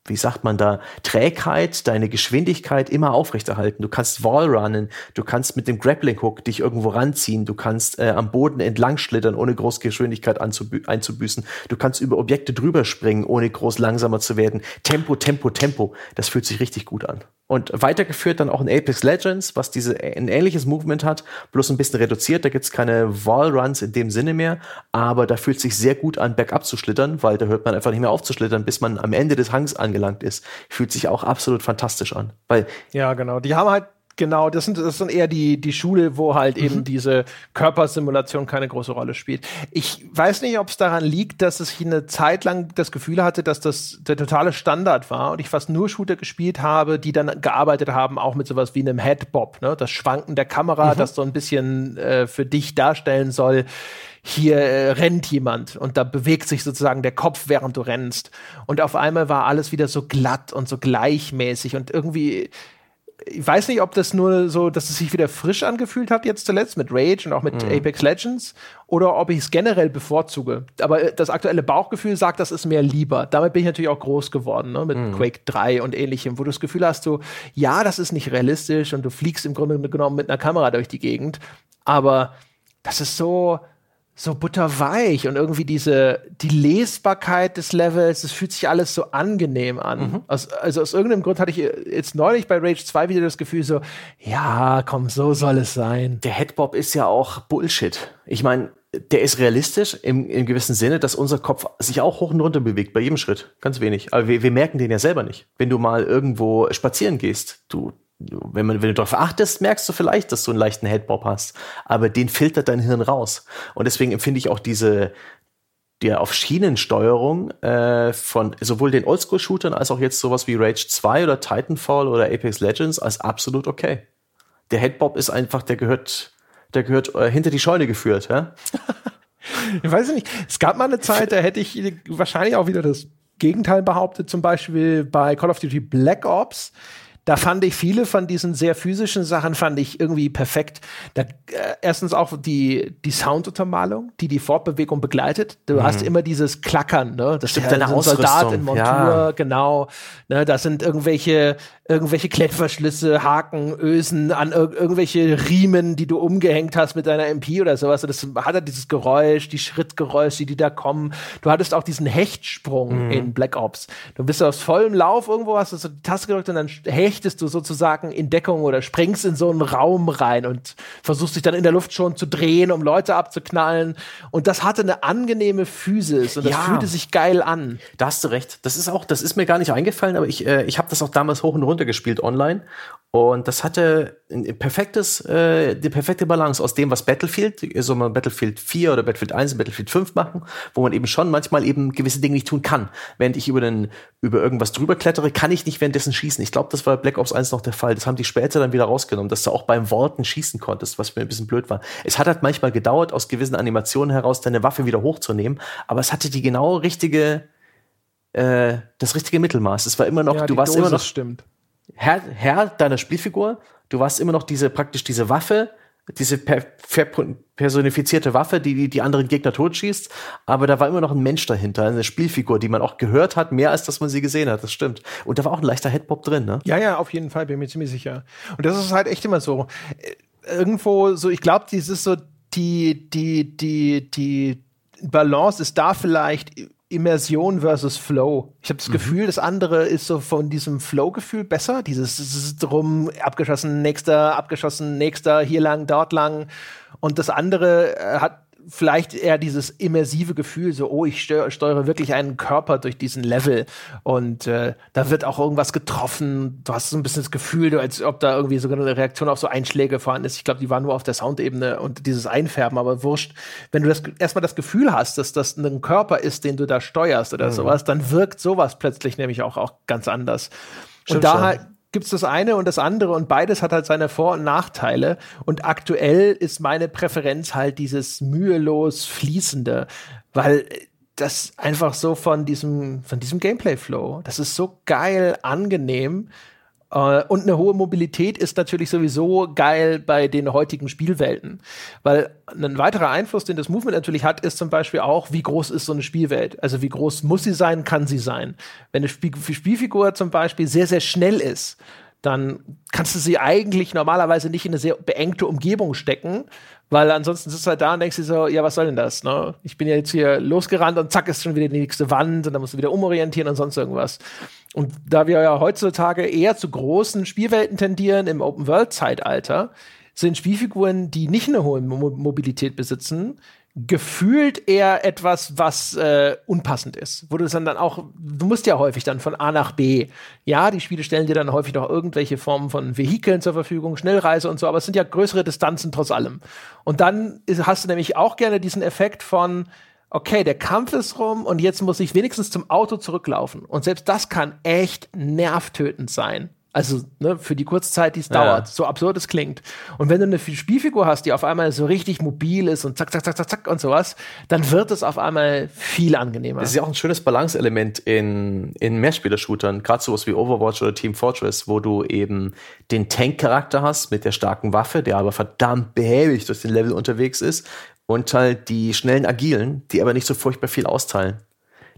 wie sagt man da, Trägheit, deine Geschwindigkeit immer aufrechterhalten. Du kannst Wallrunnen, du kannst mit dem Grappling Hook dich irgendwo ranziehen, du kannst äh, am Boden entlang schlittern, ohne groß Geschwindigkeit einzubüßen. Du kannst über Objekte drüber springen, ohne groß langsamer zu werden. Tempo, Tempo, Tempo. Das fühlt sich richtig gut an. Und weitergeführt dann auch in Apex Legends, was diese ein ähnliches Movement hat, bloß ein bisschen reduziert. Da gibt's keine Wallruns in dem Sinne mehr, aber da fühlt sich sehr gut an, bergab zu schlittern, weil da hört man einfach nicht mehr auf zu schlittern, bis man am Ende des Hangs angelangt ist. Fühlt sich auch absolut fantastisch an. Weil ja, genau. Die haben halt Genau, das sind, das sind eher die, die Schule, wo halt mhm. eben diese Körpersimulation keine große Rolle spielt. Ich weiß nicht, ob es daran liegt, dass ich eine Zeit lang das Gefühl hatte, dass das der totale Standard war und ich fast nur Shooter gespielt habe, die dann gearbeitet haben, auch mit sowas wie einem Headbob, ne? das Schwanken der Kamera, mhm. das so ein bisschen äh, für dich darstellen soll hier äh, rennt jemand und da bewegt sich sozusagen der Kopf, während du rennst. Und auf einmal war alles wieder so glatt und so gleichmäßig und irgendwie ich weiß nicht, ob das nur so, dass es sich wieder frisch angefühlt hat jetzt zuletzt mit Rage und auch mit mhm. Apex Legends oder ob ich es generell bevorzuge. Aber äh, das aktuelle Bauchgefühl sagt, das ist mir lieber. Damit bin ich natürlich auch groß geworden, ne? mit mhm. Quake 3 und ähnlichem, wo du das Gefühl hast, so, ja, das ist nicht realistisch und du fliegst im Grunde genommen mit einer Kamera durch die Gegend, aber das ist so, so butterweich und irgendwie diese, die Lesbarkeit des Levels, es fühlt sich alles so angenehm an. Mhm. Aus, also aus irgendeinem Grund hatte ich jetzt neulich bei Rage 2 wieder das Gefühl so, ja, komm, so soll es sein. Der Headbob ist ja auch Bullshit. Ich meine, der ist realistisch im, im gewissen Sinne, dass unser Kopf sich auch hoch und runter bewegt bei jedem Schritt. Ganz wenig. Aber wir, wir merken den ja selber nicht. Wenn du mal irgendwo spazieren gehst, du, wenn, man, wenn du darauf achtest, merkst du vielleicht, dass du einen leichten Headbob hast. Aber den filtert dein Hirn raus. Und deswegen empfinde ich auch diese, die auf Schienensteuerung äh, von sowohl den Oldschool-Shootern als auch jetzt sowas wie Rage 2 oder Titanfall oder Apex Legends als absolut okay. Der Headbob ist einfach, der gehört, der gehört äh, hinter die Scheune geführt, ja? ich weiß nicht. Es gab mal eine Zeit, da hätte ich wahrscheinlich auch wieder das Gegenteil behauptet, zum Beispiel bei Call of Duty Black Ops da fand ich viele von diesen sehr physischen Sachen fand ich irgendwie perfekt. Da, äh, erstens auch die, die Sounduntermalung, die die Fortbewegung begleitet. Du mhm. hast immer dieses Klackern, ne? Das Stimmt, deine so Soldat in Montur, ja. genau. Ne, das sind irgendwelche irgendwelche Klettverschlüsse, Haken, Ösen, an ir irgendwelche Riemen, die du umgehängt hast mit deiner MP oder sowas. Und das hat halt dieses Geräusch, die Schrittgeräusche, die da kommen. Du hattest auch diesen Hechtsprung mhm. in Black Ops. Du bist aus vollem Lauf irgendwo, hast du so die Taste gedrückt und dann hechtest du sozusagen in Deckung oder springst in so einen Raum rein und versuchst dich dann in der Luft schon zu drehen, um Leute abzuknallen. Und das hatte eine angenehme Physis und das ja. fühlte sich geil an. Da hast du recht. Das ist auch, das ist mir gar nicht eingefallen, aber ich, äh, ich habe das auch damals hoch und runter runtergespielt online. Und das hatte ein perfektes, äh, die perfekte Balance aus dem, was Battlefield, soll man Battlefield 4 oder Battlefield 1 und Battlefield 5 machen, wo man eben schon manchmal eben gewisse Dinge nicht tun kann. Während ich über, den, über irgendwas drüber klettere, kann ich nicht währenddessen schießen. Ich glaube, das war Black Ops 1 noch der Fall. Das haben die später dann wieder rausgenommen, dass du auch beim Worten schießen konntest, was mir ein bisschen blöd war. Es hat halt manchmal gedauert, aus gewissen Animationen heraus deine Waffe wieder hochzunehmen, aber es hatte die genau richtige, äh, das richtige Mittelmaß. Es war immer noch, ja, du warst Dosis immer noch, stimmt Herr, Herr deiner Spielfigur. Du warst immer noch diese praktisch diese Waffe, diese per, per, personifizierte Waffe, die, die die anderen Gegner totschießt, aber da war immer noch ein Mensch dahinter, eine Spielfigur, die man auch gehört hat, mehr als dass man sie gesehen hat, das stimmt. Und da war auch ein leichter Headbob drin, ne? Ja, ja, auf jeden Fall, bin mir ziemlich sicher. Und das ist halt echt immer so. Äh, irgendwo so, ich glaube, dieses so die, die, die, die Balance ist da vielleicht Immersion versus Flow. Ich habe das mhm. Gefühl, das andere ist so von diesem Flow-Gefühl besser. Dieses, drum, abgeschossen, nächster, abgeschossen, nächster, hier lang, dort lang. Und das andere äh, hat vielleicht eher dieses immersive Gefühl, so, oh, ich steuere wirklich einen Körper durch diesen Level und äh, da wird auch irgendwas getroffen. Du hast so ein bisschen das Gefühl, als ob da irgendwie sogar eine Reaktion auf so Einschläge vorhanden ist. Ich glaube, die waren nur auf der Soundebene und dieses Einfärben, aber wurscht. Wenn du das erstmal das Gefühl hast, dass das ein Körper ist, den du da steuerst oder mhm. sowas, dann wirkt sowas plötzlich nämlich auch, auch ganz anders. Stimmt und da halt gibt es das eine und das andere und beides hat halt seine Vor- und Nachteile. Und aktuell ist meine Präferenz halt dieses mühelos fließende, weil das einfach so von diesem, von diesem Gameplay-Flow, das ist so geil angenehm und eine hohe Mobilität ist natürlich sowieso geil bei den heutigen Spielwelten. Weil ein weiterer Einfluss, den das Movement natürlich hat, ist zum Beispiel auch, wie groß ist so eine Spielwelt? Also wie groß muss sie sein, kann sie sein? Wenn eine Spiel Spielfigur zum Beispiel sehr, sehr schnell ist, dann kannst du sie eigentlich normalerweise nicht in eine sehr beengte Umgebung stecken, weil ansonsten sitzt du halt da und denkst dir so, ja, was soll denn das? Ne? Ich bin jetzt hier losgerannt und zack ist schon wieder die nächste Wand und dann musst du wieder umorientieren und sonst irgendwas. Und da wir ja heutzutage eher zu großen Spielwelten tendieren im Open-World-Zeitalter, sind Spielfiguren, die nicht eine hohe Mo Mobilität besitzen, gefühlt eher etwas, was äh, unpassend ist. Wo du dann, dann auch, du musst ja häufig dann von A nach B. Ja, die Spiele stellen dir dann häufig noch irgendwelche Formen von Vehikeln zur Verfügung, Schnellreise und so, aber es sind ja größere Distanzen trotz allem. Und dann ist, hast du nämlich auch gerne diesen Effekt von, okay, der Kampf ist rum und jetzt muss ich wenigstens zum Auto zurücklaufen. Und selbst das kann echt nervtötend sein. Also ne, für die kurze Zeit, die es ja. dauert, so absurd es klingt. Und wenn du eine Spielfigur hast, die auf einmal so richtig mobil ist und zack, zack, zack, zack, zack und sowas, dann wird es auf einmal viel angenehmer. Das ist ja auch ein schönes Balanceelement in, in Mehrspieler-Shootern, gerade sowas wie Overwatch oder Team Fortress, wo du eben den Tank-Charakter hast mit der starken Waffe, der aber verdammt behäbig durch den Level unterwegs ist, und halt die schnellen Agilen, die aber nicht so furchtbar viel austeilen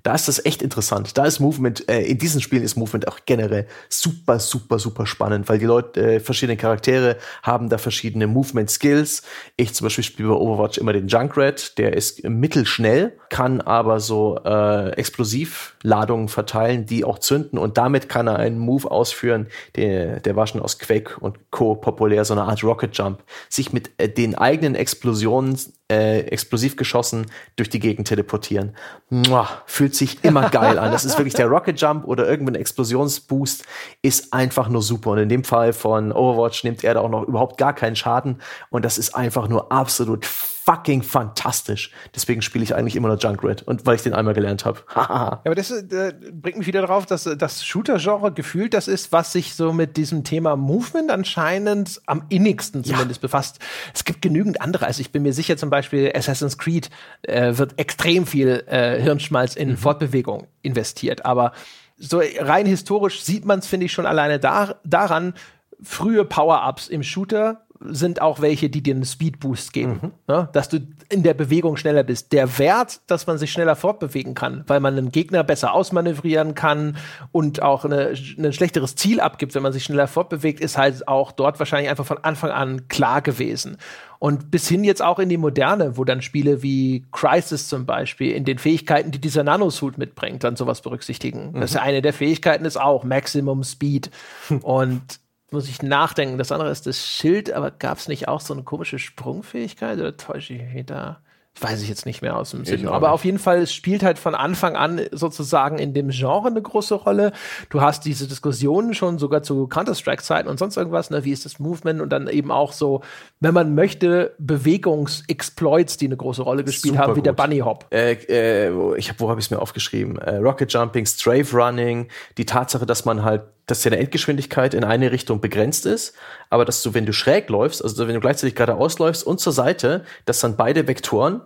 da ist das echt interessant. Da ist Movement, äh, in diesen Spielen ist Movement auch generell super, super, super spannend, weil die Leute, äh, verschiedene Charaktere haben da verschiedene Movement-Skills. Ich zum Beispiel spiele bei Overwatch immer den Junkrat, der ist mittelschnell, kann aber so äh, Explosivladungen verteilen, die auch zünden und damit kann er einen Move ausführen, der, der war schon aus Quake und Co. populär, so eine Art Rocket Jump, sich mit äh, den eigenen Explosionen äh, explosiv geschossen durch die Gegend teleportieren. Mua, fühlt sich immer geil an. Das ist wirklich der Rocket Jump oder irgendein Explosionsboost ist einfach nur super. Und in dem Fall von Overwatch nimmt er da auch noch überhaupt gar keinen Schaden. Und das ist einfach nur absolut fucking fantastisch. Deswegen spiele ich eigentlich immer nur Junkrat und weil ich den einmal gelernt habe. ja, aber das äh, bringt mich wieder darauf, dass das Shooter-Genre gefühlt das ist, was sich so mit diesem Thema Movement anscheinend am innigsten zumindest ja. befasst. Es gibt genügend andere. Also ich bin mir sicher, zum Beispiel Assassin's Creed äh, wird extrem viel äh, Hirnschmalz in mhm. Fortbewegung investiert. Aber so rein historisch sieht man es, finde ich, schon alleine da, daran, frühe Power-Ups im Shooter sind auch welche, die dir einen Speedboost geben, mhm. ne? dass du in der Bewegung schneller bist. Der Wert, dass man sich schneller fortbewegen kann, weil man einen Gegner besser ausmanövrieren kann und auch eine, ein schlechteres Ziel abgibt, wenn man sich schneller fortbewegt, ist halt auch dort wahrscheinlich einfach von Anfang an klar gewesen. Und bis hin jetzt auch in die Moderne, wo dann Spiele wie Crisis zum Beispiel in den Fähigkeiten, die dieser Nanosuit mitbringt, dann sowas berücksichtigen. Mhm. Das ist ja eine der Fähigkeiten, ist auch Maximum Speed. Und muss ich nachdenken. Das andere ist das Schild, aber gab es nicht auch so eine komische Sprungfähigkeit oder täusche ich mich da? weiß ich jetzt nicht mehr aus dem Sinn. Aber auf jeden Fall, es spielt halt von Anfang an sozusagen in dem Genre eine große Rolle. Du hast diese Diskussionen schon sogar zu Counter-Strike-Zeiten und sonst irgendwas, ne? Wie ist das Movement? Und dann eben auch so, wenn man möchte, Bewegungsexploits, die eine große Rolle gespielt Super haben, wie gut. der Bunny Hop. Äh, äh, ich hab, wo habe ich es mir aufgeschrieben? Äh, Rocket Jumping, Strafe Running, die Tatsache, dass man halt dass deine Endgeschwindigkeit in eine Richtung begrenzt ist, aber dass du, wenn du schräg läufst, also wenn du gleichzeitig geradeaus läufst und zur Seite, dass dann beide Vektoren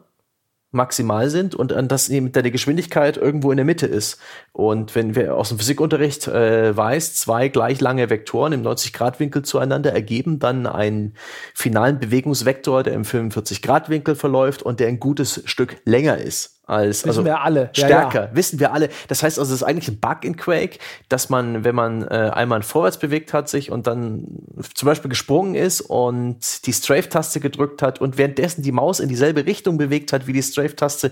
maximal sind und an dass eben deine Geschwindigkeit irgendwo in der Mitte ist. Und wenn wir aus dem Physikunterricht äh, weiß, zwei gleich lange Vektoren im 90-Grad-Winkel zueinander ergeben dann einen finalen Bewegungsvektor, der im 45-Grad-Winkel verläuft und der ein gutes Stück länger ist als wissen also wir alle stärker. Ja, ja. Wissen wir alle. Das heißt also, es ist eigentlich ein Bug in Quake, dass man, wenn man äh, einmal vorwärts bewegt hat sich und dann zum Beispiel gesprungen ist und die Strafe-Taste gedrückt hat und währenddessen die Maus in dieselbe Richtung bewegt hat wie die Strafe-Taste,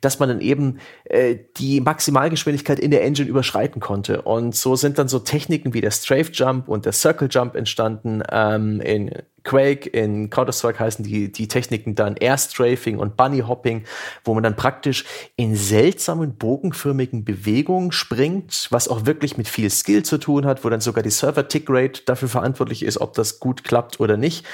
dass man dann eben äh, die Maximalgeschwindigkeit in der Engine überschreiten konnte. Und so sind dann so Techniken wie der Strafe-Jump und der Circle-Jump entstanden ähm, in Quake, in Counter-Strike heißen die, die Techniken dann Airstrafing und Bunny Hopping, wo man dann praktisch in seltsamen bogenförmigen Bewegungen springt, was auch wirklich mit viel Skill zu tun hat, wo dann sogar die Server-Tick-Rate dafür verantwortlich ist, ob das gut klappt oder nicht.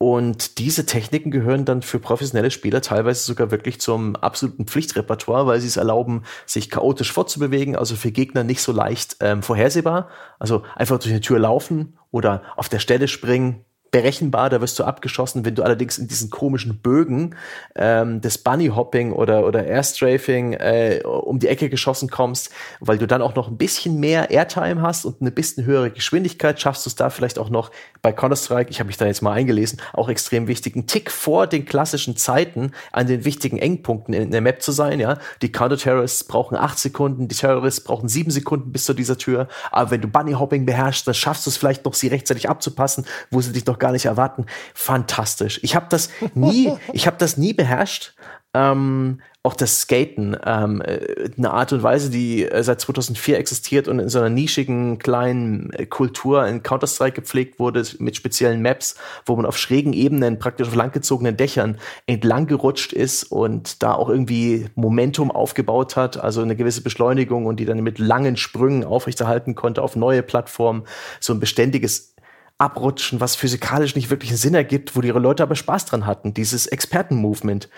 Und diese Techniken gehören dann für professionelle Spieler teilweise sogar wirklich zum absoluten Pflichtrepertoire, weil sie es erlauben, sich chaotisch fortzubewegen, also für Gegner nicht so leicht ähm, vorhersehbar. Also einfach durch eine Tür laufen oder auf der Stelle springen, berechenbar, da wirst du abgeschossen. Wenn du allerdings in diesen komischen Bögen ähm, des Bunny-Hopping oder, oder Airstrafing äh, um die Ecke geschossen kommst, weil du dann auch noch ein bisschen mehr Airtime hast und eine bisschen höhere Geschwindigkeit, schaffst du es da vielleicht auch noch bei Counter-Strike, ich habe mich da jetzt mal eingelesen, auch extrem wichtig, einen Tick vor den klassischen Zeiten an den wichtigen Engpunkten in der Map zu sein. Ja, Die Counter-Terrorists brauchen acht Sekunden, die Terrorists brauchen sieben Sekunden bis zu dieser Tür. Aber wenn du Bunny-Hopping beherrschst, dann schaffst du es vielleicht noch, sie rechtzeitig abzupassen, wo sie dich noch gar nicht erwarten. Fantastisch. Ich habe das nie, ich habe das nie beherrscht. Ähm, auch das Skaten, ähm, äh, eine Art und Weise, die äh, seit 2004 existiert und in so einer nischigen kleinen äh, Kultur in Counter-Strike gepflegt wurde, mit speziellen Maps, wo man auf schrägen Ebenen, praktisch auf langgezogenen Dächern entlang gerutscht ist und da auch irgendwie Momentum aufgebaut hat, also eine gewisse Beschleunigung und die dann mit langen Sprüngen aufrechterhalten konnte auf neue Plattformen, so ein beständiges Abrutschen, was physikalisch nicht wirklich einen Sinn ergibt, wo die Leute aber Spaß dran hatten, dieses Experten-Movement.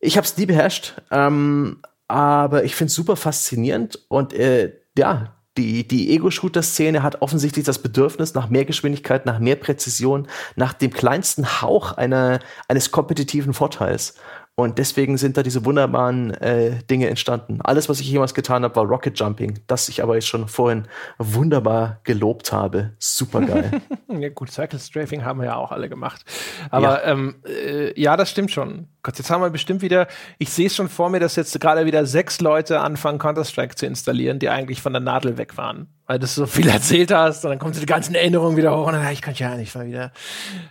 Ich habe es nie beherrscht, ähm, aber ich finde es super faszinierend und äh, ja, die, die Ego-Shooter-Szene hat offensichtlich das Bedürfnis nach mehr Geschwindigkeit, nach mehr Präzision, nach dem kleinsten Hauch einer, eines kompetitiven Vorteils. Und deswegen sind da diese wunderbaren äh, Dinge entstanden. Alles, was ich jemals getan habe, war Rocket Jumping, das ich aber jetzt schon vorhin wunderbar gelobt habe. Super geil. ja, gut, Cycle Strafing haben wir ja auch alle gemacht. Aber ja, ähm, äh, ja das stimmt schon. Gott, jetzt haben wir bestimmt wieder, ich sehe es schon vor mir, dass jetzt gerade wieder sechs Leute anfangen, Counter-Strike zu installieren, die eigentlich von der Nadel weg waren weil du so viel erzählt hast und dann kommen die ganzen Erinnerungen wieder hoch und dann, ich kann ja nicht mal wieder.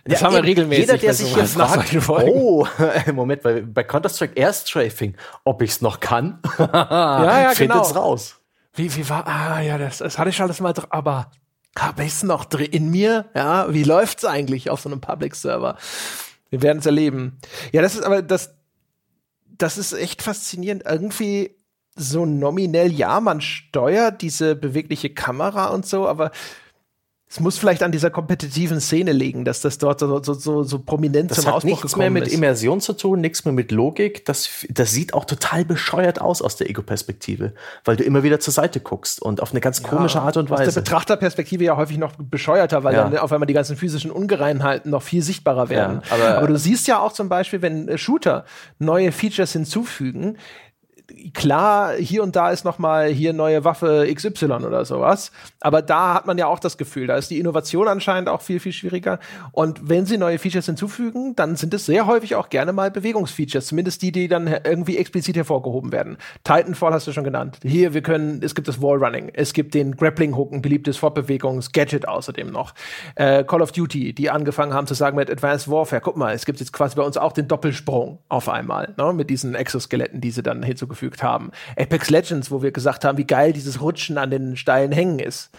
Das ja, haben wir regelmäßig. Jeder, der sich hier fragt, oh, Moment, bei, bei Counter-Strike Airstrafing, ob ich es noch kann, ja, ja, findet's genau. raus. Wie, wie war, ah, ja, das, das hatte ich alles mal, aber habe ich es noch drin in mir? Ja, wie läuft's eigentlich auf so einem Public-Server? Wir werden es erleben. Ja, das ist aber, das, das ist echt faszinierend. Irgendwie, so nominell, ja, man steuert diese bewegliche Kamera und so, aber es muss vielleicht an dieser kompetitiven Szene liegen, dass das dort so, so, so, so prominent das zum Ausbruch gekommen ist. Das hat nichts mehr mit Immersion zu tun, nichts mehr mit Logik. Das, das sieht auch total bescheuert aus aus der Ego-Perspektive, weil du immer wieder zur Seite guckst und auf eine ganz komische ja, Art und Weise. Aus der Betrachterperspektive ja häufig noch bescheuerter, weil ja. dann auf einmal die ganzen physischen Ungereinheiten noch viel sichtbarer werden. Ja, aber, aber du siehst ja auch zum Beispiel, wenn Shooter neue Features hinzufügen, klar, hier und da ist noch mal hier neue Waffe XY oder sowas. Aber da hat man ja auch das Gefühl, da ist die Innovation anscheinend auch viel, viel schwieriger. Und wenn sie neue Features hinzufügen, dann sind es sehr häufig auch gerne mal Bewegungsfeatures. Zumindest die, die dann irgendwie explizit hervorgehoben werden. Titanfall hast du schon genannt. Hier, wir können, es gibt das Wallrunning. Es gibt den Grappling Hook, ein beliebtes Fortbewegungs-Gadget außerdem noch. Äh, Call of Duty, die angefangen haben zu sagen mit Advanced Warfare, guck mal, es gibt jetzt quasi bei uns auch den Doppelsprung auf einmal, ne, mit diesen Exoskeletten, die sie dann hinzugefügt haben. Apex Legends, wo wir gesagt haben, wie geil dieses Rutschen an den steilen Hängen ist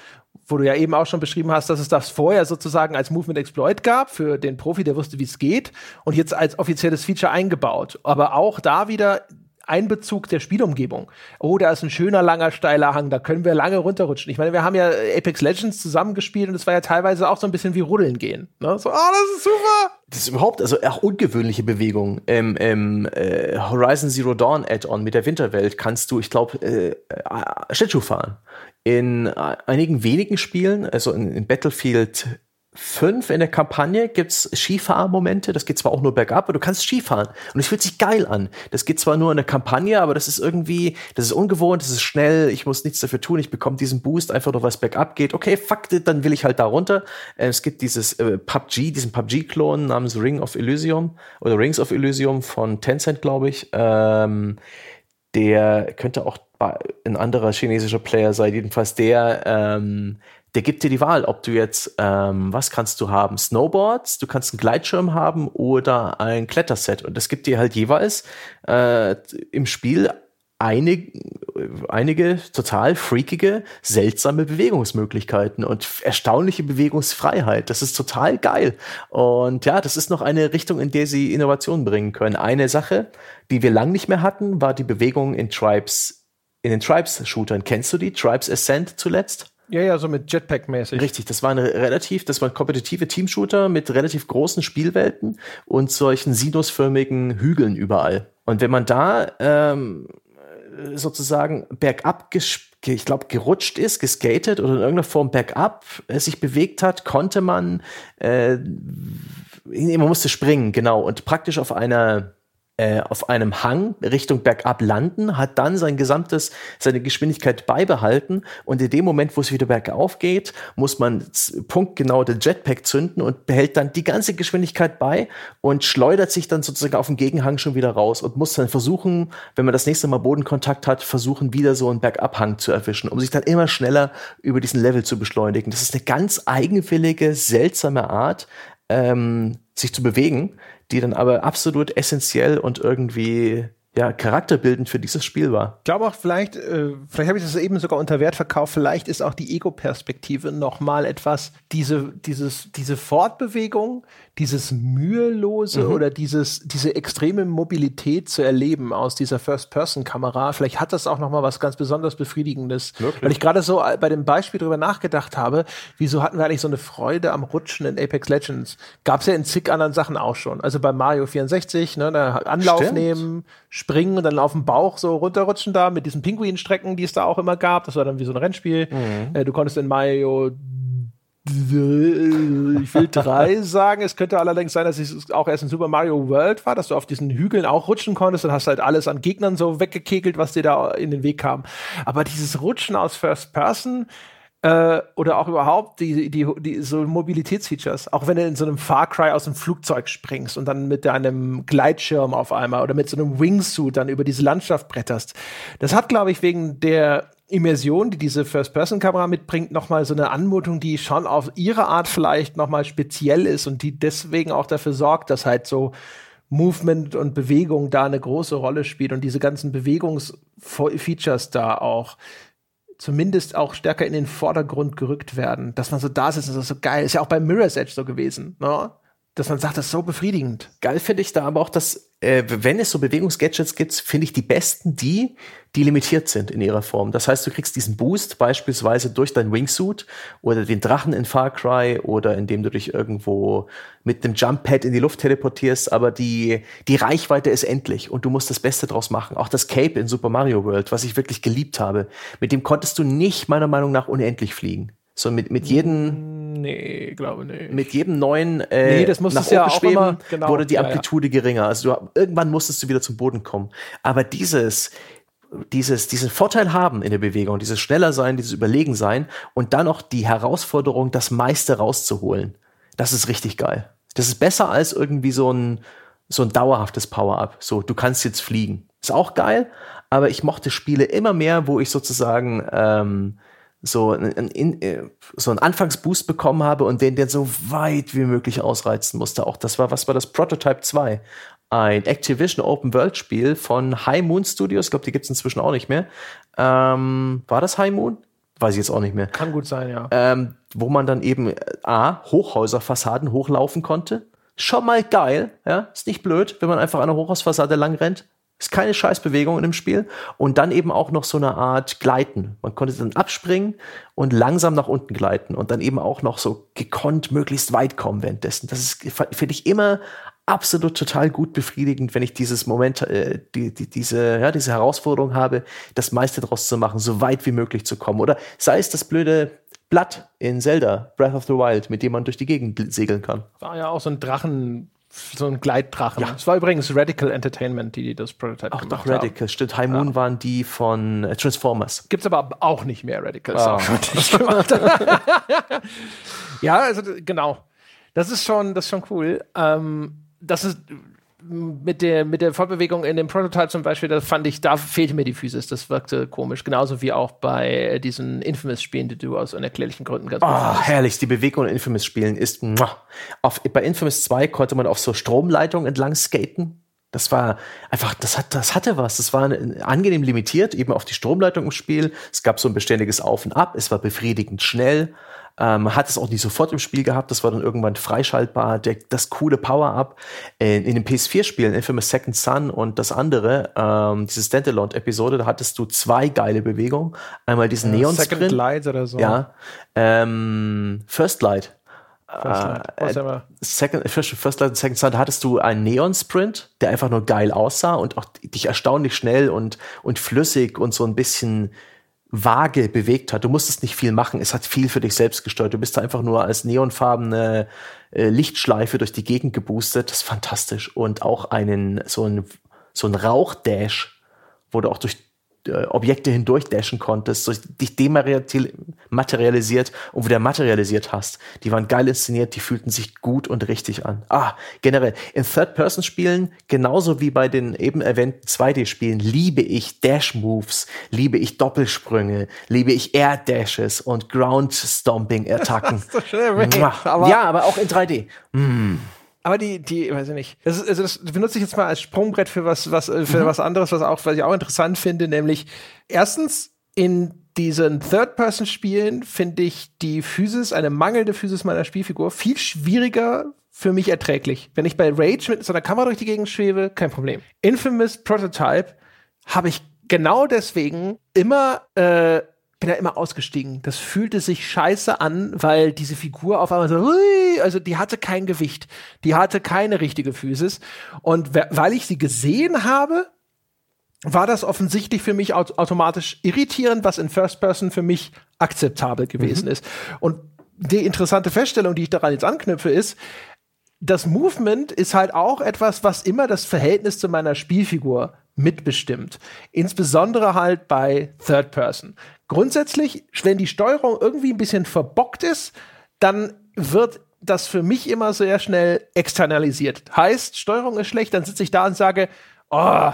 wo du ja eben auch schon beschrieben hast, dass es das vorher sozusagen als Movement Exploit gab für den Profi, der wusste, wie es geht und jetzt als offizielles Feature eingebaut. Aber auch da wieder Einbezug der Spielumgebung. Oh, da ist ein schöner, langer, steiler Hang, da können wir lange runterrutschen. Ich meine, wir haben ja Apex Legends zusammengespielt und es war ja teilweise auch so ein bisschen wie Ruddeln gehen. Ne? So, oh, das ist super! Das ist überhaupt, also auch ungewöhnliche Bewegung. Im, im äh, Horizon Zero Dawn Add-on mit der Winterwelt kannst du, ich glaube, äh, äh, Schlittschuh fahren. In äh, einigen wenigen Spielen, also in, in Battlefield fünf in der Kampagne gibt's Skifahrmomente. Das geht zwar auch nur bergab, aber du kannst Skifahren. Und es fühlt sich geil an. Das geht zwar nur in der Kampagne, aber das ist irgendwie, das ist ungewohnt, das ist schnell. Ich muss nichts dafür tun. Ich bekomme diesen Boost einfach nur, was bergab geht. Okay, fuck it, dann will ich halt da runter. Äh, es gibt dieses äh, PUBG, diesen PUBG-Klon namens Ring of Elysium oder Rings of Elysium von Tencent, glaube ich. Ähm, der könnte auch ein anderer chinesischer Player sein. Jedenfalls der, ähm, der gibt dir die Wahl, ob du jetzt, ähm, was kannst du haben? Snowboards, du kannst einen Gleitschirm haben oder ein Kletterset. Und das gibt dir halt jeweils äh, im Spiel einige, einige total freakige, seltsame Bewegungsmöglichkeiten und erstaunliche Bewegungsfreiheit. Das ist total geil. Und ja, das ist noch eine Richtung, in der sie Innovationen bringen können. Eine Sache, die wir lang nicht mehr hatten, war die Bewegung in Tribes, in den Tribes-Shootern. Kennst du die? Tribes Ascent zuletzt? Ja, ja, so mit Jetpack-mäßig. Richtig, das war eine relativ, das waren kompetitive Teamshooter mit relativ großen Spielwelten und solchen sinusförmigen Hügeln überall. Und wenn man da ähm, sozusagen bergab, ich glaube, gerutscht ist, geskatet oder in irgendeiner Form bergab äh, sich bewegt hat, konnte man, äh, man musste springen, genau, und praktisch auf einer äh, auf einem Hang Richtung bergab landen, hat dann sein gesamtes, seine Geschwindigkeit beibehalten und in dem Moment, wo es wieder bergauf geht, muss man punktgenau den Jetpack zünden und behält dann die ganze Geschwindigkeit bei und schleudert sich dann sozusagen auf dem Gegenhang schon wieder raus und muss dann versuchen, wenn man das nächste Mal Bodenkontakt hat, versuchen wieder so einen Bergabhang zu erwischen, um sich dann immer schneller über diesen Level zu beschleunigen. Das ist eine ganz eigenwillige, seltsame Art, ähm, sich zu bewegen, die dann aber absolut essentiell und irgendwie ja, charakterbildend für dieses Spiel war. Ich glaube auch vielleicht, äh, vielleicht habe ich das eben sogar unter Wert verkauft, vielleicht ist auch die Ego-Perspektive nochmal etwas, diese, dieses, diese Fortbewegung, dieses mühelose mhm. oder dieses, diese extreme Mobilität zu erleben aus dieser First-Person-Kamera, vielleicht hat das auch noch mal was ganz besonders Befriedigendes. Wirklich? Weil ich gerade so bei dem Beispiel drüber nachgedacht habe, wieso hatten wir eigentlich so eine Freude am Rutschen in Apex Legends? Gab es ja in zig anderen Sachen auch schon. Also bei Mario 64, ne, da Anlauf Stimmt. nehmen, springen und dann auf dem Bauch so runterrutschen da mit diesen Pinguinstrecken, die es da auch immer gab. Das war dann wie so ein Rennspiel. Mhm. Äh, du konntest in Mario ich will drei sagen. Es könnte allerdings sein, dass es auch erst in Super Mario World war, dass du auf diesen Hügeln auch rutschen konntest und hast halt alles an Gegnern so weggekekelt, was dir da in den Weg kam. Aber dieses Rutschen aus First Person, äh, oder auch überhaupt die, die, die so Mobilitätsfeatures. Auch wenn du in so einem Far Cry aus dem Flugzeug springst und dann mit deinem Gleitschirm auf einmal oder mit so einem Wingsuit dann über diese Landschaft bretterst. Das hat, glaube ich, wegen der Immersion, die diese First-Person-Kamera mitbringt, nochmal so eine Anmutung, die schon auf ihre Art vielleicht nochmal speziell ist und die deswegen auch dafür sorgt, dass halt so Movement und Bewegung da eine große Rolle spielt und diese ganzen Bewegungsfeatures da auch zumindest auch stärker in den Vordergrund gerückt werden, dass man so da sitzt und das ist so geil. Ist ja auch bei Mirror's Edge so gewesen, ne? Dass man sagt, das ist so befriedigend. Geil finde ich da aber auch, dass äh, wenn es so Bewegungsgadgets gibt, finde ich die besten die, die limitiert sind in ihrer Form. Das heißt, du kriegst diesen Boost beispielsweise durch dein Wingsuit oder den Drachen in Far Cry oder indem du dich irgendwo mit dem Jump Pad in die Luft teleportierst, aber die, die Reichweite ist endlich und du musst das Beste draus machen. Auch das Cape in Super Mario World, was ich wirklich geliebt habe, mit dem konntest du nicht meiner Meinung nach unendlich fliegen. So mit, mit jedem Nee, glaube nicht. Mit jedem neuen äh, nee, das nach oben ja schweben, immer, genau, wurde die Amplitude ja. geringer. Also du, irgendwann musstest du wieder zum Boden kommen. Aber dieses dieses, diesen Vorteil haben in der Bewegung, dieses schneller sein, dieses überlegen sein und dann noch die Herausforderung, das meiste rauszuholen. Das ist richtig geil. Das ist besser als irgendwie so ein, so ein dauerhaftes Power-Up. So, du kannst jetzt fliegen. Ist auch geil, aber ich mochte Spiele immer mehr, wo ich sozusagen ähm, so, ein, ein, äh, so einen Anfangsboost bekommen habe und den der so weit wie möglich ausreizen musste. Auch das war, was war das? Prototype 2. Ein Activision Open World Spiel von High Moon Studios. Ich glaube, die gibt es inzwischen auch nicht mehr. Ähm, war das High Moon? Weiß ich jetzt auch nicht mehr. Kann gut sein, ja. Ähm, wo man dann eben äh, A, Hochhäuserfassaden hochlaufen konnte. Schon mal geil, ja. Ist nicht blöd, wenn man einfach an einer Hochhausfassade lang rennt. Ist keine Scheißbewegung in dem Spiel. Und dann eben auch noch so eine Art Gleiten. Man konnte dann abspringen und langsam nach unten gleiten und dann eben auch noch so gekonnt möglichst weit kommen währenddessen. Das ist, finde ich, immer absolut total gut befriedigend, wenn ich dieses Moment, äh, die, die, diese, ja, diese Herausforderung habe, das meiste draus zu machen, so weit wie möglich zu kommen. Oder sei es das blöde Blatt in Zelda, Breath of the Wild, mit dem man durch die Gegend segeln kann. War ja auch so ein Drachen, so ein Gleitdrachen. Ja. Das war übrigens Radical Entertainment, die, die das Prototype Ach, gemacht doch, Radical, haben. stimmt. High Moon ja. waren die von äh, Transformers. Gibt's aber auch nicht mehr Radicals. Oh. ja, also genau. Das ist schon, das ist schon cool. Ähm, das ist mit der, mit der Fortbewegung in dem Prototype zum Beispiel, da fand ich, da fehlte mir die Physis, das wirkte komisch. Genauso wie auch bei diesen Infamous-Spielen, die du aus unerklärlichen Gründen ganz Oh, herrlich, die Bewegung in Infamous-Spielen ist, auf, bei Infamous 2 konnte man auf so Stromleitungen entlang skaten. Das war einfach, das, hat, das hatte was. Das war angenehm limitiert, eben auf die Stromleitung im Spiel. Es gab so ein beständiges Auf und Ab. Es war befriedigend schnell. Ähm, hat es auch nicht sofort im Spiel gehabt, das war dann irgendwann freischaltbar. Der, das coole Power-Up in, in den PS4-Spielen, Infamous Second Son und das andere, ähm, diese Standalone-Episode, da hattest du zwei geile Bewegungen. Einmal diesen ja, Neon-Sprint. Second Light oder so. Ja. Ähm, First Light. First Light. Äh, Second, First, First Light und Second Son, da hattest du einen Neon-Sprint, der einfach nur geil aussah und auch dich erstaunlich schnell und, und flüssig und so ein bisschen vage bewegt hat. Du musstest nicht viel machen, es hat viel für dich selbst gesteuert. Du bist einfach nur als neonfarbene äh, Lichtschleife durch die Gegend geboostet. Das ist fantastisch. Und auch einen, so ein, so ein Rauchdash, wo du auch durch äh, Objekte hindurch dashen konntest, so dich dematerialisiert und wieder materialisiert hast. Die waren geil inszeniert, die fühlten sich gut und richtig an. Ah, generell, in Third-Person-Spielen, genauso wie bei den eben erwähnten 2D-Spielen, liebe ich Dash-Moves, liebe ich Doppelsprünge, liebe ich Air-Dashes und Ground-Stomping-Attacken. ja, aber auch in 3D. Mm. Aber die, die, weiß ich nicht. Das, also das benutze ich jetzt mal als Sprungbrett für was, was, äh, für mhm. was anderes, was auch, was ich auch interessant finde, nämlich erstens in diesen Third-Person-Spielen finde ich die Physis, eine mangelnde Physis meiner Spielfigur viel schwieriger für mich erträglich. Wenn ich bei Rage mit so einer Kamera durch die Gegend schwebe, kein Problem. Infamous Prototype habe ich genau deswegen immer äh, bin da immer ausgestiegen. Das fühlte sich scheiße an, weil diese Figur auf einmal so, hui, also die hatte kein Gewicht, die hatte keine richtige Physis. Und weil ich sie gesehen habe, war das offensichtlich für mich automatisch irritierend, was in First Person für mich akzeptabel gewesen mhm. ist. Und die interessante Feststellung, die ich daran jetzt anknüpfe, ist, das Movement ist halt auch etwas, was immer das Verhältnis zu meiner Spielfigur mitbestimmt. Insbesondere halt bei Third Person. Grundsätzlich, wenn die Steuerung irgendwie ein bisschen verbockt ist, dann wird das für mich immer sehr schnell externalisiert. Heißt, Steuerung ist schlecht, dann sitze ich da und sage, oh,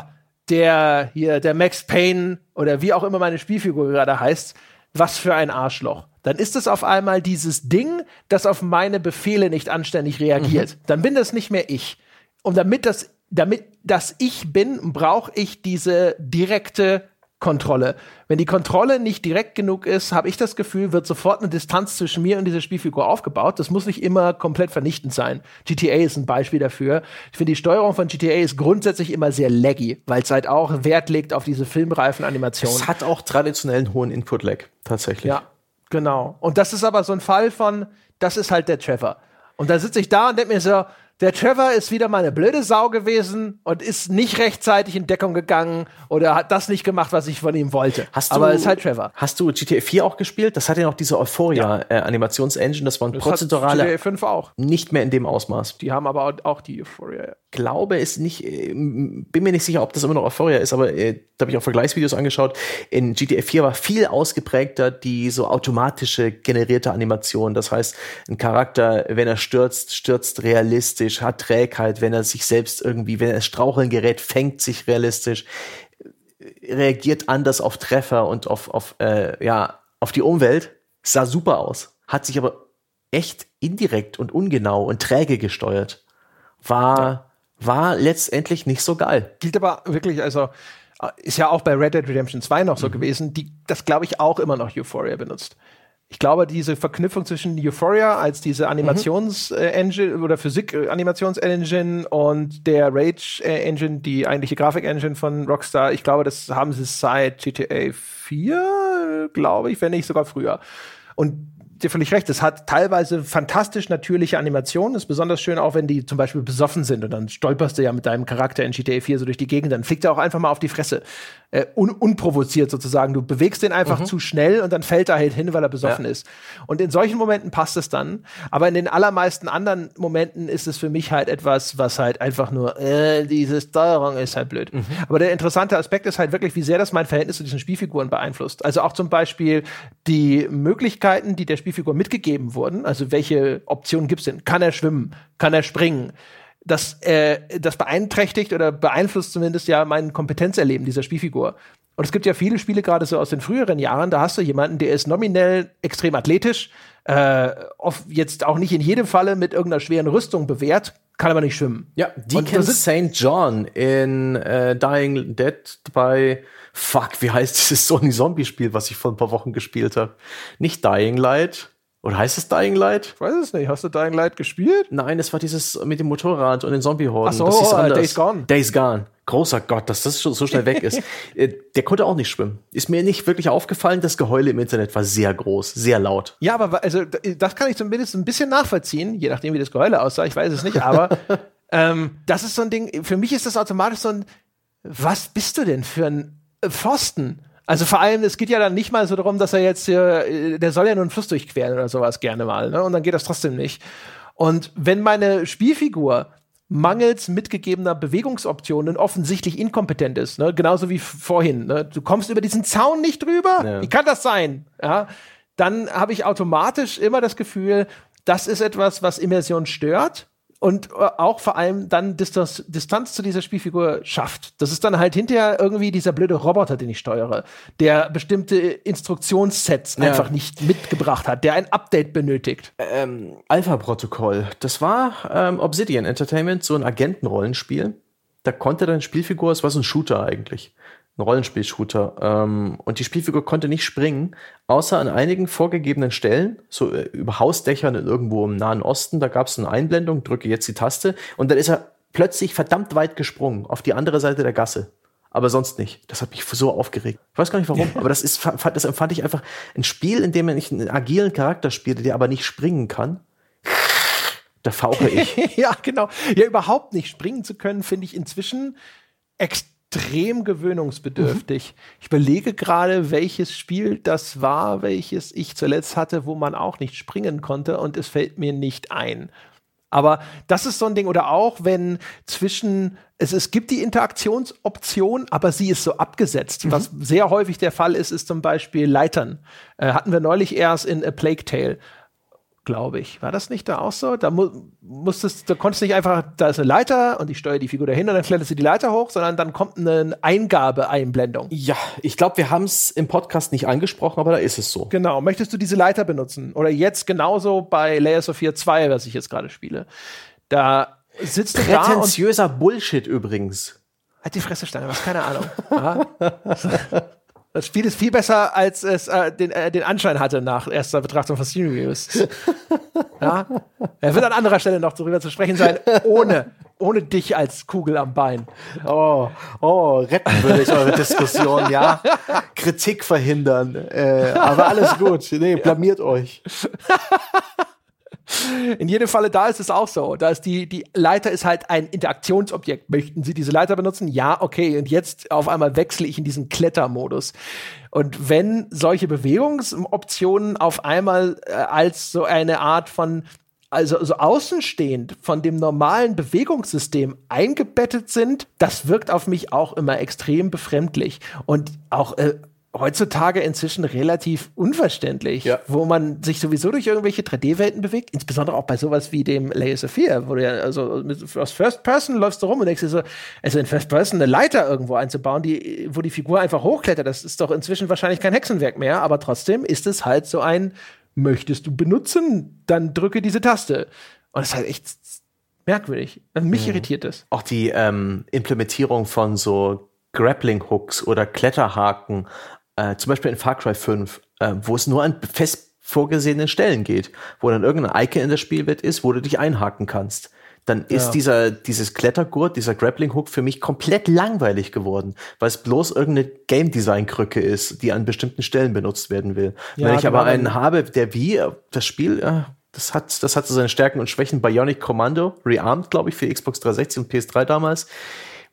der hier, der Max Payne oder wie auch immer meine Spielfigur gerade heißt, was für ein Arschloch. Dann ist es auf einmal dieses Ding, das auf meine Befehle nicht anständig reagiert. Mhm. Dann bin das nicht mehr ich. Und damit das damit das ich bin, brauche ich diese direkte Kontrolle. Wenn die Kontrolle nicht direkt genug ist, habe ich das Gefühl, wird sofort eine Distanz zwischen mir und dieser Spielfigur aufgebaut. Das muss nicht immer komplett vernichtend sein. GTA ist ein Beispiel dafür. Ich finde, die Steuerung von GTA ist grundsätzlich immer sehr laggy, weil es halt auch Wert legt auf diese filmreifen Animationen. Es hat auch traditionellen hohen Input-Lag, tatsächlich. Ja, genau. Und das ist aber so ein Fall von, das ist halt der Trevor. Und da sitze ich da und denke mir so, der Trevor ist wieder mal eine blöde Sau gewesen und ist nicht rechtzeitig in Deckung gegangen oder hat das nicht gemacht, was ich von ihm wollte. Hast du, Aber ist halt Trevor. Hast du GTA 4 auch gespielt? Das hat ja noch diese Euphoria-Animationsengine. das war ein Das prozedurale, GTA 5 auch. nicht mehr in dem Ausmaß. Die haben aber auch die Euphoria. glaube, ist nicht, äh, bin mir nicht sicher, ob das immer noch Euphoria ist, aber äh, da habe ich auch Vergleichsvideos angeschaut. In GTA 4 war viel ausgeprägter die so automatische generierte Animation. Das heißt, ein Charakter, wenn er stürzt, stürzt realistisch, hat Trägheit, wenn er sich selbst irgendwie, wenn er straucheln gerät, fängt sich realistisch, reagiert anders auf Treffer und auf, auf, äh, ja, auf die Umwelt. Sah super aus, hat sich aber echt indirekt und ungenau und träge gesteuert. War, war letztendlich nicht so geil. Gilt aber wirklich, also äh, ist ja auch bei Red Dead Redemption 2 noch so gewesen, die das glaube ich auch immer noch Euphoria benutzt. Ich glaube, diese Verknüpfung zwischen Euphoria als diese Animations-Engine oder Physik-Animations-Engine und der Rage-Engine, die eigentliche Grafik-Engine von Rockstar, ich glaube, das haben sie seit GTA 4, glaube ich, wenn nicht sogar früher. Und dir völlig recht, es hat teilweise fantastisch natürliche Animationen. Ist besonders schön, auch wenn die zum Beispiel besoffen sind und dann stolperst du ja mit deinem Charakter in GTA 4 so durch die Gegend, dann fliegt er auch einfach mal auf die Fresse. Äh, un unprovoziert sozusagen. Du bewegst den einfach zu schnell und dann fällt er halt hin, weil er besoffen Ja. ist. Und in solchen Momenten passt es dann. Aber in den allermeisten anderen Momenten ist es für mich halt etwas, was halt einfach nur, äh, diese Steuerung ist halt blöd. Aber der interessante Aspekt ist halt wirklich, wie sehr das mein Verhältnis zu diesen Spielfiguren beeinflusst. Also auch zum Beispiel die Möglichkeiten, die der Spielfigur mitgegeben wurden. Also welche Optionen gibt es denn? Kann er schwimmen? Kann er springen? Das, äh, das beeinträchtigt oder beeinflusst zumindest ja mein Kompetenzerleben dieser Spielfigur. Und es gibt ja viele Spiele, gerade so aus den früheren Jahren, da hast du jemanden, der ist nominell extrem athletisch, äh, oft jetzt auch nicht in jedem Falle mit irgendeiner schweren Rüstung bewährt, kann aber nicht schwimmen. Ja, Deacon St. John in äh, Dying Dead bei Fuck, wie heißt dieses Sony Zombie Spiel, was ich vor ein paar Wochen gespielt habe? Nicht Dying Light oder heißt es Dying Light? Ich weiß es nicht. Hast du Dying Light gespielt? Nein, es war dieses mit dem Motorrad und den Zombie-Horden. Ach so, das ist äh, anders. Days Gone. Days Gone. Großer Gott, dass das so schnell weg ist. Äh, Der konnte auch nicht schwimmen. Ist mir nicht wirklich aufgefallen. Das Geheule im Internet war sehr groß, sehr laut. Ja, aber also das kann ich zumindest ein bisschen nachvollziehen, je nachdem, wie das Geheule aussah. Ich weiß es nicht, aber ähm, das ist so ein Ding. Für mich ist das automatisch so ein, was bist du denn für ein äh, Pfosten? Also vor allem, es geht ja dann nicht mal so darum, dass er jetzt hier, äh, der soll ja nur einen Fluss durchqueren oder sowas gerne mal, ne? Und dann geht das trotzdem nicht. Und wenn meine Spielfigur mangels mitgegebener Bewegungsoptionen offensichtlich inkompetent ist, ne? genauso wie vorhin. Ne? Du kommst über diesen Zaun nicht drüber. Ja. Wie kann das sein? Ja? Dann habe ich automatisch immer das Gefühl, das ist etwas, was Immersion stört und äh, auch vor allem dann Distanz, Distanz zu dieser Spielfigur schafft. Das ist dann halt hinterher irgendwie dieser blöde Roboter, den ich steuere, der bestimmte Instruktionssets Ja. einfach nicht mitgebracht hat, der ein Update benötigt. ähm, Alpha-Protokoll. Das war ähm, Obsidian Entertainment, so ein Agentenrollenspiel. Da konnte deine Spielfigur, es war so ein Shooter eigentlich, ein Rollenspiel-Shooter. Ähm, und die Spielfigur konnte nicht springen, außer an einigen vorgegebenen Stellen, so äh, über Hausdächern irgendwo im Nahen Osten. Da gab es eine Einblendung, drücke jetzt die Taste und dann ist er plötzlich verdammt weit gesprungen auf die andere Seite der Gasse. Aber sonst nicht. Das hat mich so aufgeregt. Ich weiß gar nicht warum, aber das ist, das empfand ich einfach ein Spiel, in dem ich einen agilen Charakter spiele, der aber nicht springen kann. Da fauche ich. ja, genau. Ja, überhaupt nicht springen zu können, finde ich inzwischen extrem gewöhnungsbedürftig. Ich überlege gerade, welches Spiel das war, welches ich zuletzt hatte, wo man auch nicht springen konnte und es fällt mir nicht ein. Aber das ist so ein Ding, oder auch wenn zwischen, es, es gibt die Interaktionsoption, aber sie ist so abgesetzt. Was sehr häufig der Fall ist, ist zum Beispiel Leitern. Äh, hatten wir neulich erst in A Plague Tale glaube ich. War das nicht da auch so? Da mu musstest, da konntest du nicht einfach, da ist eine Leiter und ich steuere die Figur dahin und dann kletterst du die Leiter hoch, sondern dann kommt eine Eingabe-Einblendung. Ja, ich glaube, wir haben es im Podcast nicht angesprochen, aber da ist es so. Genau. Möchtest du diese Leiter benutzen? Oder jetzt genauso bei Layers of Fear 2, was ich jetzt gerade spiele. Da sitzt du da und Prätentiöser Bullshit übrigens. Halt die Fresse, Steiner, was keine Ahnung. Das Spiel ist viel besser, als es äh, den, äh, den Anschein hatte nach erster Betrachtung von Steam Reviews. ja? Er wird an anderer Stelle noch darüber zu sprechen sein, ohne, ohne dich als Kugel am Bein. Oh, oh, retten würde ich eure Diskussion, ja. Kritik verhindern. Äh, aber alles gut. Nee, blamiert euch. In jedem Falle, da ist es auch so. Da ist die, die Leiter ist halt ein Interaktionsobjekt. Möchten Sie diese Leiter benutzen? Ja, okay. Und jetzt auf einmal wechsle ich in diesen Klettermodus. Und wenn solche Bewegungsoptionen auf einmal äh, als so eine Art von also so außenstehend von dem normalen Bewegungssystem eingebettet sind, das wirkt auf mich auch immer extrem befremdlich und auch äh, heutzutage inzwischen relativ unverständlich, ja. wo man sich sowieso durch irgendwelche 3D-Welten bewegt, insbesondere auch bei sowas wie dem Layer 4, wo du ja, also mit, aus First Person läufst du rum und denkst dir so, also in First Person eine Leiter irgendwo einzubauen, die, wo die Figur einfach hochklettert, das ist doch inzwischen wahrscheinlich kein Hexenwerk mehr, aber trotzdem ist es halt so ein, möchtest du benutzen, dann drücke diese Taste. Und das ist halt echt merkwürdig. Also mich mhm. irritiert das. Auch die ähm, Implementierung von so Grappling-Hooks oder Kletterhaken äh, zum Beispiel in Far Cry 5, äh, wo es nur an fest vorgesehenen Stellen geht, wo dann irgendein Icon in der Spielwelt ist, wo du dich einhaken kannst. Dann ist ja. dieser, dieses Klettergurt, dieser Grappling Hook für mich komplett langweilig geworden, weil es bloß irgendeine Game Design Krücke ist, die an bestimmten Stellen benutzt werden will. Ja, Wenn ich aber genau. einen habe, der wie das Spiel, das hat, das hat so seine Stärken und Schwächen. Bionic Commando, Rearmed, glaube ich, für Xbox 360 und PS3 damals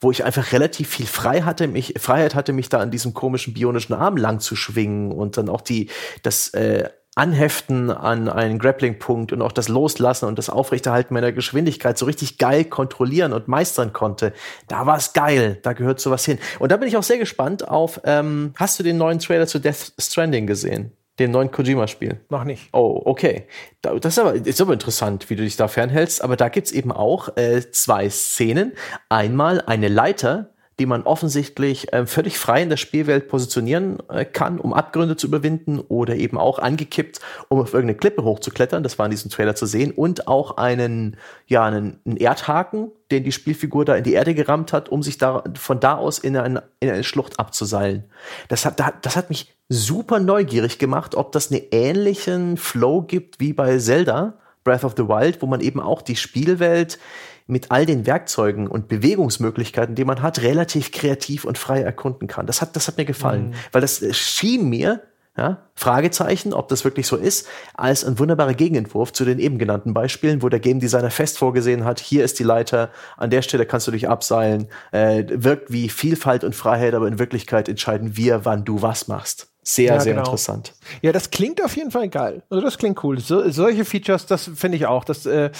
wo ich einfach relativ viel frei hatte, mich, Freiheit hatte, mich da an diesem komischen bionischen Arm lang zu schwingen und dann auch die, das äh, Anheften an einen Grappling-Punkt und auch das Loslassen und das Aufrechterhalten meiner Geschwindigkeit so richtig geil kontrollieren und meistern konnte. Da war es geil, da gehört sowas hin. Und da bin ich auch sehr gespannt auf, ähm, hast du den neuen Trailer zu Death Stranding gesehen? Den neuen Kojima-Spiel? Noch nicht. Oh, okay. Das ist aber, ist aber interessant, wie du dich da fernhältst. Aber da gibt's eben auch äh, zwei Szenen. Einmal eine Leiter, die man offensichtlich äh, völlig frei in der Spielwelt positionieren äh, kann, um Abgründe zu überwinden oder eben auch angekippt, um auf irgendeine Klippe hochzuklettern. Das war in diesem Trailer zu sehen. Und auch einen, ja, einen, einen Erdhaken, den die Spielfigur da in die Erde gerammt hat, um sich da, von da aus in eine, in eine Schlucht abzuseilen. Das hat, das hat mich super neugierig gemacht, ob das einen ähnlichen Flow gibt wie bei Zelda, Breath of the Wild, wo man eben auch die Spielwelt mit all den Werkzeugen und Bewegungsmöglichkeiten, die man hat, relativ kreativ und frei erkunden kann. Das hat, das hat mir gefallen, mhm. weil das schien mir, ja, Fragezeichen, ob das wirklich so ist, als ein wunderbarer Gegenentwurf zu den eben genannten Beispielen, wo der Game Designer fest vorgesehen hat, hier ist die Leiter, an der Stelle kannst du dich abseilen, äh, wirkt wie Vielfalt und Freiheit, aber in Wirklichkeit entscheiden wir, wann du was machst. Sehr, ja, sehr genau. interessant. Ja, das klingt auf jeden Fall geil. Also das klingt cool. So, solche Features, das finde ich auch. Das äh,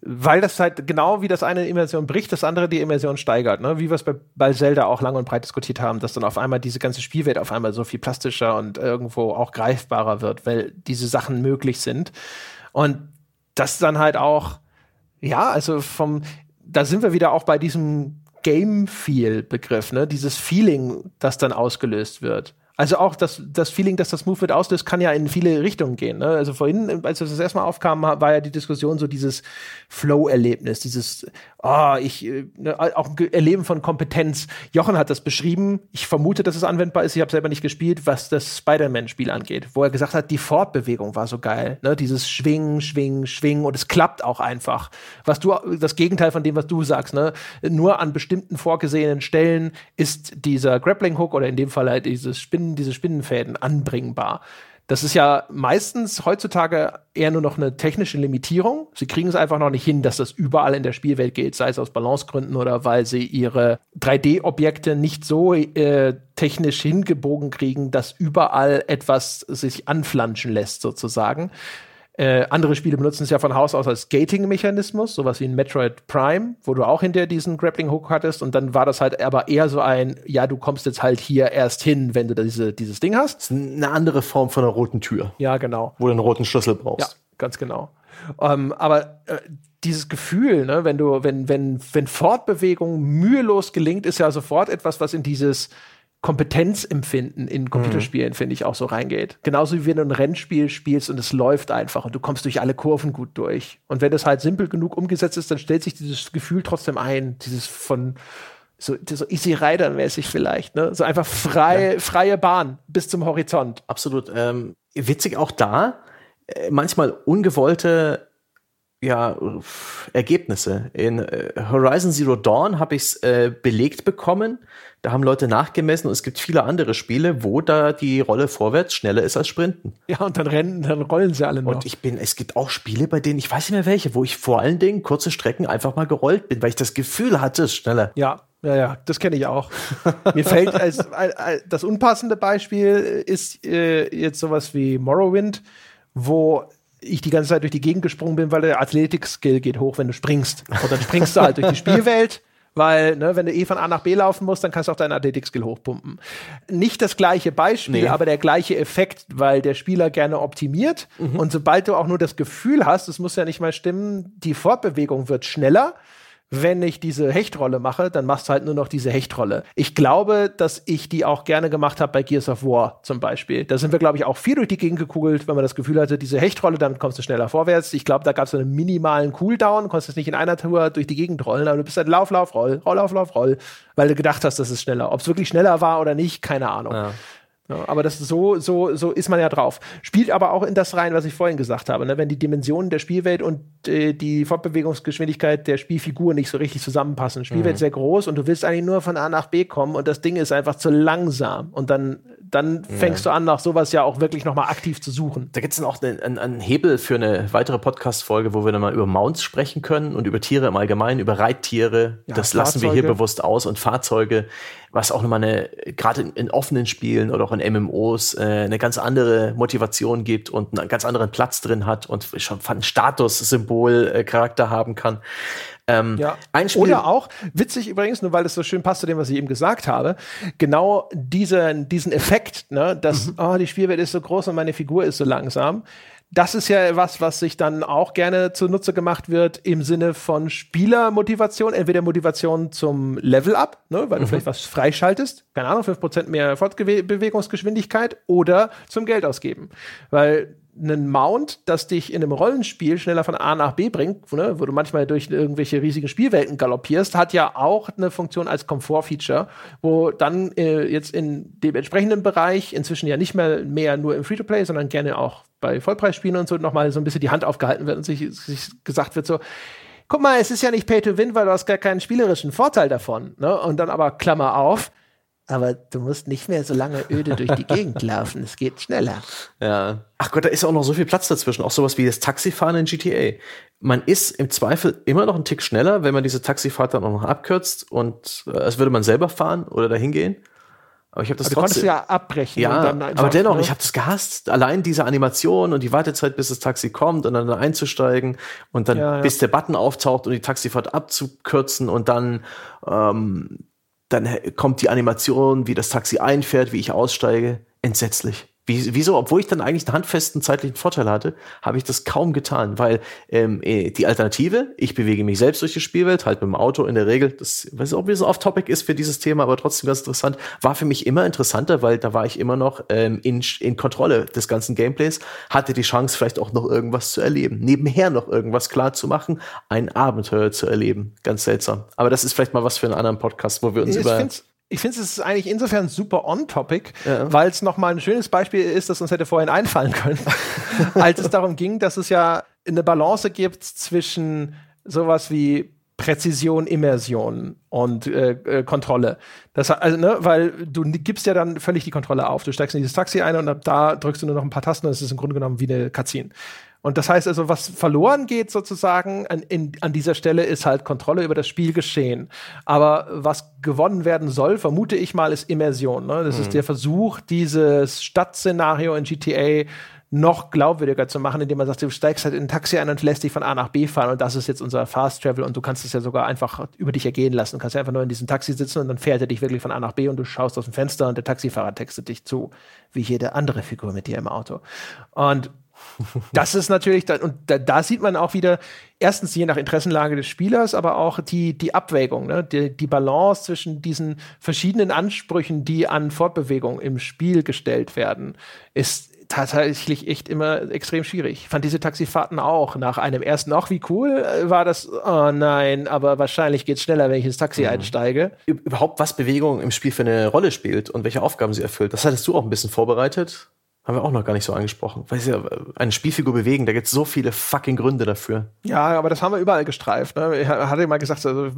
weil das halt genau wie das eine Immersion bricht, das andere die Immersion steigert, ne? Wie wir es bei, bei Zelda auch lang und breit diskutiert haben, dass dann auf einmal diese ganze Spielwelt auf einmal so viel plastischer und irgendwo auch greifbarer wird, weil diese Sachen möglich sind. Und das dann halt auch, ja, also vom, da sind wir wieder auch bei diesem Game-Feel-Begriff, ne? Dieses Feeling, das dann ausgelöst wird. Also auch das, das Feeling, dass das Movement auslöst, kann ja in viele Richtungen gehen. Ne? Also vorhin, als das erstmal aufkam, war ja die Diskussion so dieses Flow-Erlebnis, dieses, oh, ich, äh, ne, auch Erleben von Kompetenz. Jochen hat das beschrieben. Ich vermute, dass es anwendbar ist. Ich habe selber nicht gespielt, was das Spider-Man-Spiel angeht, wo er gesagt hat, die Fortbewegung war so geil. Ne? Dieses Schwingen, Schwingen, Schwingen und es klappt auch einfach. Was du, das Gegenteil von dem, was du sagst, ne? Nur an bestimmten vorgesehenen Stellen ist dieser Grappling-Hook oder in dem Fall halt dieses Spinnen, diese Spinnenfäden anbringbar. Das ist ja meistens heutzutage eher nur noch eine technische Limitierung. Sie kriegen es einfach noch nicht hin, dass das überall in der Spielwelt geht, sei es aus Balancegründen oder weil sie ihre 3D-Objekte nicht so äh, technisch hingebogen kriegen, dass überall etwas sich anflanschen lässt, sozusagen. Äh, andere Spiele benutzen es ja von Haus aus als Gating-Mechanismus, sowas wie ein Metroid Prime, wo du auch hinter diesen Grappling-Hook hattest und dann war das halt aber eher so ein, ja, du kommst jetzt halt hier erst hin, wenn du diese, dieses Ding hast. Das ist eine andere Form von einer roten Tür. Ja, genau. Wo du einen roten Schlüssel brauchst. Ja, ganz genau. Ähm, aber äh, dieses Gefühl, ne, wenn du, wenn, wenn, wenn Fortbewegung mühelos gelingt, ist ja sofort etwas, was in dieses Kompetenzempfinden in Computerspielen, mhm. finde ich, auch so reingeht. Genauso wie wenn du ein Rennspiel spielst und es läuft einfach und du kommst durch alle Kurven gut durch. Und wenn es halt simpel genug umgesetzt ist, dann stellt sich dieses Gefühl trotzdem ein, dieses von so, so Easy Rider mäßig vielleicht, ne? So einfach frei, ja. freie Bahn bis zum Horizont. Absolut. Ähm, witzig auch da, äh, manchmal ungewollte ja, Ergebnisse. In äh, Horizon Zero Dawn habe ich es äh, belegt bekommen. Da haben Leute nachgemessen und es gibt viele andere Spiele, wo da die Rolle vorwärts schneller ist als Sprinten. Ja, und dann rennen, dann rollen sie alle noch. Und ich bin, es gibt auch Spiele, bei denen ich weiß nicht mehr welche, wo ich vor allen Dingen kurze Strecken einfach mal gerollt bin, weil ich das Gefühl hatte, es schneller. Ja, ja, ja, das kenne ich auch. Mir fällt als, als, das unpassende Beispiel ist äh, jetzt sowas wie Morrowind, wo ich die ganze Zeit durch die Gegend gesprungen bin, weil der Athletik-Skill geht hoch, wenn du springst. Und dann springst du halt durch die Spielwelt. Weil, ne, wenn du eh von A nach B laufen musst, dann kannst du auch deinen Athletik-Skill hochpumpen. Nicht das gleiche Beispiel, nee. aber der gleiche Effekt, weil der Spieler gerne optimiert. Mhm. Und sobald du auch nur das Gefühl hast, es muss ja nicht mal stimmen, die Fortbewegung wird schneller, wenn ich diese Hechtrolle mache, dann machst du halt nur noch diese Hechtrolle. Ich glaube, dass ich die auch gerne gemacht habe bei Gears of War zum Beispiel. Da sind wir, glaube ich, auch viel durch die Gegend gekugelt, wenn man das Gefühl hatte, diese Hechtrolle, damit kommst du schneller vorwärts. Ich glaube, da gab es einen minimalen Cooldown, konntest nicht in einer Tour durch die Gegend rollen, aber du bist halt Lauf, Lauf, Roll, Roll, Lauf, Lauf, Roll, weil du gedacht hast, das ist schneller. Ob es wirklich schneller war oder nicht, keine Ahnung. Ja. Ja, aber das so, so, so ist man ja drauf. Spielt aber auch in das rein, was ich vorhin gesagt habe. Ne? Wenn die Dimensionen der Spielwelt und äh, die Fortbewegungsgeschwindigkeit der Spielfigur nicht so richtig zusammenpassen. Spielwelt mhm. sehr groß und du willst eigentlich nur von A nach B kommen und das Ding ist einfach zu langsam. Und dann dann fängst ja. du an, nach sowas ja auch wirklich nochmal aktiv zu suchen. Da gibt es dann auch einen, einen, Hebel für eine weitere Podcast-Folge, wo wir dann mal über Mounts sprechen können und über Tiere im Allgemeinen, über Reittiere. Ja, das Fahrzeuge. lassen wir hier bewusst aus und Fahrzeuge, was auch nochmal eine, gerade in, in, offenen Spielen oder auch in MMOs, äh, eine ganz andere Motivation gibt und einen ganz anderen Platz drin hat und schon ein Statussymbol-Charakter äh, haben kann. Ähm, ja. ein Spiel Oder auch, witzig übrigens, nur weil es so schön passt zu dem, was ich eben gesagt habe, genau diese, diesen Effekt, ne, dass, mhm. oh, die Spielwelt ist so groß und meine Figur ist so langsam. Das ist ja was, was sich dann auch gerne zunutze gemacht wird im Sinne von Spielermotivation, entweder Motivation zum Level-Up, ne, weil mhm. du vielleicht was freischaltest, keine Ahnung, 5% mehr Fortbewegungsgeschwindigkeit oder zum Geld ausgeben. Weil einen Mount, das dich in einem Rollenspiel schneller von A nach B bringt, ne, wo du manchmal durch irgendwelche riesigen Spielwelten galoppierst, hat ja auch eine Funktion als Komfortfeature, wo dann äh, jetzt in dem entsprechenden Bereich inzwischen ja nicht mehr, mehr nur im Free-to-Play, sondern gerne auch bei Vollpreisspielen und so nochmal so ein bisschen die Hand aufgehalten wird und sich, sich gesagt wird so, guck mal, es ist ja nicht Pay to Win, weil du hast gar keinen spielerischen Vorteil davon. Ne? Und dann aber Klammer auf, aber du musst nicht mehr so lange öde durch die Gegend laufen. Es geht schneller. Ja. Ach Gott, da ist auch noch so viel Platz dazwischen. Auch sowas wie das Taxifahren in GTA. Man ist im Zweifel immer noch einen Tick schneller, wenn man diese Taxifahrt dann auch noch abkürzt und äh, als würde man selber fahren oder dahin gehen. Aber ich habe das aber trotzdem. Du ja abbrechen. Ja, einfach, aber dennoch, ne? ich habe das gehasst. Allein diese Animation und die Wartezeit, bis das Taxi kommt und dann einzusteigen und dann ja, ja. bis der Button auftaucht und die Taxifahrt abzukürzen und dann ähm, dann kommt die Animation, wie das Taxi einfährt, wie ich aussteige. Entsetzlich. Wie, wieso, obwohl ich dann eigentlich einen handfesten zeitlichen Vorteil hatte, habe ich das kaum getan, weil ähm, eh, die Alternative, ich bewege mich selbst durch die Spielwelt, halt mit dem Auto in der Regel, das weiß auch, wie so off-topic ist für dieses Thema, aber trotzdem ganz interessant, war für mich immer interessanter, weil da war ich immer noch ähm, in, in Kontrolle des ganzen Gameplays, hatte die Chance, vielleicht auch noch irgendwas zu erleben, nebenher noch irgendwas klar zu machen, ein Abenteuer zu erleben. Ganz seltsam. Aber das ist vielleicht mal was für einen anderen Podcast, wo wir uns ich über ich finde es ist eigentlich insofern super on-topic, ja. weil es nochmal ein schönes Beispiel ist, das uns hätte vorhin einfallen können, als es darum ging, dass es ja eine Balance gibt zwischen sowas wie Präzision, Immersion und äh, äh, Kontrolle. Das, also, ne, weil du gibst ja dann völlig die Kontrolle auf. Du steigst in dieses Taxi ein und ab da drückst du nur noch ein paar Tasten und es ist im Grunde genommen wie eine Cutscene. Und das heißt also, was verloren geht sozusagen an, in, an dieser Stelle ist halt Kontrolle über das Spielgeschehen. Aber was gewonnen werden soll, vermute ich mal, ist Immersion. Ne? Das mhm. ist der Versuch, dieses Stadtszenario in GTA noch glaubwürdiger zu machen, indem man sagt, du steigst halt in ein Taxi ein und lässt dich von A nach B fahren und das ist jetzt unser Fast Travel und du kannst es ja sogar einfach über dich ergehen lassen. Du kannst ja einfach nur in diesem Taxi sitzen und dann fährt er dich wirklich von A nach B und du schaust aus dem Fenster und der Taxifahrer textet dich zu, wie jede andere Figur mit dir im Auto. Und das ist natürlich, da, und da, da, sieht man auch wieder, erstens je nach Interessenlage des Spielers, aber auch die, die Abwägung, ne? die, die Balance zwischen diesen verschiedenen Ansprüchen, die an Fortbewegung im Spiel gestellt werden, ist tatsächlich echt immer extrem schwierig. Ich fand diese Taxifahrten auch nach einem ersten, auch wie cool äh, war das, oh nein, aber wahrscheinlich geht es schneller, wenn ich ins Taxi mhm. einsteige. Überhaupt, was Bewegung im Spiel für eine Rolle spielt und welche Aufgaben sie erfüllt, das hattest du auch ein bisschen vorbereitet. Haben wir auch noch gar nicht so angesprochen. Weil ja eine Spielfigur bewegen, da gibt es so viele fucking Gründe dafür. Ja, aber das haben wir überall gestreift. Ne? Ich hatte mal gesagt, also,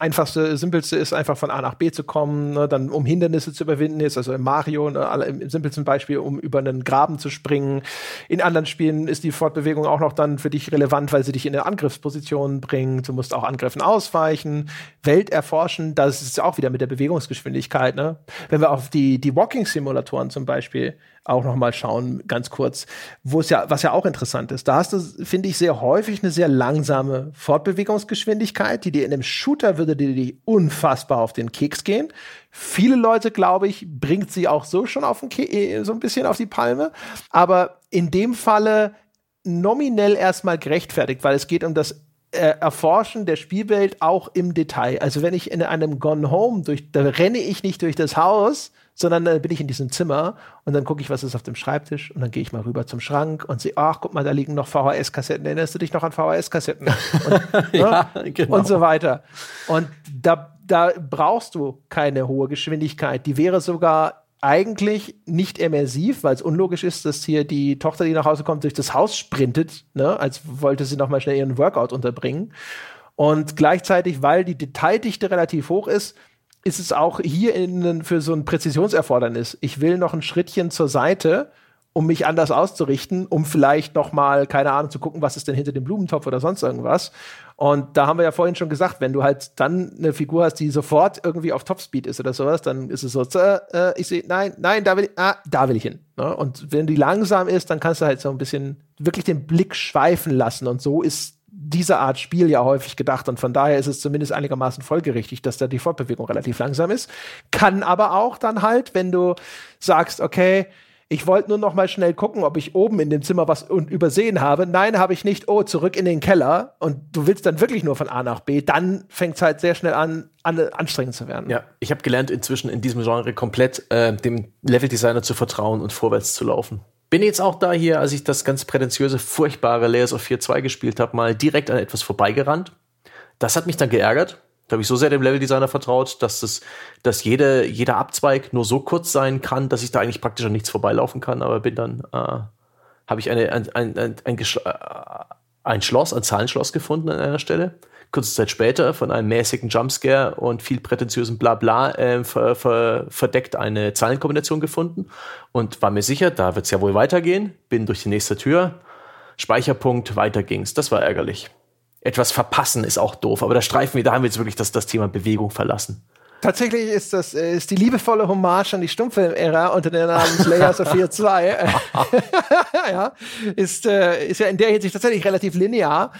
einfachste, simpelste ist einfach von A nach B zu kommen, ne? dann um Hindernisse zu überwinden, jetzt also im Mario, ne? im simpelsten Beispiel, um über einen Graben zu springen. In anderen Spielen ist die Fortbewegung auch noch dann für dich relevant, weil sie dich in eine Angriffsposition bringt. Du musst auch Angriffen ausweichen, Welt erforschen. Das ist auch wieder mit der Bewegungsgeschwindigkeit. Ne? Wenn wir auf die, die Walking-Simulatoren zum Beispiel auch noch mal schauen, ganz kurz, wo es ja, was ja auch interessant ist. Da hast du, finde ich, sehr häufig eine sehr langsame Fortbewegungsgeschwindigkeit, die dir in einem Shooter würde dir die unfassbar auf den Keks gehen. Viele Leute, glaube ich, bringt sie auch so schon auf den Ke äh, so ein bisschen auf die Palme. Aber in dem Falle nominell erstmal gerechtfertigt, weil es geht um das äh, Erforschen der Spielwelt auch im Detail. Also wenn ich in einem Gone Home durch, da renne ich nicht durch das Haus, sondern dann bin ich in diesem Zimmer und dann gucke ich, was ist auf dem Schreibtisch und dann gehe ich mal rüber zum Schrank und sehe, ach, guck mal, da liegen noch VHS-Kassetten. Erinnerst du dich noch an VHS-Kassetten? Und, ja, ne? genau. und so weiter. Und da, da brauchst du keine hohe Geschwindigkeit. Die wäre sogar eigentlich nicht immersiv, weil es unlogisch ist, dass hier die Tochter, die nach Hause kommt, durch das Haus sprintet, ne, als wollte sie noch mal schnell ihren Workout unterbringen. Und gleichzeitig, weil die Detaildichte relativ hoch ist, ist es auch hier in, für so ein Präzisionserfordernis. Ich will noch ein Schrittchen zur Seite, um mich anders auszurichten, um vielleicht noch mal, keine Ahnung, zu gucken, was ist denn hinter dem Blumentopf oder sonst irgendwas. Und da haben wir ja vorhin schon gesagt, wenn du halt dann eine Figur hast, die sofort irgendwie auf Topspeed ist oder sowas, dann ist es so, äh, ich sehe, nein, nein, da will ich, ah, da will ich hin. Ne? Und wenn die langsam ist, dann kannst du halt so ein bisschen wirklich den Blick schweifen lassen. Und so ist diese Art Spiel ja häufig gedacht und von daher ist es zumindest einigermaßen folgerichtig, dass da die Fortbewegung relativ langsam ist. Kann aber auch dann halt, wenn du sagst, okay, ich wollte nur noch mal schnell gucken, ob ich oben in dem Zimmer was übersehen habe. Nein, habe ich nicht. Oh, zurück in den Keller. Und du willst dann wirklich nur von A nach B. Dann fängt es halt sehr schnell an, an, anstrengend zu werden. Ja, ich habe gelernt, inzwischen in diesem Genre komplett äh, dem Leveldesigner zu vertrauen und vorwärts zu laufen. Bin jetzt auch da hier, als ich das ganz prätentiöse, furchtbare Layers of 4.2 gespielt habe, mal direkt an etwas vorbeigerannt. Das hat mich dann geärgert. Da habe ich so sehr dem Leveldesigner vertraut, dass das, dass jede, jeder Abzweig nur so kurz sein kann, dass ich da eigentlich praktisch an nichts vorbeilaufen kann. Aber bin dann, äh, habe ich eine, ein, ein, ein, ein, äh, ein Schloss, ein Zahlenschloss gefunden an einer Stelle kurze Zeit später von einem mäßigen Jumpscare und viel prätentiösen Blabla äh, ver, ver, verdeckt eine Zahlenkombination gefunden und war mir sicher, da wird es ja wohl weitergehen. Bin durch die nächste Tür, Speicherpunkt, weiter ging's. Das war ärgerlich. Etwas verpassen ist auch doof, aber da streifen wir, da haben wir jetzt wirklich das, das Thema Bewegung verlassen. Tatsächlich ist das äh, ist die liebevolle Hommage an die Stummfilm-Ära unter dem Namen Layers of Fear 2. ja, ist, äh, ist ja in der Hinsicht tatsächlich relativ linear.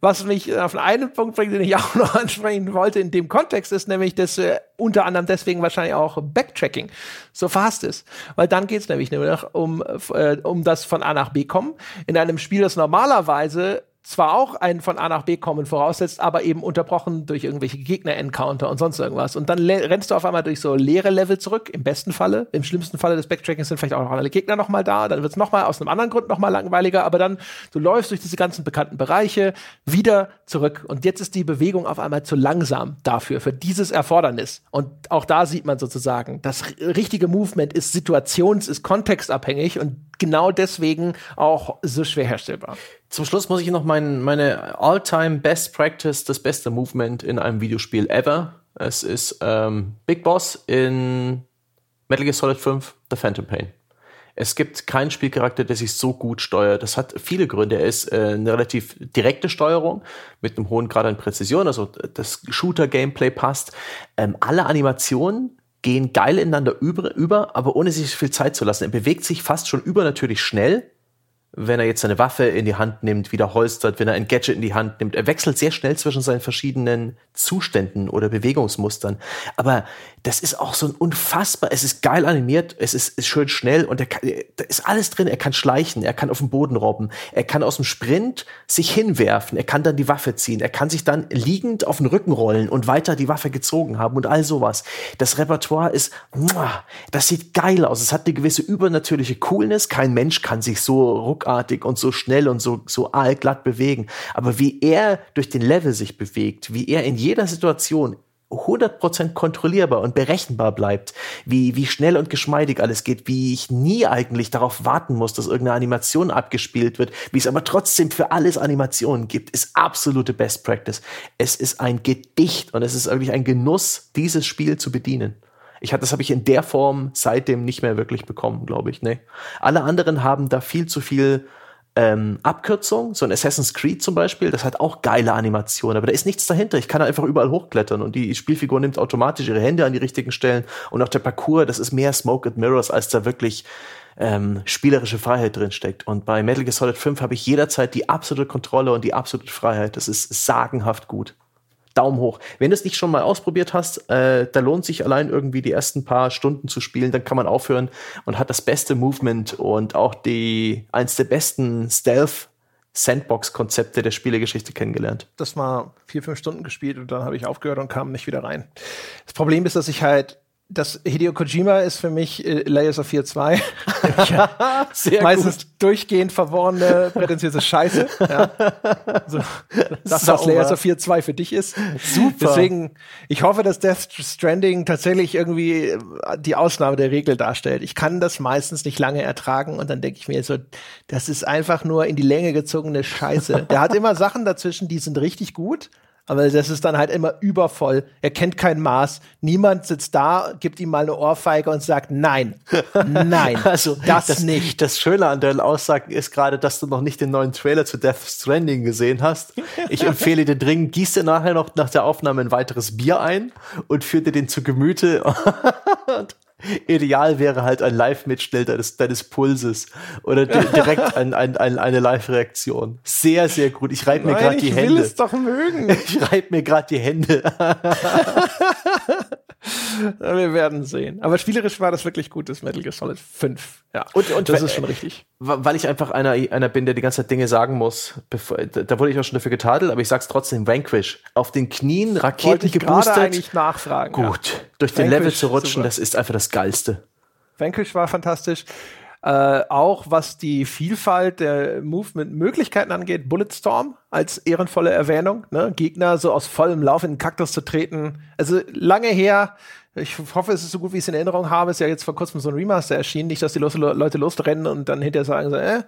Was mich auf einen Punkt bringt, den ich auch noch ansprechen wollte in dem Kontext, ist nämlich, dass äh, unter anderem deswegen wahrscheinlich auch Backtracking so fast ist. Weil dann geht es nämlich nur noch um, äh, um das von A nach B kommen. In einem Spiel, das normalerweise zwar auch ein von A nach B kommen voraussetzt, aber eben unterbrochen durch irgendwelche Gegner-Encounter und sonst irgendwas. Und dann rennst du auf einmal durch so leere Level zurück, im besten Falle. Im schlimmsten Falle des Backtrackings sind vielleicht auch noch alle Gegner noch mal da. Dann wird es noch mal aus einem anderen Grund noch mal langweiliger. Aber dann, du läufst durch diese ganzen bekannten Bereiche wieder zurück. Und jetzt ist die Bewegung auf einmal zu langsam dafür, für dieses Erfordernis. Und auch da sieht man sozusagen, das richtige Movement ist situations-, ist kontextabhängig und genau deswegen auch so schwer herstellbar. Zum Schluss muss ich noch mein, meine All-Time Best Practice, das beste Movement in einem Videospiel ever. Es ist ähm, Big Boss in Metal Gear Solid 5, The Phantom Pain. Es gibt keinen Spielcharakter, der sich so gut steuert. Das hat viele Gründe. Er ist äh, eine relativ direkte Steuerung mit einem hohen Grad an Präzision. Also das Shooter-Gameplay passt. Ähm, alle Animationen gehen geil ineinander über, über, aber ohne sich viel Zeit zu lassen. Er bewegt sich fast schon übernatürlich schnell wenn er jetzt seine Waffe in die Hand nimmt, wieder holstert, wenn er ein Gadget in die Hand nimmt. Er wechselt sehr schnell zwischen seinen verschiedenen Zuständen oder Bewegungsmustern. Aber das ist auch so ein unfassbar, es ist geil animiert, es ist, ist schön schnell und er kann, da ist alles drin. Er kann schleichen, er kann auf den Boden robben, er kann aus dem Sprint sich hinwerfen, er kann dann die Waffe ziehen, er kann sich dann liegend auf den Rücken rollen und weiter die Waffe gezogen haben und all sowas. Das Repertoire ist, das sieht geil aus. Es hat eine gewisse übernatürliche Coolness. Kein Mensch kann sich so ruck ruckartig und so schnell und so, so allglatt bewegen. Aber wie er durch den Level sich bewegt, wie er in jeder Situation 100% kontrollierbar und berechenbar bleibt, wie, wie schnell und geschmeidig alles geht, wie ich nie eigentlich darauf warten muss, dass irgendeine Animation abgespielt wird, wie es aber trotzdem für alles Animationen gibt, ist absolute Best Practice. Es ist ein Gedicht und es ist wirklich ein Genuss, dieses Spiel zu bedienen. Ich hatte, das habe ich in der Form seitdem nicht mehr wirklich bekommen, glaube ich. Nee. Alle anderen haben da viel zu viel ähm, Abkürzung, so ein Assassin's Creed zum Beispiel, das hat auch geile Animationen, aber da ist nichts dahinter. Ich kann einfach überall hochklettern und die Spielfigur nimmt automatisch ihre Hände an die richtigen Stellen und auch der Parcours, das ist mehr Smoke and Mirrors, als da wirklich ähm, spielerische Freiheit drin steckt. Und bei Metal Gear Solid 5 habe ich jederzeit die absolute Kontrolle und die absolute Freiheit. Das ist sagenhaft gut. Daumen hoch. Wenn du es nicht schon mal ausprobiert hast, äh, da lohnt sich allein irgendwie die ersten paar Stunden zu spielen, dann kann man aufhören und hat das beste Movement und auch die eins der besten Stealth Sandbox-Konzepte der Spielegeschichte kennengelernt. Das mal vier, fünf Stunden gespielt und dann habe ich aufgehört und kam nicht wieder rein. Das Problem ist, dass ich halt das Hideo Kojima ist für mich äh, Layers of Fear 2. Sehr meistens gut. durchgehend verworrene, prätentiöse Scheiße. Ja. So, das, was Layers of Fear 2 für dich ist. Super. Deswegen, ich hoffe, dass Death Stranding tatsächlich irgendwie äh, die Ausnahme der Regel darstellt. Ich kann das meistens nicht lange ertragen und dann denke ich mir so, das ist einfach nur in die Länge gezogene Scheiße. Der hat immer Sachen dazwischen, die sind richtig gut aber das ist dann halt immer übervoll. Er kennt kein Maß. Niemand sitzt da, gibt ihm mal eine Ohrfeige und sagt Nein, nein, also das, das nicht. Das Schöne an der Aussage ist gerade, dass du noch nicht den neuen Trailer zu Death Stranding gesehen hast. Ich empfehle dir dringend, gieß dir nachher noch nach der Aufnahme ein weiteres Bier ein und führ dir den zu Gemüte. Ideal wäre halt ein Live-Mitschnitt deines, deines Pulses oder direkt ein, ein, ein, eine Live-Reaktion. Sehr, sehr gut. Ich reibe mir gerade die Hände. Ich will es doch mögen. Ich reibe mir gerade die Hände. Wir werden sehen. Aber spielerisch war das wirklich gut, das Metal Gear Solid 5. Ja. Und, und das ist schon richtig. Weil ich einfach einer, einer bin, der die ganze Zeit Dinge sagen muss. Bevor, da wurde ich auch schon dafür getadelt, aber ich sag's trotzdem, Vanquish. Auf den Knien, Raketen geboostert. eigentlich nachfragen. Gut. Ja. Durch den Level zu rutschen, super. das ist einfach das Geilste. Vanquish war fantastisch. Äh, auch was die Vielfalt der Movement-Möglichkeiten angeht, Bulletstorm als ehrenvolle Erwähnung, ne? Gegner so aus vollem Lauf in den Kaktus zu treten. Also lange her, ich hoffe, es ist so gut, wie ich es in Erinnerung habe. Ist ja jetzt vor kurzem so ein Remaster erschienen. Nicht, dass die los Leute losrennen und dann hinterher sagen, so, äh,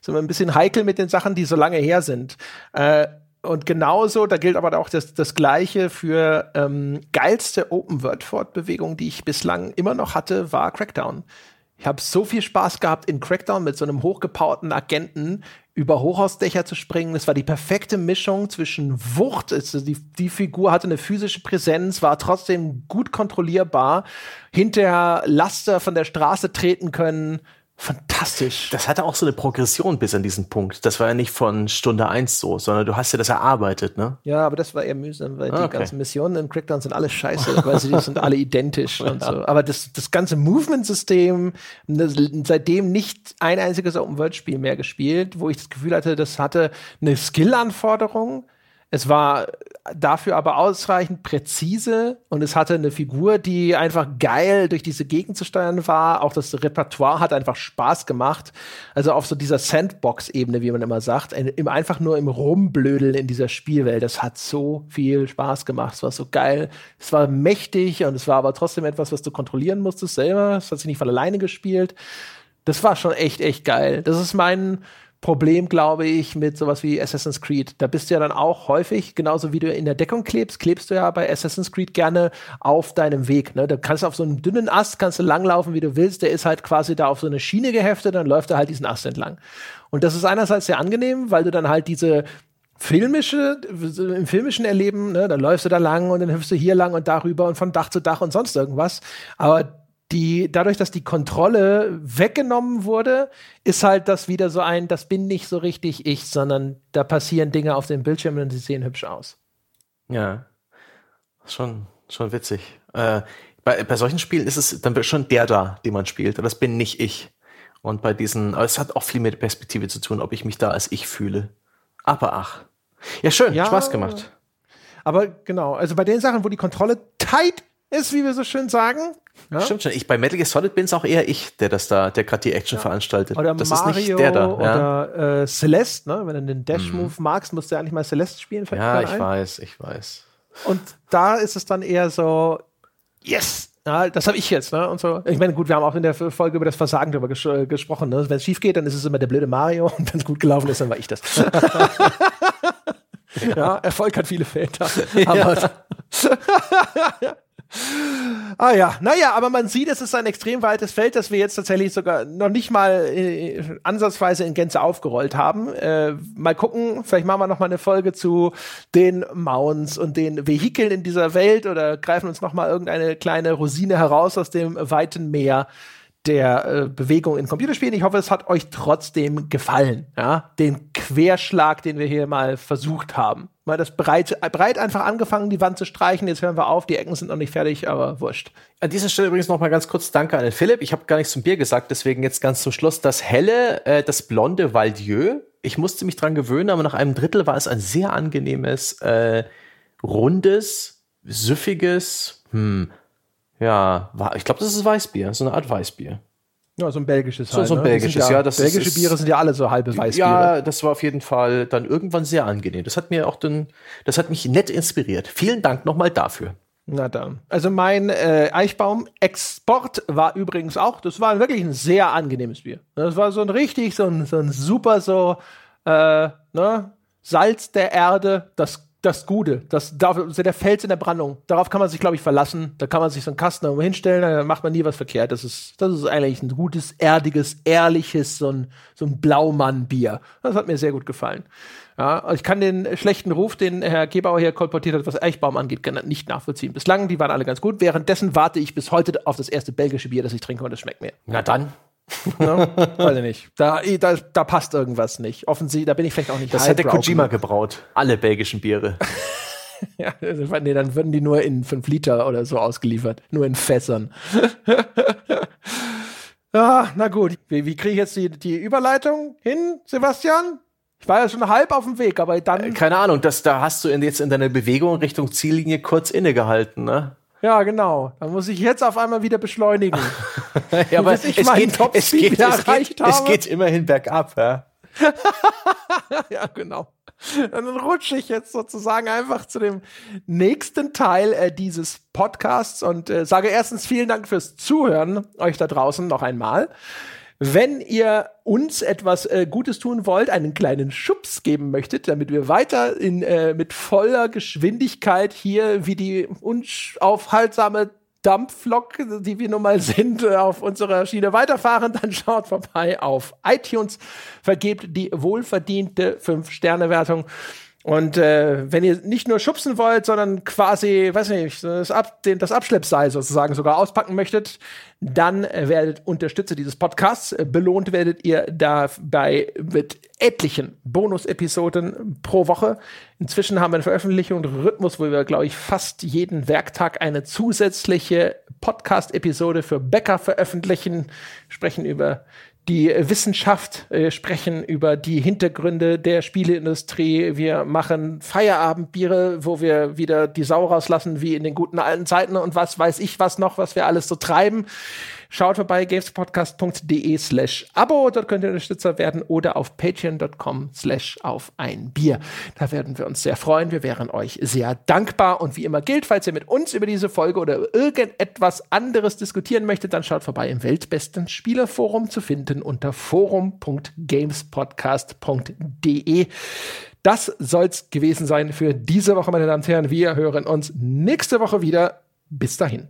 sind wir ein bisschen heikel mit den Sachen, die so lange her sind. Äh, und genauso, da gilt aber auch das, das Gleiche für ähm, geilste Open-World-Fortbewegung, die ich bislang immer noch hatte, war Crackdown. Ich habe so viel Spaß gehabt, in Crackdown mit so einem hochgepowerten Agenten über Hochhausdächer zu springen. Es war die perfekte Mischung zwischen Wucht, also die, die Figur hatte eine physische Präsenz, war trotzdem gut kontrollierbar, hinterher Laster von der Straße treten können, fantastisch. Das hatte auch so eine Progression bis an diesen Punkt. Das war ja nicht von Stunde eins so, sondern du hast ja das erarbeitet, ne? Ja, aber das war eher mühsam, weil ah, okay. die ganzen Missionen in Crackdown sind alle scheiße, weil sie sind alle identisch und so. Aber das, das ganze Movement-System, seitdem nicht ein einziges Open-World-Spiel mehr gespielt, wo ich das Gefühl hatte, das hatte eine Skill-Anforderung, es war dafür aber ausreichend präzise und es hatte eine Figur, die einfach geil durch diese Gegend zu steuern war. Auch das Repertoire hat einfach Spaß gemacht. Also auf so dieser Sandbox-Ebene, wie man immer sagt, im, einfach nur im Rumblödeln in dieser Spielwelt. Das hat so viel Spaß gemacht. Es war so geil. Es war mächtig und es war aber trotzdem etwas, was du kontrollieren musstest selber. Es hat sich nicht von alleine gespielt. Das war schon echt, echt geil. Das ist mein Problem, glaube ich, mit sowas wie Assassin's Creed. Da bist du ja dann auch häufig, genauso wie du in der Deckung klebst, klebst du ja bei Assassin's Creed gerne auf deinem Weg. Ne? Da kannst du auf so einem dünnen Ast, kannst du langlaufen, wie du willst. Der ist halt quasi da auf so eine Schiene geheftet, dann läuft er halt diesen Ast entlang. Und das ist einerseits sehr angenehm, weil du dann halt diese filmische, im filmischen Erleben, ne, dann läufst du da lang und dann hüpfst du hier lang und darüber und von Dach zu Dach und sonst irgendwas. Aber die, dadurch, dass die Kontrolle weggenommen wurde, ist halt das wieder so ein, das bin nicht so richtig ich, sondern da passieren Dinge auf dem Bildschirm und sie sehen hübsch aus. Ja, schon, schon witzig. Äh, bei, bei solchen Spielen ist es dann schon der da, den man spielt, und das bin nicht ich. Und bei diesen, aber es hat auch viel mit Perspektive zu tun, ob ich mich da als ich fühle. Aber ach. Ja, schön, ja, Spaß gemacht. Aber genau, also bei den Sachen, wo die Kontrolle tight ist, wie wir so schön sagen. Ja? Stimmt schon. Ich bei Metal Gear Solid bin es auch eher ich, der das da, der gerade die Action ja. veranstaltet. Oder das Mario ist nicht der da. Oder ja. äh, Celeste, ne? Wenn du den Dash-Move mhm. magst, musst du ja eigentlich mal Celeste spielen. Ja, ich weiß, ich weiß. Und da ist es dann eher so, yes, ja, das habe ich jetzt, ne? Und so. Ich meine, gut, wir haben auch in der Folge über das Versagen darüber ges äh, gesprochen. Ne? Wenn es schief geht, dann ist es immer der blöde Mario. Und wenn es gut gelaufen ist, dann war ich das. ja, Erfolg hat viele Väter. Aber ja. Ah ja, naja, aber man sieht, es ist ein extrem weites Feld, das wir jetzt tatsächlich sogar noch nicht mal äh, ansatzweise in Gänze aufgerollt haben. Äh, mal gucken, vielleicht machen wir noch mal eine Folge zu den Mounts und den Vehikeln in dieser Welt oder greifen uns noch mal irgendeine kleine Rosine heraus aus dem weiten Meer der äh, Bewegung in Computerspielen. Ich hoffe, es hat euch trotzdem gefallen. Ja? Den Querschlag, den wir hier mal versucht haben. Mal das breit, breit einfach angefangen, die Wand zu streichen. Jetzt hören wir auf, die Ecken sind noch nicht fertig, aber wurscht. An dieser Stelle übrigens noch mal ganz kurz Danke an den Philipp. Ich habe gar nichts zum Bier gesagt, deswegen jetzt ganz zum Schluss. Das helle, äh, das blonde Valdieu. Ich musste mich dran gewöhnen, aber nach einem Drittel war es ein sehr angenehmes, äh, rundes, süffiges, hm, ja, ich glaube, das ist Weißbier, so eine Art Weißbier. Ja, so ein belgisches. So, halt, so ein ne? belgisches, ja, ja. Das belgische ist, Biere sind ja alle so halbe Weißbiere. Ja, das war auf jeden Fall dann irgendwann sehr angenehm. Das hat mir auch dann, das hat mich nett inspiriert. Vielen Dank nochmal dafür. Na dann. Also mein äh, Eichbaum-Export war übrigens auch, das war wirklich ein sehr angenehmes Bier. Das war so ein richtig, so ein, so ein super so, äh, ne, Salz der Erde, das das Gute, das, der Fels in der Brandung. Darauf kann man sich, glaube ich, verlassen. Da kann man sich so einen Kasten irgendwo hinstellen, dann macht man nie was verkehrt. Das ist, das ist eigentlich ein gutes, erdiges, ehrliches, so ein, so ein Blaumann-Bier. Das hat mir sehr gut gefallen. Ja, ich kann den schlechten Ruf, den Herr Gebauer hier kolportiert hat, was Eichbaum angeht, nicht nachvollziehen. Bislang, die waren alle ganz gut. Währenddessen warte ich bis heute auf das erste belgische Bier, das ich trinke und das schmeckt mir. Na dann. Ne? Weiß ich nicht. Da, da, da passt irgendwas nicht. Offensichtlich, da bin ich vielleicht auch nicht Das hätte Kojima genug. gebraut. Alle belgischen Biere. ja, nee, dann würden die nur in 5 Liter oder so ausgeliefert. Nur in Fässern. ah, na gut. Wie, wie kriege ich jetzt die, die Überleitung hin, Sebastian? Ich war ja schon halb auf dem Weg, aber dann. Äh, keine Ahnung, das, da hast du in, jetzt in deiner Bewegung Richtung Ziellinie kurz innegehalten, ne? Ja, genau. Da muss ich jetzt auf einmal wieder beschleunigen. ja, aber es geht, es, geht, es, geht, es geht immerhin bergab, ja. ja, genau. dann rutsche ich jetzt sozusagen einfach zu dem nächsten Teil äh, dieses Podcasts und äh, sage erstens vielen Dank fürs Zuhören, euch da draußen noch einmal. Wenn ihr uns etwas äh, Gutes tun wollt, einen kleinen Schubs geben möchtet, damit wir weiter in, äh, mit voller Geschwindigkeit hier wie die unaufhaltsame Dampflok, die wir nun mal sind, äh, auf unserer Schiene weiterfahren, dann schaut vorbei auf iTunes, vergebt die wohlverdiente 5-Sterne-Wertung. Und äh, wenn ihr nicht nur schubsen wollt, sondern quasi, weiß nicht, das, Ab den, das Abschleppseil sozusagen sogar auspacken möchtet, dann werdet Unterstützer dieses Podcasts. Belohnt werdet ihr dabei mit etlichen Bonus-Episoden pro Woche. Inzwischen haben wir einen Veröffentlichungsrhythmus, wo wir, glaube ich, fast jeden Werktag eine zusätzliche Podcast-Episode für Bäcker veröffentlichen, sprechen über die Wissenschaft, äh, sprechen über die Hintergründe der Spieleindustrie. Wir machen Feierabendbiere, wo wir wieder die Sau rauslassen, wie in den guten alten Zeiten und was weiß ich was noch, was wir alles so treiben. Schaut vorbei, gamespodcast.de slash Abo, dort könnt ihr Unterstützer werden oder auf patreon.com slash auf ein Bier. Da werden wir uns sehr freuen, wir wären euch sehr dankbar und wie immer gilt, falls ihr mit uns über diese Folge oder irgendetwas anderes diskutieren möchtet, dann schaut vorbei im weltbesten Spielerforum zu finden unter forum.gamespodcast.de. Das soll's gewesen sein für diese Woche, meine Damen und Herren. Wir hören uns nächste Woche wieder. Bis dahin.